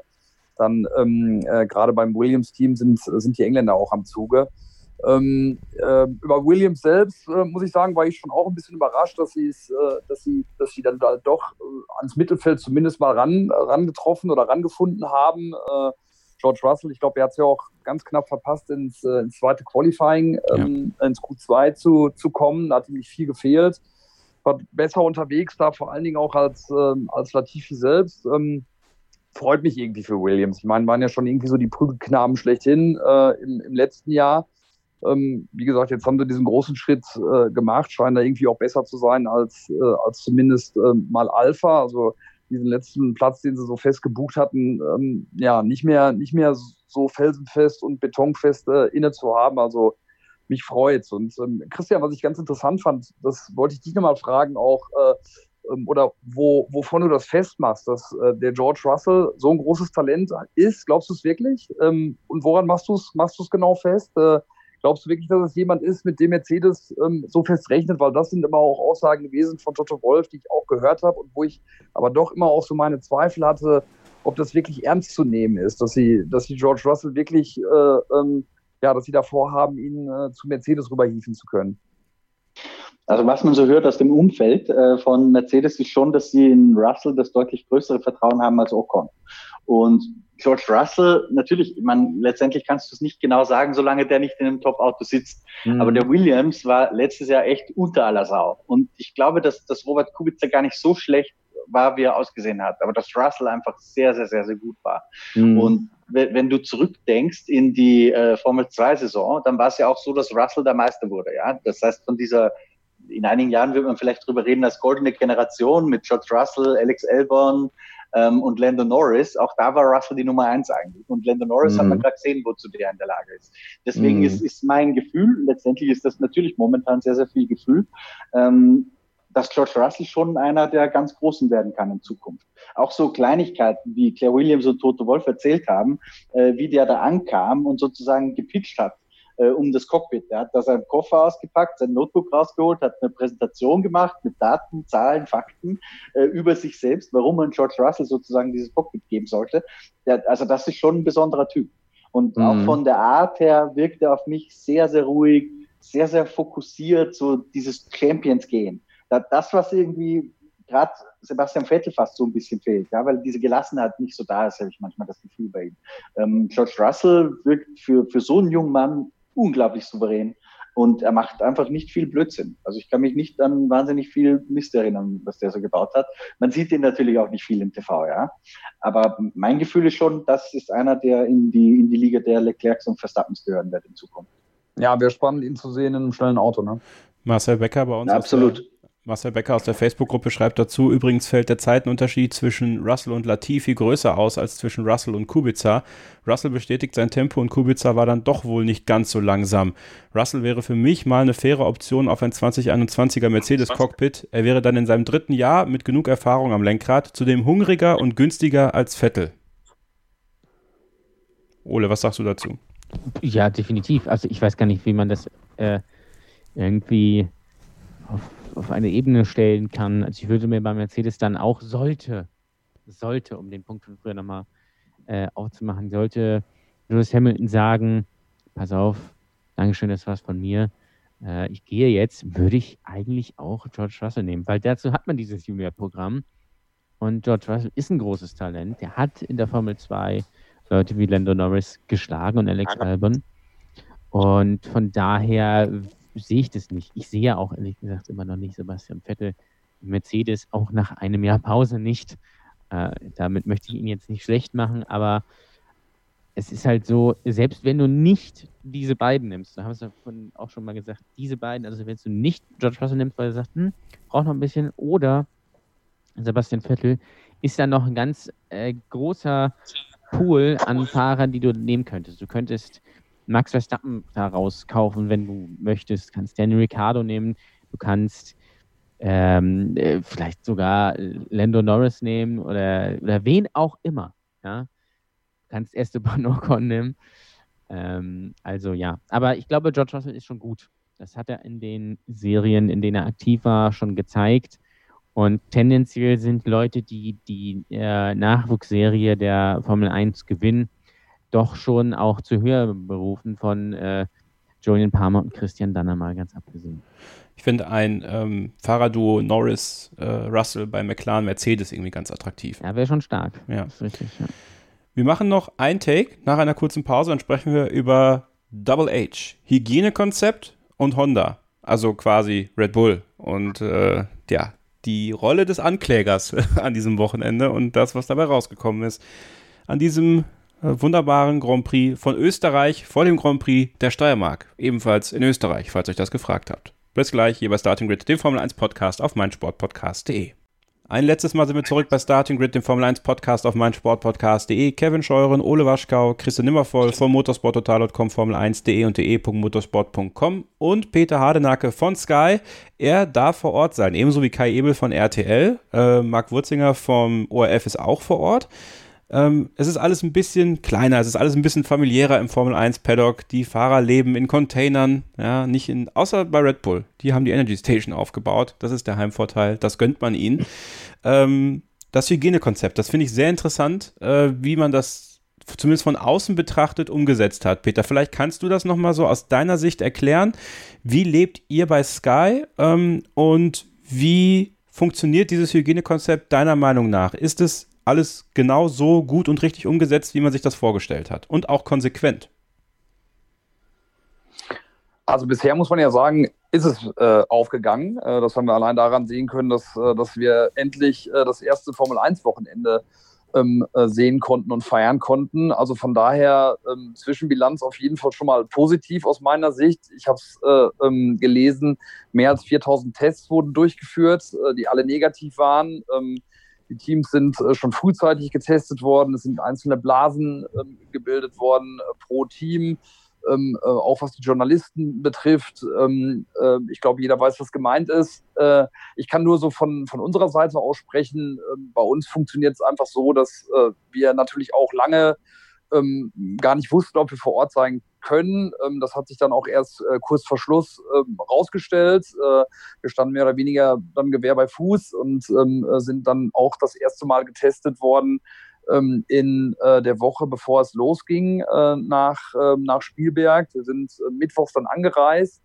dann ähm, äh, gerade beim Williams-Team sind, sind die Engländer auch am Zuge. Ähm, äh, über Williams selbst äh, muss ich sagen, war ich schon auch ein bisschen überrascht, dass, äh, dass, sie, dass sie dann da doch äh, ans Mittelfeld zumindest mal ran, rangetroffen oder rangefunden haben. Äh, George Russell, ich glaube, er hat es ja auch ganz knapp verpasst, ins, äh, ins zweite Qualifying, ähm, ja. ins Q2 zu, zu kommen. Da hat ihm nicht viel gefehlt. War besser unterwegs da, vor allen Dingen auch als, ähm, als Latifi selbst. Ähm, freut mich irgendwie für Williams. Ich meine, waren ja schon irgendwie so die Prügelknaben schlechthin im, im letzten Jahr. Ähm, wie gesagt, jetzt haben sie diesen großen Schritt äh, gemacht, scheinen da irgendwie auch besser zu sein als, äh, als zumindest äh, mal Alpha. Also diesen letzten Platz, den sie so fest gebucht hatten, ähm, ja, nicht mehr, nicht mehr so felsenfest und betonfest äh, inne zu haben. Also mich freut's. Und ähm, Christian, was ich ganz interessant fand, das wollte ich dich nochmal fragen, auch äh, ähm, oder wo, wovon du das festmachst, dass äh, der George Russell so ein großes Talent ist. Glaubst du es wirklich? Ähm, und woran machst du es machst genau fest? Äh, glaubst du wirklich, dass es jemand ist, mit dem Mercedes ähm, so fest rechnet? Weil das sind immer auch Aussagen gewesen von Toto Wolf, die ich auch gehört habe und wo ich aber doch immer auch so meine Zweifel hatte, ob das wirklich ernst zu nehmen ist, dass sie, dass sie George Russell wirklich, äh, ähm, ja, dass sie davor haben, ihn äh, zu Mercedes rüberhieven zu können. Also was man so hört aus dem Umfeld äh, von Mercedes ist schon, dass sie in Russell das deutlich größere Vertrauen haben als Ocon. Und George Russell, natürlich, ich meine, letztendlich kannst du es nicht genau sagen, solange der nicht in einem Top-Auto sitzt. Mhm. Aber der Williams war letztes Jahr echt unter aller Sau. Und ich glaube, dass, dass Robert Kubica gar nicht so schlecht war, wie er ausgesehen hat. Aber dass Russell einfach sehr, sehr, sehr, sehr gut war. Mhm. Und wenn du zurückdenkst in die äh, Formel 2 Saison, dann war es ja auch so, dass Russell der Meister wurde. Ja, das heißt von dieser in einigen Jahren wird man vielleicht drüber reden als goldene Generation mit George Russell, Alex Elborn ähm, und Lando Norris. Auch da war Russell die Nummer eins eigentlich. Und Lando Norris mhm. hat man gerade gesehen, wozu der in der Lage ist. Deswegen mhm. ist, ist mein Gefühl, letztendlich ist das natürlich momentan sehr, sehr viel Gefühl, ähm, dass George Russell schon einer der ganz Großen werden kann in Zukunft. Auch so Kleinigkeiten, wie Claire Williams und Toto Wolf erzählt haben, äh, wie der da ankam und sozusagen gepitcht hat äh, um das Cockpit. Er hat da seinen Koffer ausgepackt, sein Notebook rausgeholt, hat eine Präsentation gemacht mit Daten, Zahlen, Fakten äh, über sich selbst, warum man George Russell sozusagen dieses Cockpit geben sollte. Der, also das ist schon ein besonderer Typ. Und mhm. auch von der Art her wirkt er auf mich sehr, sehr ruhig, sehr, sehr fokussiert, so dieses Champions-Gehen. Das, was irgendwie gerade Sebastian Vettel fast so ein bisschen fehlt, ja, weil diese Gelassenheit nicht so da ist, habe ich manchmal das Gefühl bei ihm. Ähm, George Russell wirkt für, für so einen jungen Mann unglaublich souverän und er macht einfach nicht viel Blödsinn. Also ich kann mich nicht an wahnsinnig viel Mist erinnern, was der so gebaut hat. Man sieht ihn natürlich auch nicht viel im TV, ja. Aber mein Gefühl ist schon, das ist einer, der in die, in die Liga der Leclercs und Verstappens gehören wird in Zukunft. Ja, wäre spannend, ihn zu sehen in einem schnellen Auto, ne? Marcel Becker bei uns. Ja, absolut. Marcel Becker aus der Facebook-Gruppe schreibt dazu, übrigens fällt der Zeitenunterschied zwischen Russell und Latifi größer aus als zwischen Russell und Kubica. Russell bestätigt sein Tempo und Kubica war dann doch wohl nicht ganz so langsam. Russell wäre für mich mal eine faire Option auf ein 2021er Mercedes-Cockpit. Er wäre dann in seinem dritten Jahr mit genug Erfahrung am Lenkrad, zudem hungriger und günstiger als Vettel. Ole, was sagst du dazu? Ja, definitiv. Also ich weiß gar nicht, wie man das äh, irgendwie auf auf eine Ebene stellen kann. Also ich würde mir bei Mercedes dann auch sollte, sollte, um den Punkt von früher nochmal äh, aufzumachen, sollte Lewis Hamilton sagen, pass auf, Dankeschön, das war's von mir. Äh, ich gehe jetzt, würde ich eigentlich auch George Russell nehmen, weil dazu hat man dieses Junior-Programm. Und George Russell ist ein großes Talent. Der hat in der Formel 2 Leute wie Lando Norris geschlagen und Alex Albon. Und von daher sehe ich das nicht. Ich sehe ja auch ehrlich gesagt immer noch nicht Sebastian Vettel Mercedes auch nach einem Jahr Pause nicht. Äh, damit möchte ich ihn jetzt nicht schlecht machen, aber es ist halt so, selbst wenn du nicht diese beiden nimmst, da haben wir es auch schon mal gesagt, diese beiden, also wenn du nicht George Russell nimmst, weil er sagt, hm, braucht noch ein bisschen, oder Sebastian Vettel, ist da noch ein ganz äh, großer Pool an Fahrern, die du nehmen könntest. Du könntest Max Verstappen da rauskaufen, wenn du möchtest. Du kannst Daniel Ricciardo nehmen. Du kannst ähm, äh, vielleicht sogar Lando Norris nehmen oder, oder wen auch immer. Ja? Du kannst Esteban Ocon nehmen. Ähm, also ja, aber ich glaube, George Russell ist schon gut. Das hat er in den Serien, in denen er aktiv war, schon gezeigt. Und tendenziell sind Leute, die die äh, Nachwuchsserie der Formel 1 gewinnen, doch schon auch zu höheren Berufen von äh, Julian Palmer und Christian Danner mal ganz abgesehen. Ich finde ein ähm, Fahrerduo Norris äh, Russell bei McLaren Mercedes irgendwie ganz attraktiv. Ja, wäre schon stark. Ja. Richtig, ja. Wir machen noch ein Take nach einer kurzen Pause, dann sprechen wir über Double H, Hygienekonzept und Honda, also quasi Red Bull und äh, ja, die Rolle des Anklägers an diesem Wochenende und das, was dabei rausgekommen ist. An diesem wunderbaren Grand Prix von Österreich vor dem Grand Prix der Steiermark, ebenfalls in Österreich, falls euch das gefragt habt. Bis gleich hier bei Starting Grid, dem Formel 1 Podcast auf meinsportpodcast.de. Ein letztes Mal sind wir zurück bei Starting Grid, dem Formel 1 Podcast auf meinsportpodcast.de. Kevin Scheuren, Ole Waschkau, Christian Nimmervoll von motorsporttotal.com, Formel1.de und de.motorsport.com und Peter Hardenacke von Sky. Er darf vor Ort sein, ebenso wie Kai Ebel von RTL. Äh, Marc Wurzinger vom ORF ist auch vor Ort. Ähm, es ist alles ein bisschen kleiner, es ist alles ein bisschen familiärer im Formel 1 Paddock. Die Fahrer leben in Containern, ja, nicht in, außer bei Red Bull. Die haben die Energy Station aufgebaut. Das ist der Heimvorteil. Das gönnt man ihnen. Ähm, das Hygienekonzept, das finde ich sehr interessant, äh, wie man das zumindest von außen betrachtet umgesetzt hat. Peter, vielleicht kannst du das nochmal so aus deiner Sicht erklären. Wie lebt ihr bei Sky ähm, und wie funktioniert dieses Hygienekonzept deiner Meinung nach? Ist es alles genau so gut und richtig umgesetzt, wie man sich das vorgestellt hat. Und auch konsequent. Also bisher muss man ja sagen, ist es äh, aufgegangen. Äh, das haben wir allein daran sehen können, dass, äh, dass wir endlich äh, das erste Formel 1-Wochenende ähm, äh, sehen konnten und feiern konnten. Also von daher ähm, Zwischenbilanz auf jeden Fall schon mal positiv aus meiner Sicht. Ich habe es äh, ähm, gelesen, mehr als 4000 Tests wurden durchgeführt, die alle negativ waren. Ähm, die Teams sind äh, schon frühzeitig getestet worden. Es sind einzelne Blasen ähm, gebildet worden äh, pro Team. Ähm, äh, auch was die Journalisten betrifft. Ähm, äh, ich glaube, jeder weiß, was gemeint ist. Äh, ich kann nur so von, von unserer Seite aussprechen. Ähm, bei uns funktioniert es einfach so, dass äh, wir natürlich auch lange ähm, gar nicht wussten, ob wir vor Ort sein können. Ähm, das hat sich dann auch erst äh, kurz vor Schluss ähm, rausgestellt. Äh, wir standen mehr oder weniger dann Gewehr bei Fuß und ähm, äh, sind dann auch das erste Mal getestet worden ähm, in äh, der Woche, bevor es losging äh, nach, ähm, nach Spielberg. Wir sind äh, mittwochs dann angereist.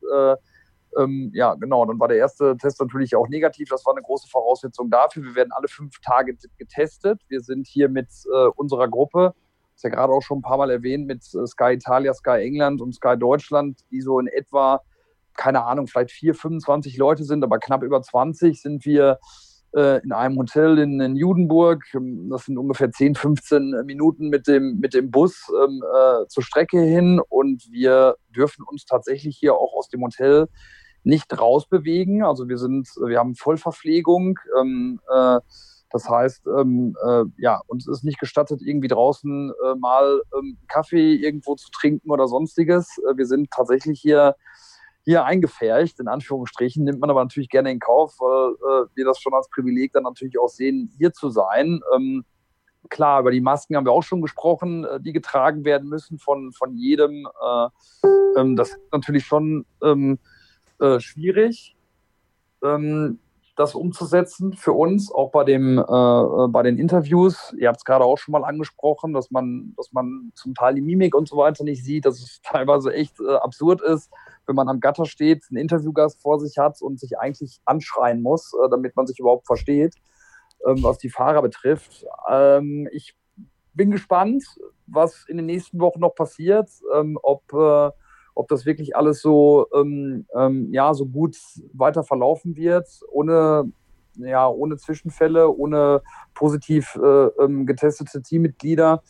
Ähm, ja, genau, dann war der erste Test natürlich auch negativ. Das war eine große Voraussetzung dafür. Wir werden alle fünf Tage getestet. Wir sind hier mit äh, unserer Gruppe ist ja gerade auch schon ein paar Mal erwähnt mit äh, Sky Italia, Sky England und Sky Deutschland, die so in etwa, keine Ahnung, vielleicht 4, 25 Leute sind, aber knapp über 20 sind wir äh, in einem Hotel in, in, Judenburg. Das sind ungefähr 10, 15 Minuten mit dem, mit dem Bus ähm, äh, zur Strecke hin und wir dürfen uns tatsächlich hier auch aus dem Hotel nicht rausbewegen. Also wir sind, wir haben Vollverpflegung. Ähm, äh, das heißt, ähm, äh, ja, uns ist nicht gestattet, irgendwie draußen äh, mal ähm, Kaffee irgendwo zu trinken oder sonstiges. Äh, wir sind tatsächlich hier, hier eingefärcht, in Anführungsstrichen, nimmt man aber natürlich gerne in Kauf, weil äh, wir das schon als Privileg dann natürlich auch sehen, hier zu sein. Ähm, klar, über die Masken haben wir auch schon gesprochen, äh, die getragen werden müssen von, von jedem. Äh, ähm, das ist natürlich schon ähm, schwierig. Das umzusetzen für uns, auch bei, dem, äh, äh bei den Interviews. Ihr habt es gerade auch schon mal angesprochen, dass man, dass man zum Teil die Mimik und so weiter nicht sieht, dass es teilweise echt äh, absurd ist, wenn man am Gatter steht, einen Interviewgast vor sich hat und sich eigentlich anschreien muss, äh, damit man sich überhaupt versteht, ähm, was die Fahrer betrifft. Ähm, ich bin gespannt, was in den nächsten Wochen noch passiert, ähm, ob äh, ob das wirklich alles so, ähm, ähm, ja, so gut weiter verlaufen wird, ohne, ja, ohne Zwischenfälle, ohne positiv äh, ähm, getestete Teammitglieder.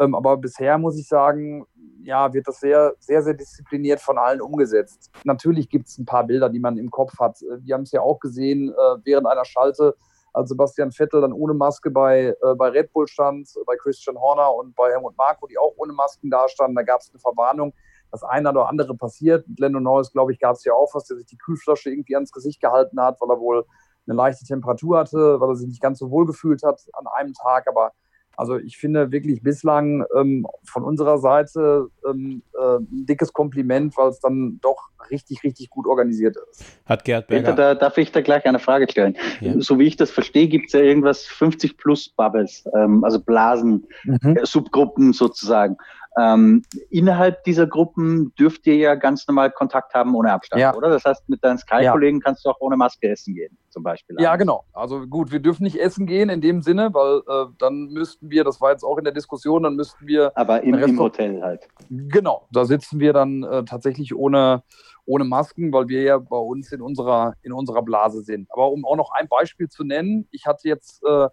Ähm, aber bisher muss ich sagen, ja, wird das sehr, sehr, sehr diszipliniert von allen umgesetzt. Natürlich gibt es ein paar Bilder, die man im Kopf hat. Wir haben es ja auch gesehen, äh, während einer Schalte als Sebastian Vettel dann ohne Maske bei, äh, bei Red Bull stand, bei Christian Horner und bei Helmut Marko, die auch ohne Masken dastanden. Da gab es eine Verwarnung. Das eine oder andere passiert. Mit Lando Norris, glaube ich, gab es ja auch was, der sich die Kühlflasche irgendwie ans Gesicht gehalten hat, weil er wohl eine leichte Temperatur hatte, weil er sich nicht ganz so wohl gefühlt hat an einem Tag. Aber also ich finde wirklich bislang ähm, von unserer Seite ähm, äh, ein dickes Kompliment, weil es dann doch richtig, richtig gut organisiert ist. Hat Gerd Berger. Da, darf ich da gleich eine Frage stellen? Ja. So wie ich das verstehe, gibt es ja irgendwas 50 plus Bubbles, ähm, also Blasen, Mhm. äh, Subgruppen sozusagen. Ähm, innerhalb dieser Gruppen dürft ihr ja ganz normal Kontakt haben ohne Abstand, Ja. oder? Das heißt, mit deinen Sky-Kollegen kannst du auch ohne Maske essen gehen, zum Beispiel. Ja, genau. Also gut, wir dürfen nicht essen gehen in dem Sinne, weil äh, dann müssten wir, das war jetzt auch in der Diskussion, dann müssten wir Aber im, im Hotel halt. Genau, da sitzen wir dann äh, tatsächlich ohne, ohne Masken, weil wir ja bei uns in unserer, in unserer Blase sind. Aber um auch noch ein Beispiel zu nennen, ich hatte jetzt, äh,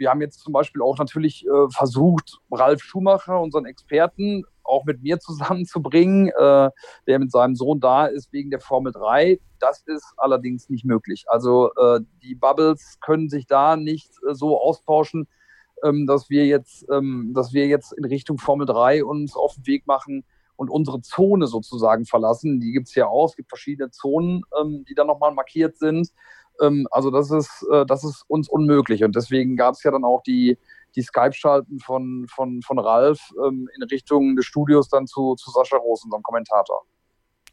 wir haben jetzt zum Beispiel auch natürlich äh, versucht, Ralf Schumacher, unseren Experten, auch mit mir zusammenzubringen, äh, der mit seinem Sohn da ist wegen der Formel 3. Das ist allerdings nicht möglich. Also äh, die Bubbles können sich da nicht äh, so austauschen, ähm, dass wir jetzt, ähm, dass wir jetzt in Richtung Formel 3 uns auf den Weg machen und unsere Zone sozusagen verlassen. Die gibt es ja auch. Es gibt verschiedene Zonen, ähm, die dann nochmal markiert sind. Ähm, also das ist, äh, das ist uns unmöglich. Und deswegen gab es ja dann auch die, die Skype-Schalten von, von, von Ralf ähm, in Richtung des Studios dann zu, zu Sascha Roos, unserem Kommentator.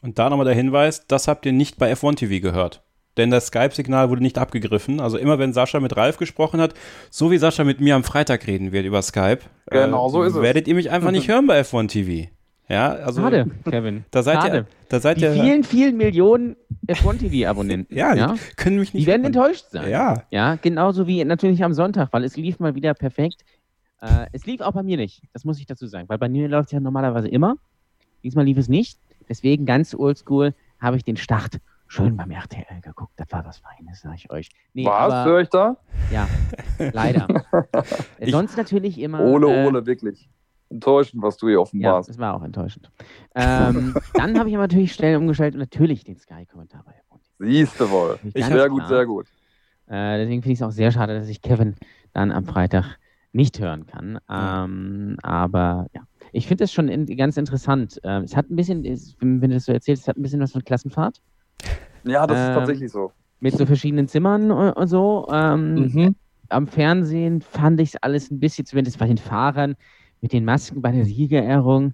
Und da nochmal der Hinweis, das habt ihr nicht bei F1 TV gehört. Denn das Skype-Signal wurde nicht abgegriffen. Also immer wenn Sascha mit Ralf gesprochen hat, so wie Sascha mit mir am Freitag reden wird über Skype, äh, Genau so ist es. werdet ihr mich einfach nicht hören bei F1 TV. Ja, also Schade, Kevin. da seid Schade. ihr, da seid Die ihr, vielen, vielen Millionen F1-TV-Abonnenten. ja, ja, die können mich nicht die werden enttäuscht sein. Ja, Ja, genauso wie natürlich am Sonntag, weil es lief mal wieder perfekt. Äh, es lief auch bei mir nicht, das muss ich dazu sagen, weil bei mir läuft es ja normalerweise immer. Diesmal lief es nicht. Deswegen ganz oldschool habe ich den Start schön beim RTL geguckt. Das war was Feines, sag ich euch. Nee, Was, aber, höre ich da? Ja, leider. Sonst natürlich immer. Ole, äh, wirklich. Enttäuschend, was du hier Ja, offenbarst. das war auch enttäuschend. Ähm, dann habe ich aber natürlich schnell umgestellt und natürlich den Sky-Kommentar bei F1. Siehst du wohl. Ganz Sehr gut, sehr gut. Äh, deswegen finde ich es auch sehr schade, dass ich Kevin dann am Freitag nicht hören kann. Ähm, aber ja, ich finde es schon in, ganz interessant. Ähm, es hat ein bisschen, wenn wenn du das so erzählst, es hat ein bisschen was von Klassenfahrt Ja, das ist Ähm, tatsächlich so. mit so verschiedenen Zimmern und, und so. Ähm, Mhm. Am Fernsehen fand ich es alles ein bisschen, zumindest bei den Fahrern, mit den Masken bei der Siegerehrung.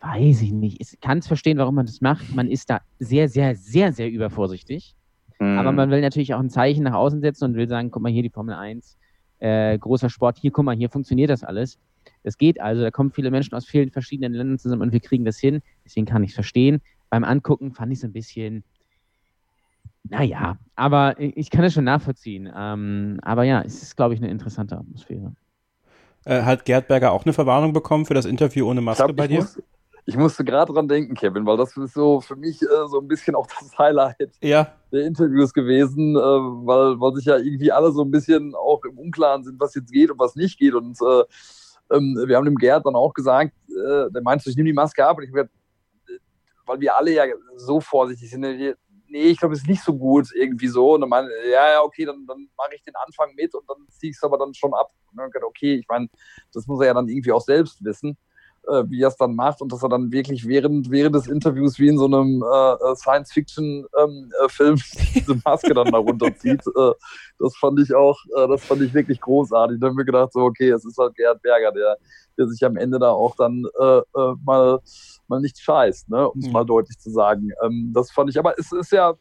Weiß ich nicht. Ich kann es verstehen, warum man das macht. Man ist da sehr, sehr, sehr, sehr übervorsichtig. Aber Mhm. man will natürlich auch ein Zeichen nach außen setzen und will sagen, guck mal hier die Formel 1, äh, großer Sport, hier, guck mal, hier funktioniert das alles. Es geht also, da kommen viele Menschen aus vielen verschiedenen Ländern zusammen und wir kriegen das hin. Deswegen kann ich es verstehen. Beim Angucken fand ich es ein bisschen, naja, aber ich ich kann es schon nachvollziehen. Ähm, aber ja, es ist, glaube ich, eine interessante Atmosphäre. Äh, hat Gerd Berger auch eine Verwarnung bekommen für das Interview ohne Maske hab, bei ich, dir? muss, ich musste gerade dran denken, Kevin, weil das ist so für mich äh, so ein bisschen auch das Highlight Ja, der Interviews gewesen, äh, weil, weil sich ja irgendwie alle so ein bisschen auch im Unklaren sind, was jetzt geht und was nicht geht. Und äh, ähm, wir haben dem Gerd dann auch gesagt, äh, der meinte, ich nehme die Maske ab und ich hab gesagt, äh, weil wir alle ja so vorsichtig sind, nee, ich glaube, es ist nicht so gut irgendwie so. Und dann meinte, ja, ja, okay, dann, dann mache ich den Anfang mit und dann ziehe ich es aber dann schon ab. Und dann gedacht, okay, ich meine, das muss er ja dann irgendwie auch selbst wissen äh, wie er es dann macht und dass er dann wirklich während, während des Interviews wie in so einem äh, Science-Fiction-Film diese Maske dann da runterzieht. äh, das fand ich auch, äh, das fand ich wirklich großartig. Da haben wir gedacht, so, okay, es ist halt Gerhard Berger, der, der sich am Ende da auch dann äh, äh, mal, mal nicht scheißt, ne, um es Mhm. mal deutlich zu sagen. Ähm, das fand ich, aber es ist ja, äh,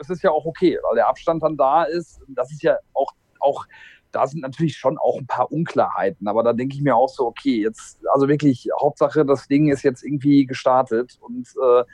es ist ja auch okay, weil der Abstand dann da ist. Das ist ja auch, auch da sind natürlich schon auch ein paar Unklarheiten, aber da denke ich mir auch so, okay, jetzt, also wirklich, Hauptsache, das Ding ist jetzt irgendwie gestartet und äh,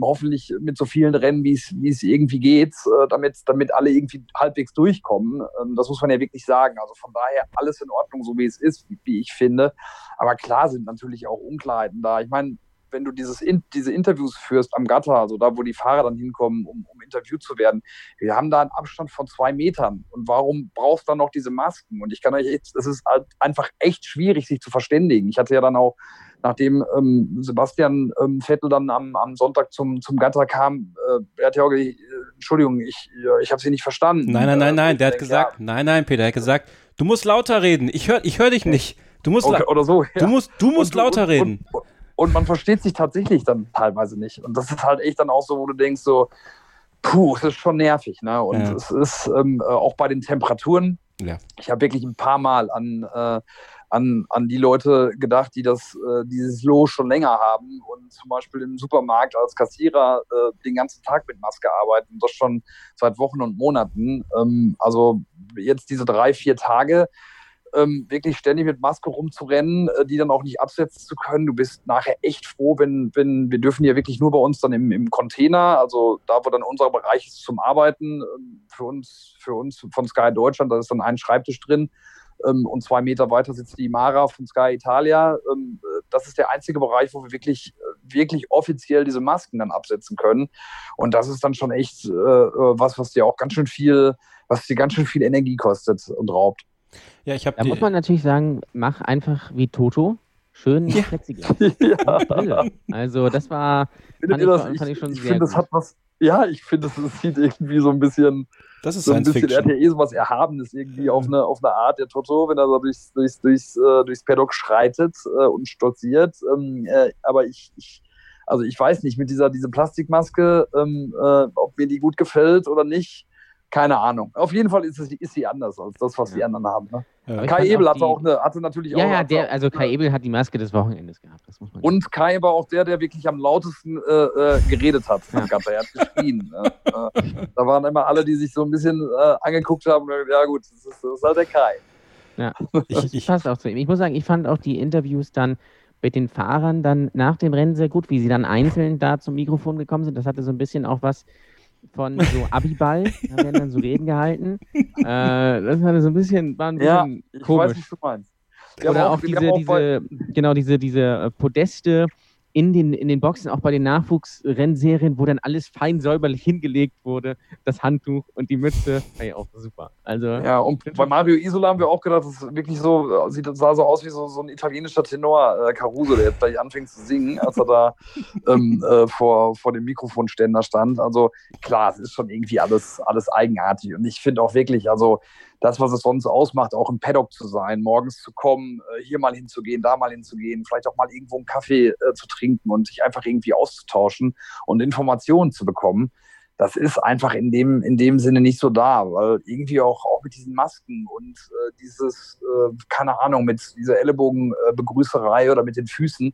hoffentlich mit so vielen Rennen, wie es wie es irgendwie geht, äh, damit, damit alle irgendwie halbwegs durchkommen. Ähm, das muss man ja wirklich sagen. Also von daher alles in Ordnung, so wie es ist, wie, wie ich finde. Aber klar sind natürlich auch Unklarheiten da. Ich meine, wenn du dieses in, diese Interviews führst am Gatter, also da, wo die Fahrer dann hinkommen, um, um interviewt zu werden, wir haben da einen Abstand von zwei Metern. Und warum brauchst du dann noch diese Masken? Und ich kann euch echt, es ist halt einfach echt schwierig, sich zu verständigen. Ich hatte ja dann auch, nachdem ähm, Sebastian ähm, Vettel dann am, am Sonntag zum, zum Gatter kam, äh, er hat ja auch, ge- Entschuldigung, ich, ich habe Sie nicht verstanden. Nein, nein, nein, Äh, nein, ich der hat gesagt, nein, nein, Peter, er hat gesagt, du musst lauter reden. Ich höre ich hör dich nicht. Du musst, ja, okay, so. du musst, du musst Und- lauter und, reden. Und, und man versteht sich tatsächlich dann teilweise nicht. Und das ist halt echt dann auch so, wo du denkst so, puh, es ist schon nervig. Ne? Und Ja. es ist ähm, äh, auch bei den Temperaturen, Ja. ich habe wirklich ein paar Mal an, äh, an, an die Leute gedacht, die das, äh, dieses Lo schon länger haben und zum Beispiel im Supermarkt als Kassierer äh, den ganzen Tag mit Maske arbeiten, das schon seit Wochen und Monaten. Ähm, also jetzt diese drei, vier Tage, ähm, wirklich ständig mit Maske rumzurennen, äh, die dann auch nicht absetzen zu können. Du bist nachher echt froh, wenn, wenn wir dürfen ja wirklich nur bei uns dann im, im Container, also da, wo dann unser Bereich ist zum Arbeiten, ähm, für uns, für uns von Sky Deutschland, da ist dann ein Schreibtisch drin ähm, und zwei Meter weiter sitzt die Mara von Sky Italia. Ähm, äh, das ist der einzige Bereich, wo wir wirklich, äh, wirklich offiziell diese Masken dann absetzen können. Und das ist dann schon echt äh, äh, was, was dir auch ganz schön viel, was dir ganz schön viel Energie kostet und raubt. Ja, ich habe Da muss man natürlich sagen, mach einfach wie Toto. Schön Ja. Ja. Also das war, Findet Fand ihr ich- das? Fand ich schon ich sehr finde, das hat was. Ja, ich finde, das, das sieht irgendwie so ein bisschen, das ist so ein bisschen, er hat ja eh so was Erhabenes irgendwie auf eine, auf eine Art, der Toto, wenn er so durchs, durchs, durchs, äh, durchs Paddock schreitet äh, und stolziert. Ähm, äh, aber ich, ich, also ich weiß nicht, mit dieser diese Plastikmaske, ähm, äh, ob mir die gut gefällt oder nicht, keine Ahnung. Auf jeden Fall ist, es, ist sie anders als das, was die anderen haben. Ne? Ja. ich Kai Ebel hatte die- auch eine, hatte natürlich ja, auch. ja, hatte der, also Kai Ebel hat die Maske des Wochenendes gehabt. Das muss man Und Kai war auch der, der wirklich am lautesten äh, äh, geredet hat Ja. Er hat geschrien. äh, äh, da waren immer alle, die sich so ein bisschen äh, angeguckt haben. Ja gut, das ist, das ist halt der Kai. Ich, Das ich, passt auch zu ihm. Ich muss sagen, ich fand auch die Interviews dann mit den Fahrern dann nach dem Rennen sehr gut, wie sie dann einzeln da zum Mikrofon gekommen sind. Das hatte so ein bisschen auch was von so Abiball. Da werden dann so Reden gehalten. Äh, das hatte so ein bisschen, war ein Ja, bisschen Ich weiß, komisch. was du meinst. Wir Oder auch, diese, auch bei- diese, genau, diese, diese äh, Podeste in den, in den Boxen, auch bei den Nachwuchsrennserien, wo dann alles fein säuberlich hingelegt wurde, das Handtuch und die Mütze, ja, auch super. Also, Ja, und bei Mario Isola haben wir auch gedacht, das ist wirklich so, sieht, sah so aus wie so, so ein italienischer Tenor, äh, Caruso, der jetzt gleich anfängt zu singen, als er da ähm, äh, vor, vor dem Mikrofonständer stand. Also klar, es ist schon irgendwie alles, alles eigenartig. Und ich finde auch wirklich, also das, was es sonst ausmacht, auch im Paddock zu sein, morgens zu kommen, äh, hier mal hinzugehen, da mal hinzugehen, vielleicht auch mal irgendwo einen Kaffee äh, zu trinken und sich einfach irgendwie auszutauschen und Informationen zu bekommen das ist einfach in dem, in dem Sinne nicht so da, weil irgendwie auch, auch mit diesen Masken und äh, dieses, äh, keine Ahnung, mit dieser Ellenbogenbegrüßerei oder mit den Füßen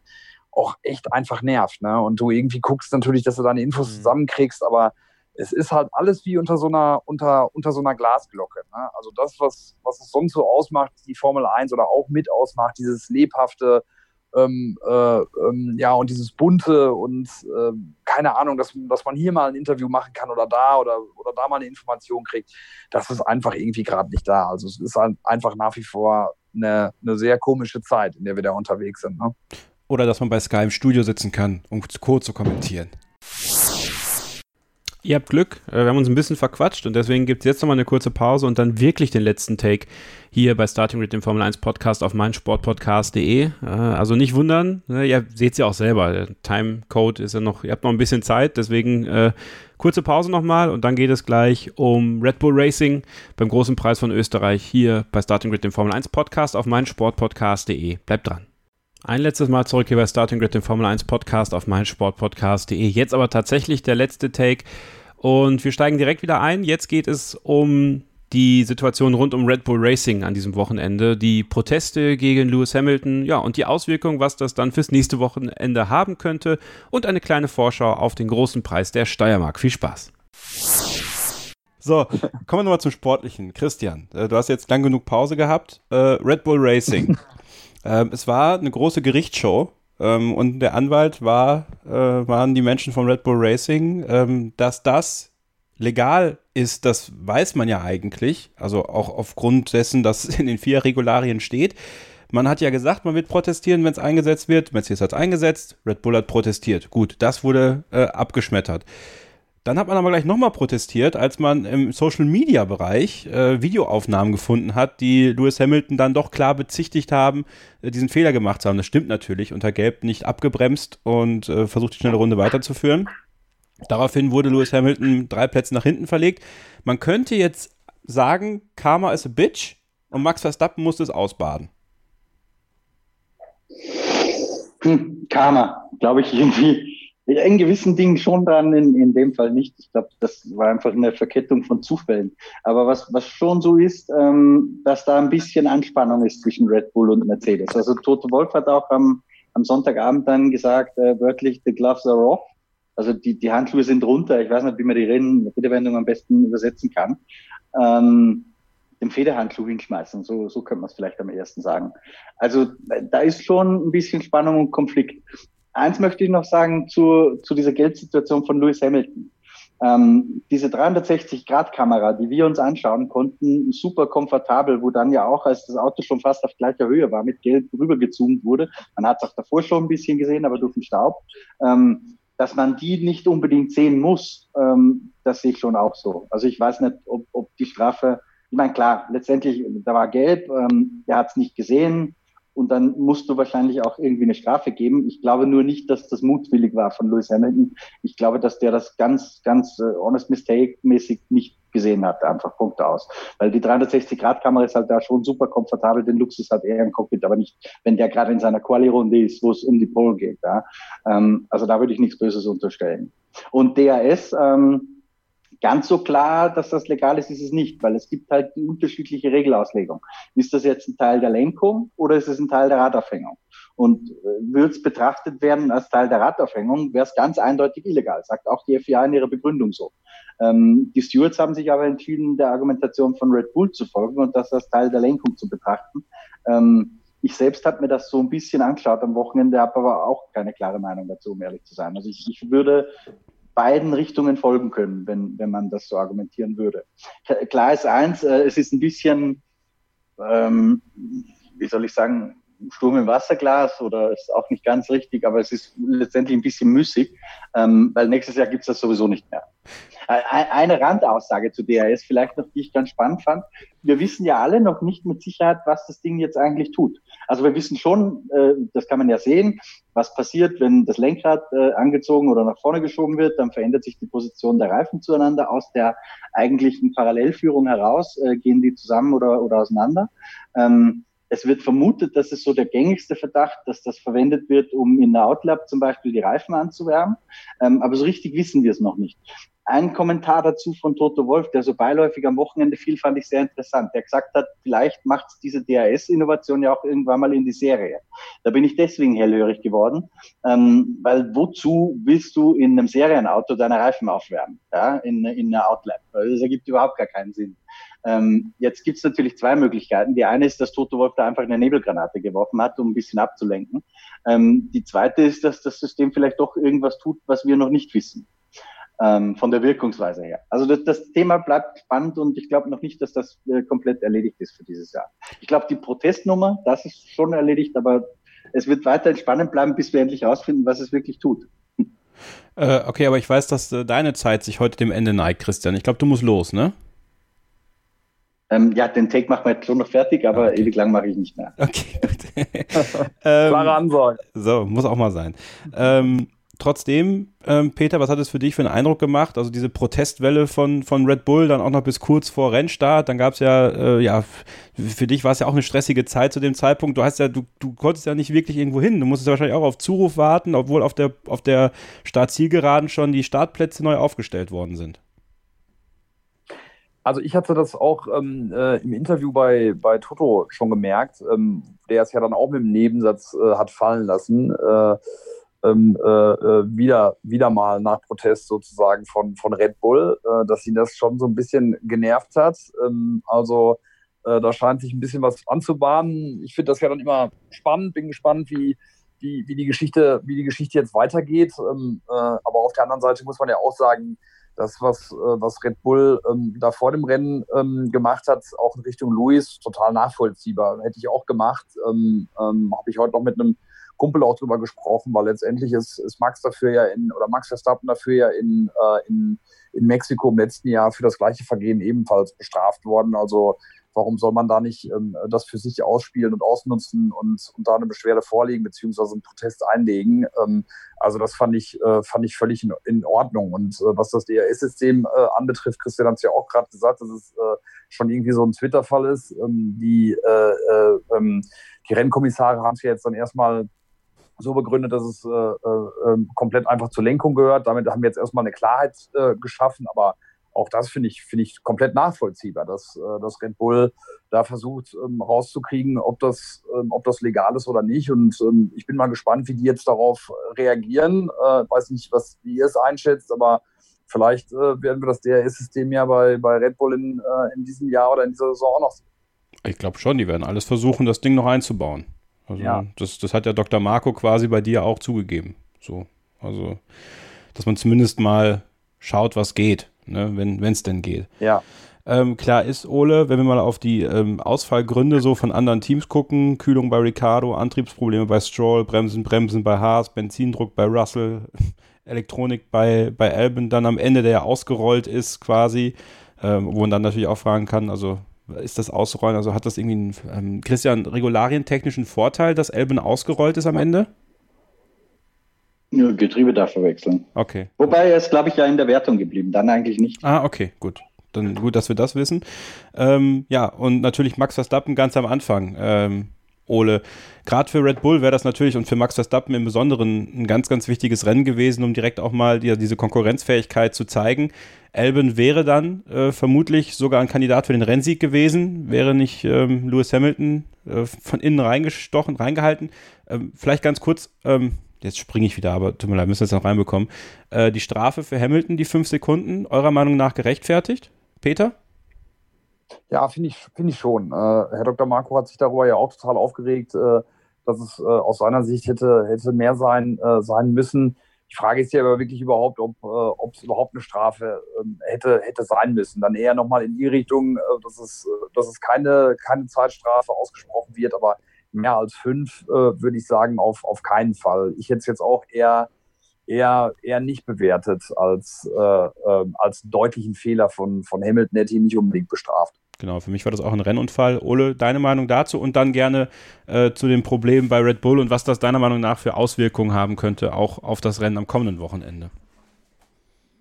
auch echt einfach nervt. Ne? Und du irgendwie guckst natürlich, dass du deine Infos Mhm. zusammenkriegst, aber es ist halt alles wie unter so einer, unter, unter so einer Glasglocke. Ne? Also das, was, was es sonst so ausmacht, die Formel 1 oder auch mit ausmacht, dieses lebhafte, ähm, äh, ähm, ja, und dieses bunte und äh, keine Ahnung, dass, dass man hier mal ein Interview machen kann oder da oder, oder da mal eine Information kriegt, das ist einfach irgendwie gerade nicht da. Also es ist halt einfach nach wie vor eine, eine sehr komische Zeit, in der wir da unterwegs sind. Ne? oder dass man bei Sky im Studio sitzen kann, um kurz zu kommentieren. Ihr habt Glück, äh, wir haben uns ein bisschen verquatscht und deswegen gibt es jetzt nochmal eine kurze Pause und dann wirklich den letzten Take hier bei Starting Grid, dem Formel 1 Podcast auf meinsportpodcast.de. Äh, Also nicht wundern, ne, ihr seht es ja auch selber, der Timecode ist ja noch, ihr habt noch ein bisschen Zeit, deswegen äh, kurze Pause nochmal und dann geht es gleich um Red Bull Racing beim großen Preis von Österreich hier bei Starting Grid, dem Formel 1 Podcast auf meinsportpodcast.de. Bleibt dran. Ein letztes Mal zurück hier bei Starting Grid, dem Formel 1 Podcast auf meinsportpodcast.de. Jetzt aber tatsächlich der letzte Take und wir steigen direkt wieder ein. Jetzt geht es um die Situation rund um Red Bull Racing an diesem Wochenende, die Proteste gegen Lewis Hamilton, ja, und die Auswirkungen, was das dann fürs nächste Wochenende haben könnte und eine kleine Vorschau auf den großen Preis der Steiermark. Viel Spaß. So, kommen wir nochmal zum Sportlichen. Christian, äh, du hast jetzt lang genug Pause gehabt. Äh, Red Bull Racing. ähm, es war eine große Gerichtsshow ähm, und der Anwalt war, äh, waren die Menschen von Red Bull Racing. Ähm, dass das legal ist, das weiß man ja eigentlich. Also auch aufgrund dessen, dass in den vier Regularien steht. Man hat ja gesagt, man wird protestieren, wenn es eingesetzt wird. Mercedes hat es eingesetzt, Red Bull hat protestiert. Gut, das wurde äh, abgeschmettert. Dann hat man aber gleich nochmal protestiert, als man im Social-Media-Bereich äh, Videoaufnahmen gefunden hat, die Lewis Hamilton dann doch klar bezichtigt haben, äh, diesen Fehler gemacht zu haben. Das stimmt natürlich, unter Gelb nicht abgebremst und äh, versucht die schnelle Runde weiterzuführen. Daraufhin wurde Lewis Hamilton drei Plätze nach hinten verlegt. Man könnte jetzt sagen, Karma is a bitch und Max Verstappen musste es ausbaden. Hm, Karma, glaube ich irgendwie in gewissen Dingen schon dran, in, in dem Fall nicht. Ich glaube, das war einfach eine Verkettung von Zufällen. Aber was, was schon so ist, ähm, dass da ein bisschen Anspannung ist zwischen Red Bull und Mercedes. Also Toto Wolf hat auch am, am Sonntagabend dann gesagt, äh, wörtlich, the gloves are off. Also die, die Handschuhe sind runter. Ich weiß nicht, wie man die Redewendung am besten übersetzen kann. Ähm, den Federhandschuh hinschmeißen. So, so könnte man es vielleicht am ersten sagen. Also da ist schon ein bisschen Spannung und Konflikt. Eins möchte ich noch sagen zu, zu dieser Geldsituation von Lewis Hamilton. Ähm, diese 360-Grad-Kamera, die wir uns anschauen konnten, super komfortabel, wo dann ja auch, als das Auto schon fast auf gleicher Höhe war, mit Geld rübergezoomt wurde. Man hat es auch davor schon ein bisschen gesehen, aber durch den Staub. Ähm, dass man die nicht unbedingt sehen muss, ähm, das sehe ich schon auch so. Also ich weiß nicht, ob, ob die Strafe, ich meine, klar, letztendlich, da war gelb, ähm, er hat es nicht gesehen, und dann musst du wahrscheinlich auch irgendwie eine Strafe geben. Ich glaube nur nicht, dass das mutwillig war von Lewis Hamilton. Ich glaube, dass der das ganz, ganz uh, honest mistake-mäßig nicht gesehen hat, einfach Punkte aus. Weil die 360-Grad-Kamera ist halt da schon super komfortabel, den Luxus hat er im Cockpit, aber nicht, wenn der gerade in seiner Quali-Runde ist, wo es um die Pole geht. Ja. Ähm, also da würde ich nichts Böses unterstellen. Und DAS, ähm, Ganz so klar, dass das legal ist, ist es nicht, weil es gibt halt die unterschiedliche Regelauslegung. Ist das jetzt ein Teil der Lenkung oder ist es ein Teil der Radaufhängung? Und äh, würde es betrachtet werden als Teil der Radaufhängung, wäre es ganz eindeutig illegal, sagt auch die FIA in ihrer Begründung so. Ähm, die Stewards haben sich aber entschieden, der Argumentation von Red Bull zu folgen und das als Teil der Lenkung zu betrachten. Ähm, ich selbst habe mir das so ein bisschen angeschaut am Wochenende, habe aber auch keine klare Meinung dazu, um ehrlich zu sein. Also ich, ich würde beiden Richtungen folgen können, wenn, wenn man das so argumentieren würde. Klar ist eins, äh, es ist ein bisschen, ähm, wie soll ich sagen, Sturm im Wasserglas oder ist auch nicht ganz richtig, aber es ist letztendlich ein bisschen müßig, ähm, weil nächstes Jahr gibt es das sowieso nicht mehr. Eine Randaussage zu DRS vielleicht noch, die ich ganz spannend fand. Wir wissen ja alle noch nicht mit Sicherheit, was das Ding jetzt eigentlich tut. Also wir wissen schon, äh, das kann man ja sehen, was passiert, wenn das Lenkrad äh, angezogen oder nach vorne geschoben wird, dann verändert sich die Position der Reifen zueinander. Aus der eigentlichen Parallelführung heraus äh, gehen die zusammen oder, oder auseinander. Ähm, es wird vermutet, dass es so der gängigste Verdacht, dass das verwendet wird, um in der Outlap zum Beispiel die Reifen anzuwärmen. Ähm, aber so richtig wissen wir es noch nicht. Ein Kommentar dazu von Toto Wolf, der so beiläufig am Wochenende fiel, fand ich sehr interessant. Der gesagt hat, vielleicht macht es diese DAS-Innovation ja auch irgendwann mal in die Serie. Da bin ich deswegen hellhörig geworden, ähm, weil wozu willst du in einem Serienauto deine Reifen aufwärmen, ja, in, in einer Outlap? Also das ergibt überhaupt gar keinen Sinn. Ähm, jetzt gibt es natürlich zwei Möglichkeiten. Die eine ist, dass Toto Wolf da einfach eine Nebelgranate geworfen hat, um ein bisschen abzulenken. Ähm, die zweite ist, dass das System vielleicht doch irgendwas tut, was wir noch nicht wissen ähm, von der Wirkungsweise her. Also das, das Thema bleibt spannend und ich glaube noch nicht, dass das äh, komplett erledigt ist für dieses Jahr. Ich glaube, die Protestnummer, das ist schon erledigt, aber es wird weiterhin spannend bleiben, bis wir endlich herausfinden, was es wirklich tut. Äh, okay, aber ich weiß, dass äh, deine Zeit sich heute dem Ende neigt, Christian. Ich glaube, du musst los, ne? Ähm, ja, den Take machen wir jetzt schon noch fertig, aber okay. ewig lang mache ich nicht mehr. Okay, gut. ähm, Klare Ansage. So, muss auch mal sein. Ähm, trotzdem, ähm, Peter, was hat es für dich für einen Eindruck gemacht? Also diese Protestwelle von, von Red Bull, dann auch noch bis kurz vor Rennstart, dann gab es ja, äh, ja, für dich war es ja auch eine stressige Zeit zu dem Zeitpunkt. Du hast ja, du, du konntest ja nicht wirklich irgendwo hin. Du musstest ja wahrscheinlich auch auf Zuruf warten, obwohl auf der, auf der Startzielgeraden schon die Startplätze neu aufgestellt worden sind. Also ich hatte das auch ähm, äh, im Interview bei, bei Toto schon gemerkt, ähm, der es ja dann auch mit dem Nebensatz äh, hat fallen lassen. Äh, ähm, äh, äh, wieder, wieder mal nach Protest sozusagen von, von Red Bull, äh, dass ihn das schon so ein bisschen genervt hat. Ähm, also da scheint sich ein bisschen was anzubahnen. Ich finde das ja dann immer spannend, bin gespannt, wie, wie, wie, die, Geschichte, wie die Geschichte jetzt weitergeht. Ähm, äh, aber auf der anderen Seite muss man ja auch sagen, das, was, äh, was Red Bull ähm, da vor dem Rennen ähm, gemacht hat, auch in Richtung Louis, total nachvollziehbar. Hätte ich auch gemacht. Ähm, ähm, Habe ich heute noch mit einem Kumpel auch drüber gesprochen, weil letztendlich ist, ist Max dafür ja in, oder Max Verstappen dafür ja in, äh, in, in Mexiko im letzten Jahr für das gleiche Vergehen ebenfalls bestraft worden. Also warum soll man da nicht ähm, das für sich ausspielen und ausnutzen und, und da eine Beschwerde vorlegen beziehungsweise einen Protest einlegen? Ähm, also das fand ich, äh, fand ich völlig in, in Ordnung. Und äh, was das DRS-System äh, anbetrifft, Christian hat es ja auch gerade gesagt, dass es äh, schon irgendwie so ein Twitter-Fall ist. Ähm, die, äh, äh, ähm, die Rennkommissare haben es ja jetzt dann erstmal so begründet, dass es äh, äh, ähm, komplett einfach zur Lenkung gehört. Damit haben wir jetzt erstmal eine Klarheit geschaffen, aber auch das finde ich, finde ich komplett nachvollziehbar, dass, äh, dass Red Bull da versucht ähm, rauszukriegen, ob das, ähm, ob das legal ist oder nicht. Und ähm, ich bin mal gespannt, wie die jetzt darauf reagieren. Äh, weiß nicht, was, wie ihr es einschätzt, aber vielleicht äh, werden wir das DRS-System ja bei, bei Red Bull in, äh, in diesem Jahr oder in dieser Saison auch noch sehen. Ich glaube schon, die werden alles versuchen, das Ding noch einzubauen. Also Ja. das, das hat ja Dr. Marco quasi bei dir auch zugegeben. So. Also, dass man zumindest mal schaut, was geht, ne? wenn es denn geht. Ja. Ähm, klar ist, Ole, wenn wir mal auf die ähm, Ausfallgründe so von anderen Teams gucken, Kühlung bei Ricardo, Antriebsprobleme bei Stroll, Bremsen, Bremsen bei Haas, Benzindruck bei Russell, Elektronik bei, bei Albon, dann am Ende, der ja ausgerollt ist quasi, ähm, wo man dann natürlich auch fragen kann, also ist das Ausrollen, also hat das irgendwie einen, ähm, Christian, regularientechnischen Vorteil, dass Albon ausgerollt ist am Ende? Nur Getriebe darf verwechseln. Okay. Wobei er ist, glaube ich, ja in der Wertung geblieben. Dann eigentlich nicht. Ah, okay, gut. Dann gut, dass wir das wissen. Ähm, ja, und natürlich Max Verstappen ganz am Anfang. Ähm, Ole, gerade für Red Bull wäre das natürlich und für Max Verstappen im Besonderen ein ganz, ganz wichtiges Rennen gewesen, um direkt auch mal die, diese Konkurrenzfähigkeit zu zeigen. Albon wäre dann äh, vermutlich sogar ein Kandidat für den Rennsieg gewesen, wäre nicht ähm, Lewis Hamilton äh, von innen reingestochen, reingehalten. Ähm, vielleicht ganz kurz, ähm, jetzt springe ich wieder, aber tut mir leid, müssen wir es noch reinbekommen. Äh, die Strafe für Hamilton, die fünf Sekunden, eurer Meinung nach gerechtfertigt? Peter? Ja, finde ich, finde ich schon. Äh, Herr Dr. Marco hat sich darüber ja auch total aufgeregt, äh, dass es äh, aus seiner Sicht hätte, hätte mehr sein, äh, sein müssen. Die Frage ist ja aber wirklich überhaupt, ob äh, es überhaupt eine Strafe ähm, hätte, hätte sein müssen. Dann eher nochmal in die Richtung, äh, dass es, äh, dass es keine, keine Zeitstrafe ausgesprochen wird, aber mehr als fünf äh, würde ich sagen, auf, auf keinen Fall. Ich hätte es jetzt auch eher, eher, eher nicht bewertet als, äh, äh, als deutlichen Fehler von, von Hamilton, hätte ihn nicht unbedingt bestraft. Genau, für mich war das auch ein Rennunfall. Ole, deine Meinung dazu und dann gerne äh, zu den Problemen bei Red Bull und was das deiner Meinung nach für Auswirkungen haben könnte, auch auf das Rennen am kommenden Wochenende.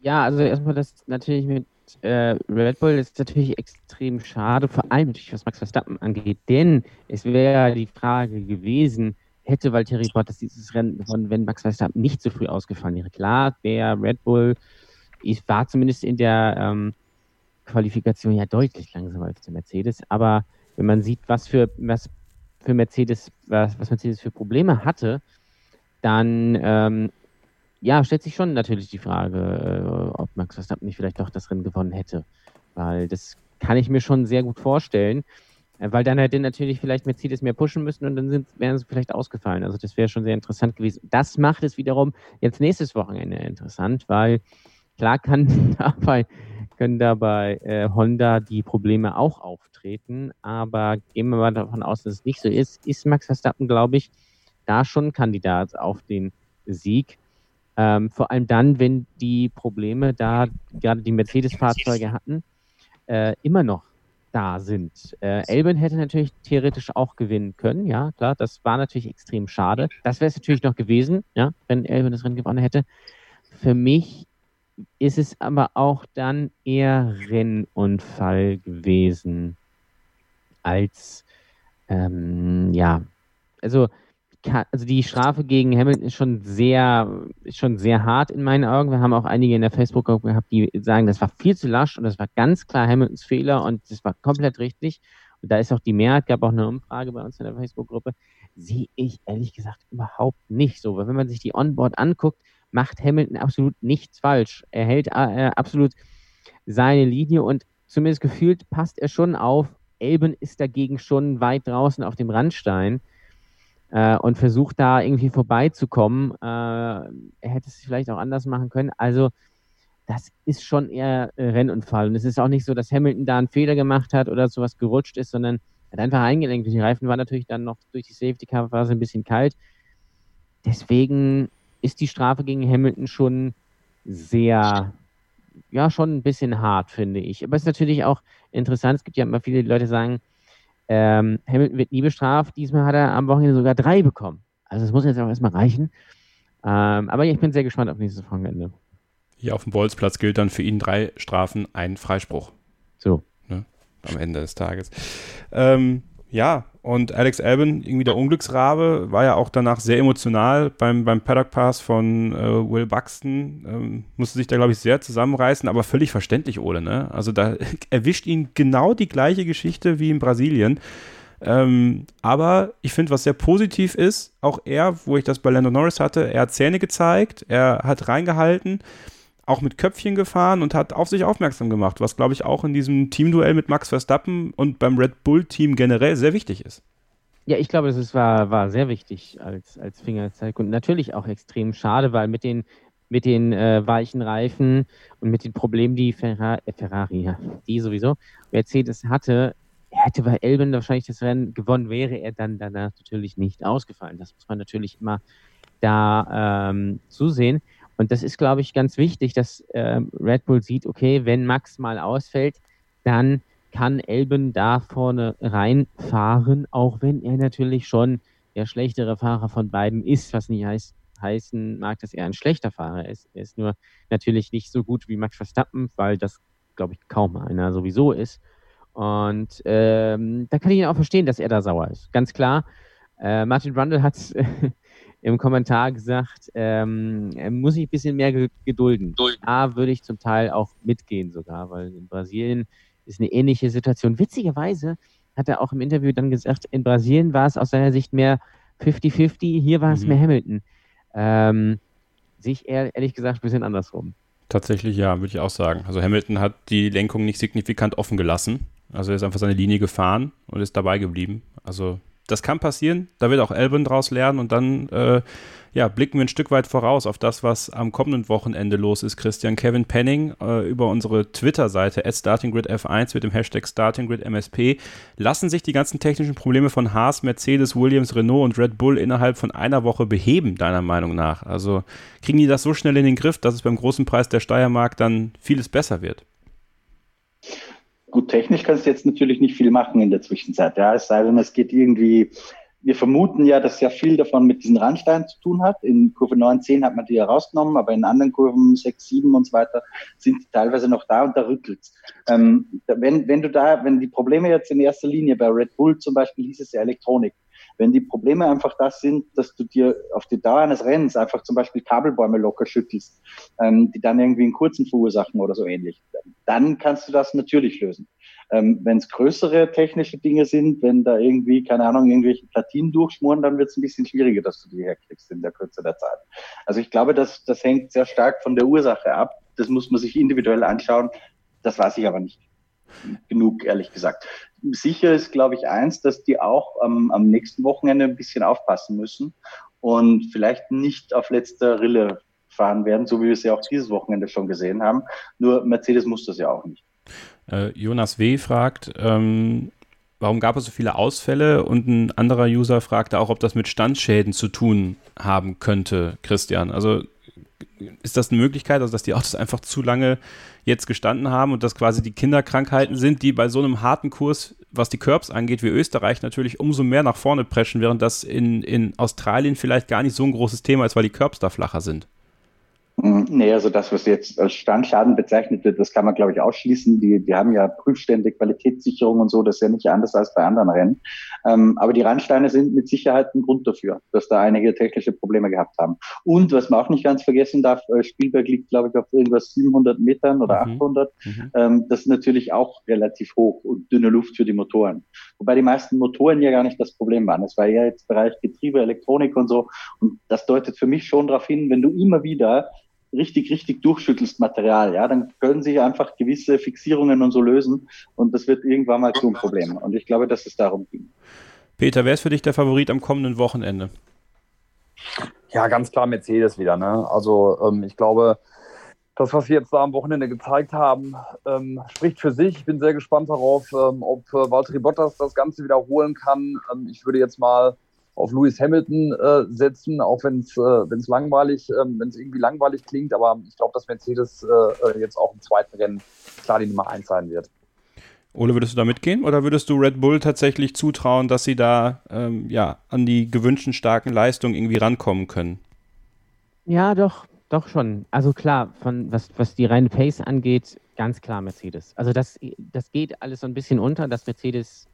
Ja, also erstmal das natürlich mit äh, Red Bull ist natürlich extrem schade, vor allem natürlich was Max Verstappen angeht, denn es wäre die Frage gewesen, hätte Valtteri Bottas dieses Rennen gewonnen, wenn Max Verstappen nicht so früh ausgefallen wäre. Klar, der Red Bull ich war zumindest in der ähm, Qualifikation ja deutlich langsamer als der Mercedes, aber wenn man sieht, was für was für Mercedes was, was Mercedes für Probleme hatte, dann ähm, ja, stellt sich schon natürlich die Frage, äh, ob Max Verstappen nicht vielleicht doch das Rennen gewonnen hätte. Weil das kann ich mir schon sehr gut vorstellen. Äh, weil dann hätte natürlich vielleicht Mercedes mehr pushen müssen und dann sind, wären sie vielleicht ausgefallen. Also das wäre schon sehr interessant gewesen. Das macht es wiederum jetzt nächstes Wochenende interessant, weil klar kann dabei, können dabei äh, Honda die Probleme auch auftreten. Aber gehen wir mal davon aus, dass es nicht so ist, ist Max Verstappen, glaube ich, da schon Kandidat auf den Sieg. Ähm, vor allem dann, wenn die Probleme da gerade die Mercedes-Fahrzeuge hatten, äh, immer noch da sind. Äh, Elben hätte natürlich theoretisch auch gewinnen können, ja, klar, das war natürlich extrem schade. Das wäre es natürlich noch gewesen, ja, wenn Elben das Rennen gewonnen hätte. Für mich ist es aber auch dann eher Rennunfall gewesen als, ähm, ja, also also die Strafe gegen Hamilton ist schon sehr, ist schon sehr hart in meinen Augen. Wir haben auch einige in der Facebook-Gruppe gehabt, die sagen, das war viel zu lasch und das war ganz klar Hamiltons Fehler und das war komplett richtig. Und da ist auch die Mehrheit, gab auch eine Umfrage bei uns in der Facebook-Gruppe. Sehe ich ehrlich gesagt überhaupt nicht so. Weil wenn man sich die Onboard anguckt, macht Hamilton absolut nichts falsch. Er hält äh, absolut seine Linie und zumindest gefühlt passt er schon auf. Elben ist dagegen schon weit draußen auf dem Randstein äh, und versucht da irgendwie vorbeizukommen. Äh, er hätte es vielleicht auch anders machen können. Also das ist schon eher äh, Rennunfall. Und es ist auch nicht so, dass Hamilton da einen Fehler gemacht hat oder sowas gerutscht ist, sondern er hat einfach eingelenkt. Die Reifen waren natürlich dann noch durch die Safety Car Phase ein bisschen kalt. Deswegen ist die Strafe gegen Hamilton schon sehr, ja schon ein bisschen hart, finde ich. Aber es ist natürlich auch interessant. Es gibt ja immer viele Leute, die sagen, ähm, Hamilton wird nie bestraft. Diesmal hat er am Wochenende sogar drei bekommen. Also es muss jetzt auch erstmal reichen. Ähm, aber ich bin sehr gespannt auf nächstes Wochenende. Hier auf dem Bolzplatz gilt dann für ihn drei Strafen, ein Freispruch. So. Ne? Am Ende des Tages. Ähm, ja, und Alex Albin, irgendwie der Unglücksrabe, war ja auch danach sehr emotional beim, beim Paddock Pass von äh, Will Buxton. Ähm, musste sich da, glaube ich, sehr zusammenreißen, aber völlig verständlich, Ole. Ne? Also da erwischt ihn genau die gleiche Geschichte wie in Brasilien. Ähm, aber ich finde, was sehr positiv ist, auch er, wo ich das bei Lando Norris hatte, er hat Zähne gezeigt, er hat reingehalten auch mit Köpfchen gefahren und hat auf sich aufmerksam gemacht, was, glaube ich, auch in diesem Teamduell mit Max Verstappen und beim Red Bull-Team generell sehr wichtig ist. Ja, ich glaube, das war, war sehr wichtig als, als Fingerzeig und natürlich auch extrem schade, weil mit den, mit den äh, weichen Reifen und mit den Problemen, die Ferrari, äh, Ferrari ja, die sowieso, Mercedes hatte, hätte bei Elben wahrscheinlich das Rennen gewonnen, wäre er dann danach natürlich nicht ausgefallen. Das muss man natürlich immer da ähm, zusehen. Und das ist, glaube ich, ganz wichtig, dass äh, Red Bull sieht, okay, wenn Max mal ausfällt, dann kann Elben da vorne reinfahren, auch wenn er natürlich schon der schlechtere Fahrer von beiden ist, was nicht heißt, heißen mag, dass er ein schlechter Fahrer ist. Er ist nur natürlich nicht so gut wie Max Verstappen, weil das, glaube ich, kaum einer sowieso ist. Und ähm, da kann ich ihn auch verstehen, dass er da sauer ist. Ganz klar. Äh, Martin Brundle hat es im Kommentar gesagt, ähm, er muss sich ein bisschen mehr gedulden. Da würde ich zum Teil auch mitgehen sogar, weil in Brasilien ist eine ähnliche Situation. Witzigerweise hat er auch im Interview dann gesagt, in Brasilien war es aus seiner Sicht mehr 50-50, hier war es mhm. mehr Hamilton. Ähm, sich eher, ehrlich gesagt ein bisschen andersrum. Tatsächlich ja, würde ich auch sagen. Also Hamilton hat die Lenkung nicht signifikant offen gelassen. Also er ist einfach seine Linie gefahren und ist dabei geblieben. Also das kann passieren. Da wird auch Albon draus lernen und dann äh, ja, blicken wir ein Stück weit voraus auf das, was am kommenden Wochenende los ist. Christian Kevin Penning äh, über unsere Twitter-Seite at StartingGridF1 mit dem Hashtag StartingGridMSP lassen sich die ganzen technischen Probleme von Haas, Mercedes, Williams, Renault und Red Bull innerhalb von einer Woche beheben, deiner Meinung nach? Also kriegen die das so schnell in den Griff, dass es beim großen Preis der Steiermark dann vieles besser wird? Gut, technisch kannst du jetzt natürlich nicht viel machen in der Zwischenzeit. Ja, es sei denn, es geht irgendwie, wir vermuten ja, dass ja viel davon mit diesen Randsteinen zu tun hat. In Kurve 9, 10 hat man die ja rausgenommen, aber in anderen Kurven 6, 7 und so weiter sind die teilweise noch da und da rüttelt ähm, wenn, wenn du da, wenn die Probleme jetzt in erster Linie bei Red Bull zum Beispiel hieß es ja Elektronik, wenn die Probleme einfach das sind, dass du dir auf die Dauer eines Rennens einfach zum Beispiel Kabelbäume locker schüttelst, ähm, die dann irgendwie einen kurzen verursachen oder so ähnlich, dann kannst du das natürlich lösen. Ähm, wenn es größere technische Dinge sind, wenn da irgendwie, keine Ahnung, irgendwelche Platinen durchschmoren, dann wird es ein bisschen schwieriger, dass du die herkriegst in der Kürze der Zeit. Also ich glaube, das, das hängt sehr stark von der Ursache ab. Das muss man sich individuell anschauen. Das weiß ich aber nicht genug, ehrlich gesagt. Sicher ist, glaube ich, eins, dass die auch ähm, am nächsten Wochenende ein bisschen aufpassen müssen und vielleicht nicht auf letzter Rille fahren werden, so wie wir es ja auch dieses Wochenende schon gesehen haben. Nur Mercedes muss das ja auch nicht. Äh, Jonas W. fragt, ähm, warum gab es so viele Ausfälle? Und ein anderer User fragte auch, ob das mit Standschäden zu tun haben könnte, Christian. Also ist das eine Möglichkeit, also dass die Autos einfach zu lange jetzt gestanden haben und dass quasi die Kinderkrankheiten sind, die bei so einem harten Kurs, was die Curbs angeht, wie Österreich natürlich umso mehr nach vorne preschen, während das in, in Australien vielleicht gar nicht so ein großes Thema ist, weil die Curbs da flacher sind. Nee, also das, was jetzt als Standschaden bezeichnet wird, das kann man, glaube ich, ausschließen. Die, die haben ja Prüfstände, Qualitätssicherung und so, das ist ja nicht anders als bei anderen Rennen. Ähm, aber die Randsteine sind mit Sicherheit ein Grund dafür, dass da einige technische Probleme gehabt haben. Und was man auch nicht ganz vergessen darf, äh, Spielberg liegt, glaube ich, auf irgendwas 700 Metern oder mhm. 800. Mhm. Ähm, das ist natürlich auch relativ hoch und dünne Luft für die Motoren. Wobei die meisten Motoren ja gar nicht das Problem waren. Es war eher jetzt Bereich Getriebe, Elektronik und so. Und das deutet für mich schon darauf hin, wenn du immer wieder richtig, richtig durchschüttelst Material, ja, dann können sich einfach gewisse Fixierungen und so lösen und das wird irgendwann mal zu einem Problem. Und ich glaube, dass es darum ging. Peter, wer ist für dich der Favorit am kommenden Wochenende? Ja, ganz klar Mercedes wieder. Ne? Also ähm, ich glaube, das, was wir jetzt da am Wochenende gezeigt haben, ähm, spricht für sich. Ich bin sehr gespannt darauf, ähm, ob äh, Valtteri Bottas das Ganze wiederholen kann. Ähm, ich würde jetzt mal auf Lewis Hamilton äh, setzen, auch wenn es äh, langweilig, ähm, wenn es irgendwie langweilig klingt. Aber ich glaube, dass Mercedes äh, äh, jetzt auch im zweiten Rennen klar die Nummer 1 sein wird. Ole, würdest du da mitgehen oder würdest du Red Bull tatsächlich zutrauen, dass sie da ähm, ja, an die gewünschten starken Leistungen irgendwie rankommen können? Ja, doch, doch schon. Also klar, von was, was die reine Pace angeht, ganz klar Mercedes. Also das, das geht alles so ein bisschen unter, dass Mercedes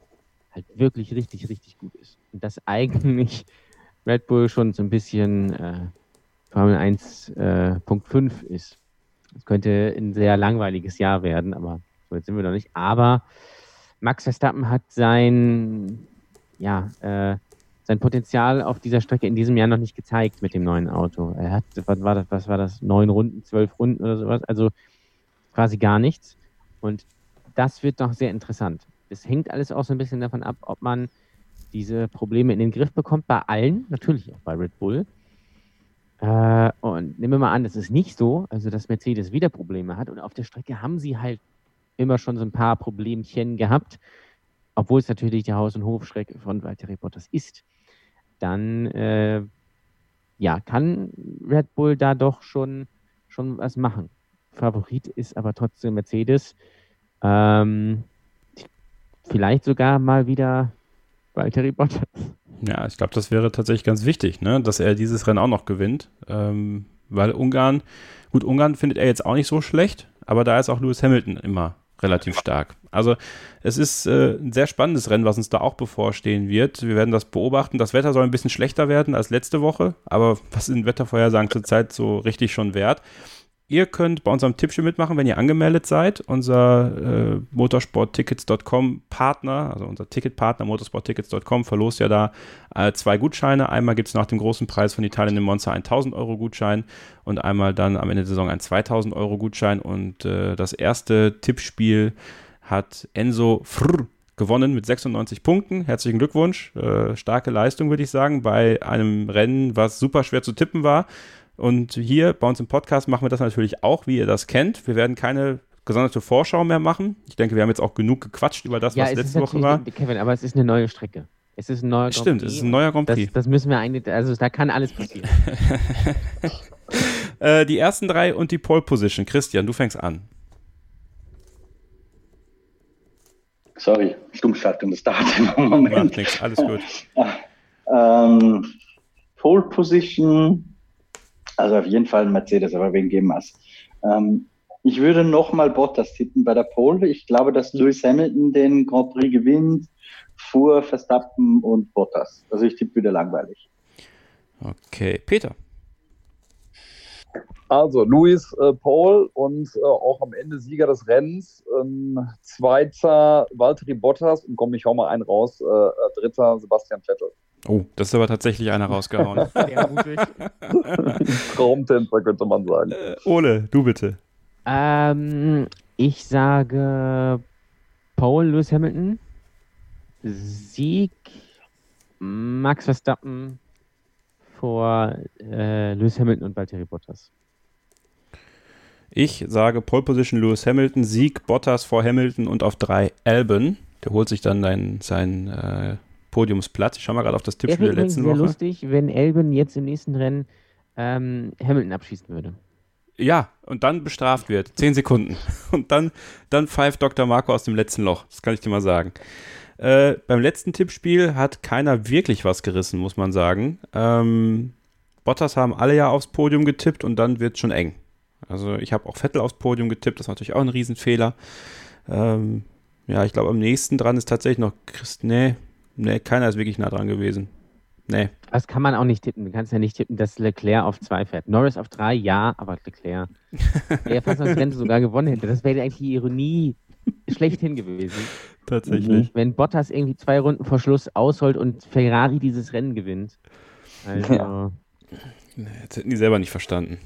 halt wirklich richtig, richtig gut ist. Und dass eigentlich Red Bull schon so ein bisschen äh, Formel 1.5 äh, ist. Das könnte ein sehr langweiliges Jahr werden, aber so jetzt sind wir noch nicht. Aber Max Verstappen hat sein, ja, äh, sein Potenzial auf dieser Strecke in diesem Jahr noch nicht gezeigt mit dem neuen Auto. Er hat, was war das, was war das, neun Runden, zwölf Runden oder sowas, also quasi gar nichts. Und das wird noch sehr interessant. Es hängt alles auch so ein bisschen davon ab, ob man diese Probleme in den Griff bekommt, bei allen, natürlich auch bei Red Bull. Äh, und nehmen wir mal an, das ist nicht so, also dass Mercedes wieder Probleme hat und auf der Strecke haben sie halt immer schon so ein paar Problemchen gehabt, obwohl es natürlich der Haus- und Hofschreck von Valtteri Bottas ist dann äh, ja, kann Red Bull da doch schon, schon was machen. Favorit ist aber trotzdem Mercedes. Ähm, vielleicht sogar mal wieder Valtteri Bottas. Ja, ich glaube, das wäre tatsächlich ganz wichtig, ne? dass er dieses Rennen auch noch gewinnt. Ähm, weil Ungarn, gut, Ungarn findet er jetzt auch nicht so schlecht, aber da ist auch Lewis Hamilton immer relativ stark. Also es ist äh, ein sehr spannendes Rennen, was uns da auch bevorstehen wird. Wir werden das beobachten. Das Wetter soll ein bisschen schlechter werden als letzte Woche, aber was sind Wettervorhersagen zurzeit so richtig schon wert? Ihr könnt bei unserem Tippspiel mitmachen, wenn ihr angemeldet seid. Unser äh, motorsporttickets.com Partner, also unser Ticketpartner motorsporttickets.com verlost ja da äh, zwei Gutscheine. Einmal gibt es nach dem großen Preis von Italien im Monster 1000 Euro Gutschein und einmal dann am Ende der Saison ein 2000 Euro Gutschein. Und äh, das erste Tippspiel hat Enzo Frr gewonnen mit 96 Punkten. Herzlichen Glückwunsch. Äh, starke Leistung, würde ich sagen, bei einem Rennen, was super schwer zu tippen war. Und hier bei uns im Podcast machen wir das natürlich auch, wie ihr das kennt. Wir werden keine gesonderte Vorschau mehr machen. Ich denke, wir haben jetzt auch genug gequatscht über das, ja, was letzte Woche war. Kevin, aber es ist eine neue Strecke. Es ist ein neuer Grand Stimmt, es ist ein neuer Grand Prix. Das, das, müssen wir eigentlich, also da kann alles passieren. äh, die ersten drei und die Pole Position. Christian, du fängst an. Sorry, Stummschaltung, das dauert einen Moment. Macht nichts, alles gut. ähm, Pole Position also auf jeden Fall Mercedes, aber wen geben wir es? Ähm, ich würde nochmal Bottas tippen bei der Pole. Ich glaube, dass Lewis Hamilton den Grand Prix gewinnt vor Verstappen und Bottas. Also ich tippe wieder langweilig. Okay, Peter. Also Luis äh, Paul und äh, auch am Ende Sieger des Rennens. Ähm, zweiter Valtteri Bottas und komm, ich hau mal einen raus. Äh, äh dritter Sebastian Vettel. Oh, das ist aber tatsächlich einer rausgehauen. Traumtänzer könnte man sagen. Äh, Ole, du bitte. Ähm, ich sage Paul Lewis Hamilton, Sieg Max Verstappen vor äh, Lewis Hamilton und Valtteri Bottas. Ich sage Pole Position Lewis Hamilton, Sieg Bottas vor Hamilton und auf drei Albon. Der holt sich dann sein, sein äh, Podiumsplatz. Ich schaue mal gerade auf das Tippspiel der letzten Woche. Wäre lustig, wenn Albon jetzt im nächsten Rennen ähm, Hamilton abschießen würde. Ja, und dann bestraft wird. Zehn Sekunden. Und dann, dann pfeift Dr. Marco aus dem letzten Loch. Das kann ich dir mal sagen. Äh, beim letzten Tippspiel hat keiner wirklich was gerissen, muss man sagen. Ähm, Bottas haben alle ja aufs Podium getippt und dann wird es schon eng. Also ich habe auch Vettel aufs Podium getippt, das war natürlich auch ein Riesenfehler. Ähm, ja, ich glaube, am nächsten dran ist tatsächlich noch Christ. Nee, Nee, keiner ist wirklich nah dran gewesen. Nee. Das kann man auch nicht tippen. Du kannst ja nicht tippen, dass Leclerc auf zwei fährt. Norris auf drei, ja, aber Leclerc. Der fast das Rennen sogar gewonnen hätte. Das wäre eigentlich die Ironie schlechthin gewesen. Tatsächlich. Wenn Bottas irgendwie zwei Runden vor Schluss ausholt und Ferrari dieses Rennen gewinnt. Also. Ja. Nee, jetzt hätten die selber nicht verstanden.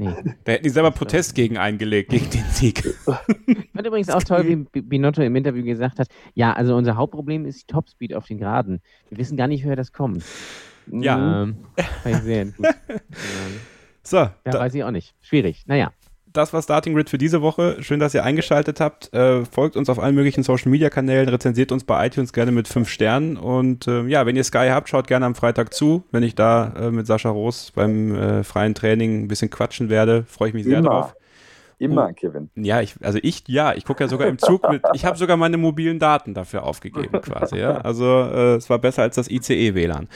Nee. Da hätten die selber Protest gegen eingelegt, gegen den Sieg. Ich fand übrigens auch toll, wie Binotto im Interview gesagt hat, ja, also unser Hauptproblem ist die Topspeed auf den Geraden. Wir wissen gar nicht, woher das kommt. Ja. Ähm, fand ich sehr gut. so. Ja, weiß ich auch nicht. Schwierig. Naja. Das war Starting Grid für diese Woche. Schön, dass ihr eingeschaltet habt. Äh, folgt uns auf allen möglichen Social Media Kanälen, rezensiert uns bei iTunes gerne mit fünf Sternen. Und äh, ja, wenn ihr Sky habt, schaut gerne am Freitag zu. Wenn ich da äh, mit Sascha Roos beim äh, freien Training ein bisschen quatschen werde, freue ich mich sehr Immer. drauf. Immer, Oh. Kevin. Ja, ich, also ich, ja, ich gucke ja sogar im Zug mit, ich habe sogar meine mobilen Daten dafür aufgegeben quasi, ja. Also äh, es war besser als das ICE-WLAN.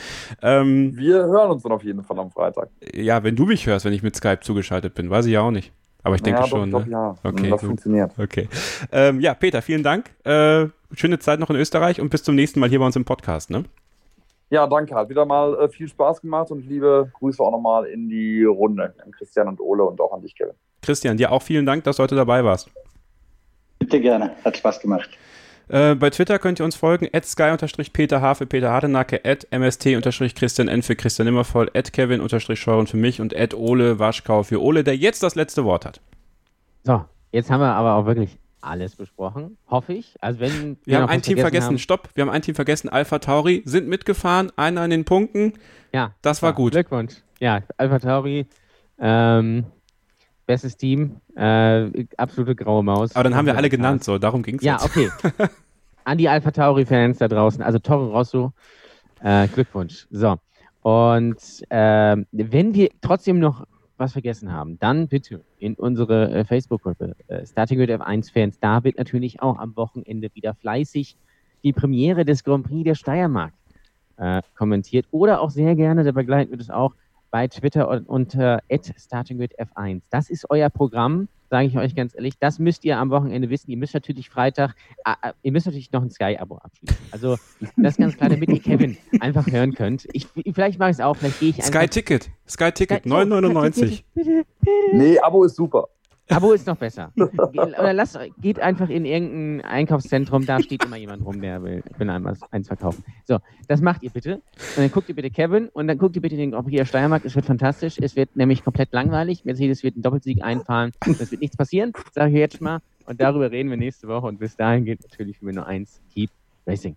Ähm, Wir hören uns dann auf jeden Fall am Freitag. ja, wenn du mich hörst, wenn ich mit Skype zugeschaltet bin, weiß ich ja auch nicht. Aber ich denke ja, schon. Doch, ich ne? ja. Okay, das gut. funktioniert. Okay. Ähm, ja, Peter, vielen Dank. Äh, schöne Zeit noch in Österreich und bis zum nächsten Mal hier bei uns im Podcast, ne? Ja, danke. Hat wieder mal äh, viel Spaß gemacht und liebe Grüße auch nochmal in die Runde an Christian und Ole und auch an dich, Kevin. Christian, dir auch vielen Dank, dass du heute dabei warst. Bitte gerne, hat Spaß gemacht. Äh, bei Twitter könnt ihr uns folgen, at sky-peter H für Peter Hardenacke, at mst-christian n für Christian Nimmervoll, at kevin-scheuren für mich und at Ole Waschkau für Ole, der jetzt das letzte Wort hat. So, jetzt haben wir aber auch wirklich alles besprochen, hoffe ich. Also wenn Wir haben noch ein Team vergessen, haben- stopp, wir haben ein Team vergessen, Alpha Tauri sind mitgefahren, einer an den Punkten, Ja, das war gut. Glückwunsch. Ja, Alpha Tauri, ähm, bestes Team, äh, absolute graue Maus. Aber dann haben wir alle genannt, so, darum ging es Ja, jetzt. okay. An die Alpha Tauri-Fans da draußen, also Toro Rosso, äh, Glückwunsch. So. Und ähm, wenn wir trotzdem noch was vergessen haben, dann bitte in unsere äh, Facebook-Gruppe äh, Starting with F1-Fans. Da wird natürlich auch am Wochenende wieder fleißig die Premiere des Grand Prix der Steiermark äh, kommentiert oder auch sehr gerne, da begleiten wir das auch bei Twitter und unter Starting with F1. Das ist euer Programm, sage ich euch ganz ehrlich. Das müsst ihr am Wochenende wissen. Ihr müsst natürlich Freitag, äh, äh, ihr müsst natürlich noch ein Sky-Abo abschließen. Also das ist ganz klar, damit ihr Kevin einfach hören könnt. Ich, vielleicht mache ich es auch, vielleicht gehe ich einfach. Sky Ticket, Sky Ticket, Sky- oh, 9,99. Bitte, bitte. Nee, Abo ist super. Abo ist noch besser. Oder lasst, geht einfach in irgendein Einkaufszentrum, da steht immer jemand rum, der will, will einem was, eins verkaufen. So, das macht ihr bitte. Und dann guckt ihr bitte Kevin und dann guckt ihr bitte den der Steiermark. Es wird fantastisch. Es wird nämlich komplett langweilig. Mercedes wird einen Doppelsieg einfahren. Es wird nichts passieren, sage ich jetzt mal. Und darüber reden wir nächste Woche. Und bis dahin gilt natürlich für mich nur eins: Keep Racing.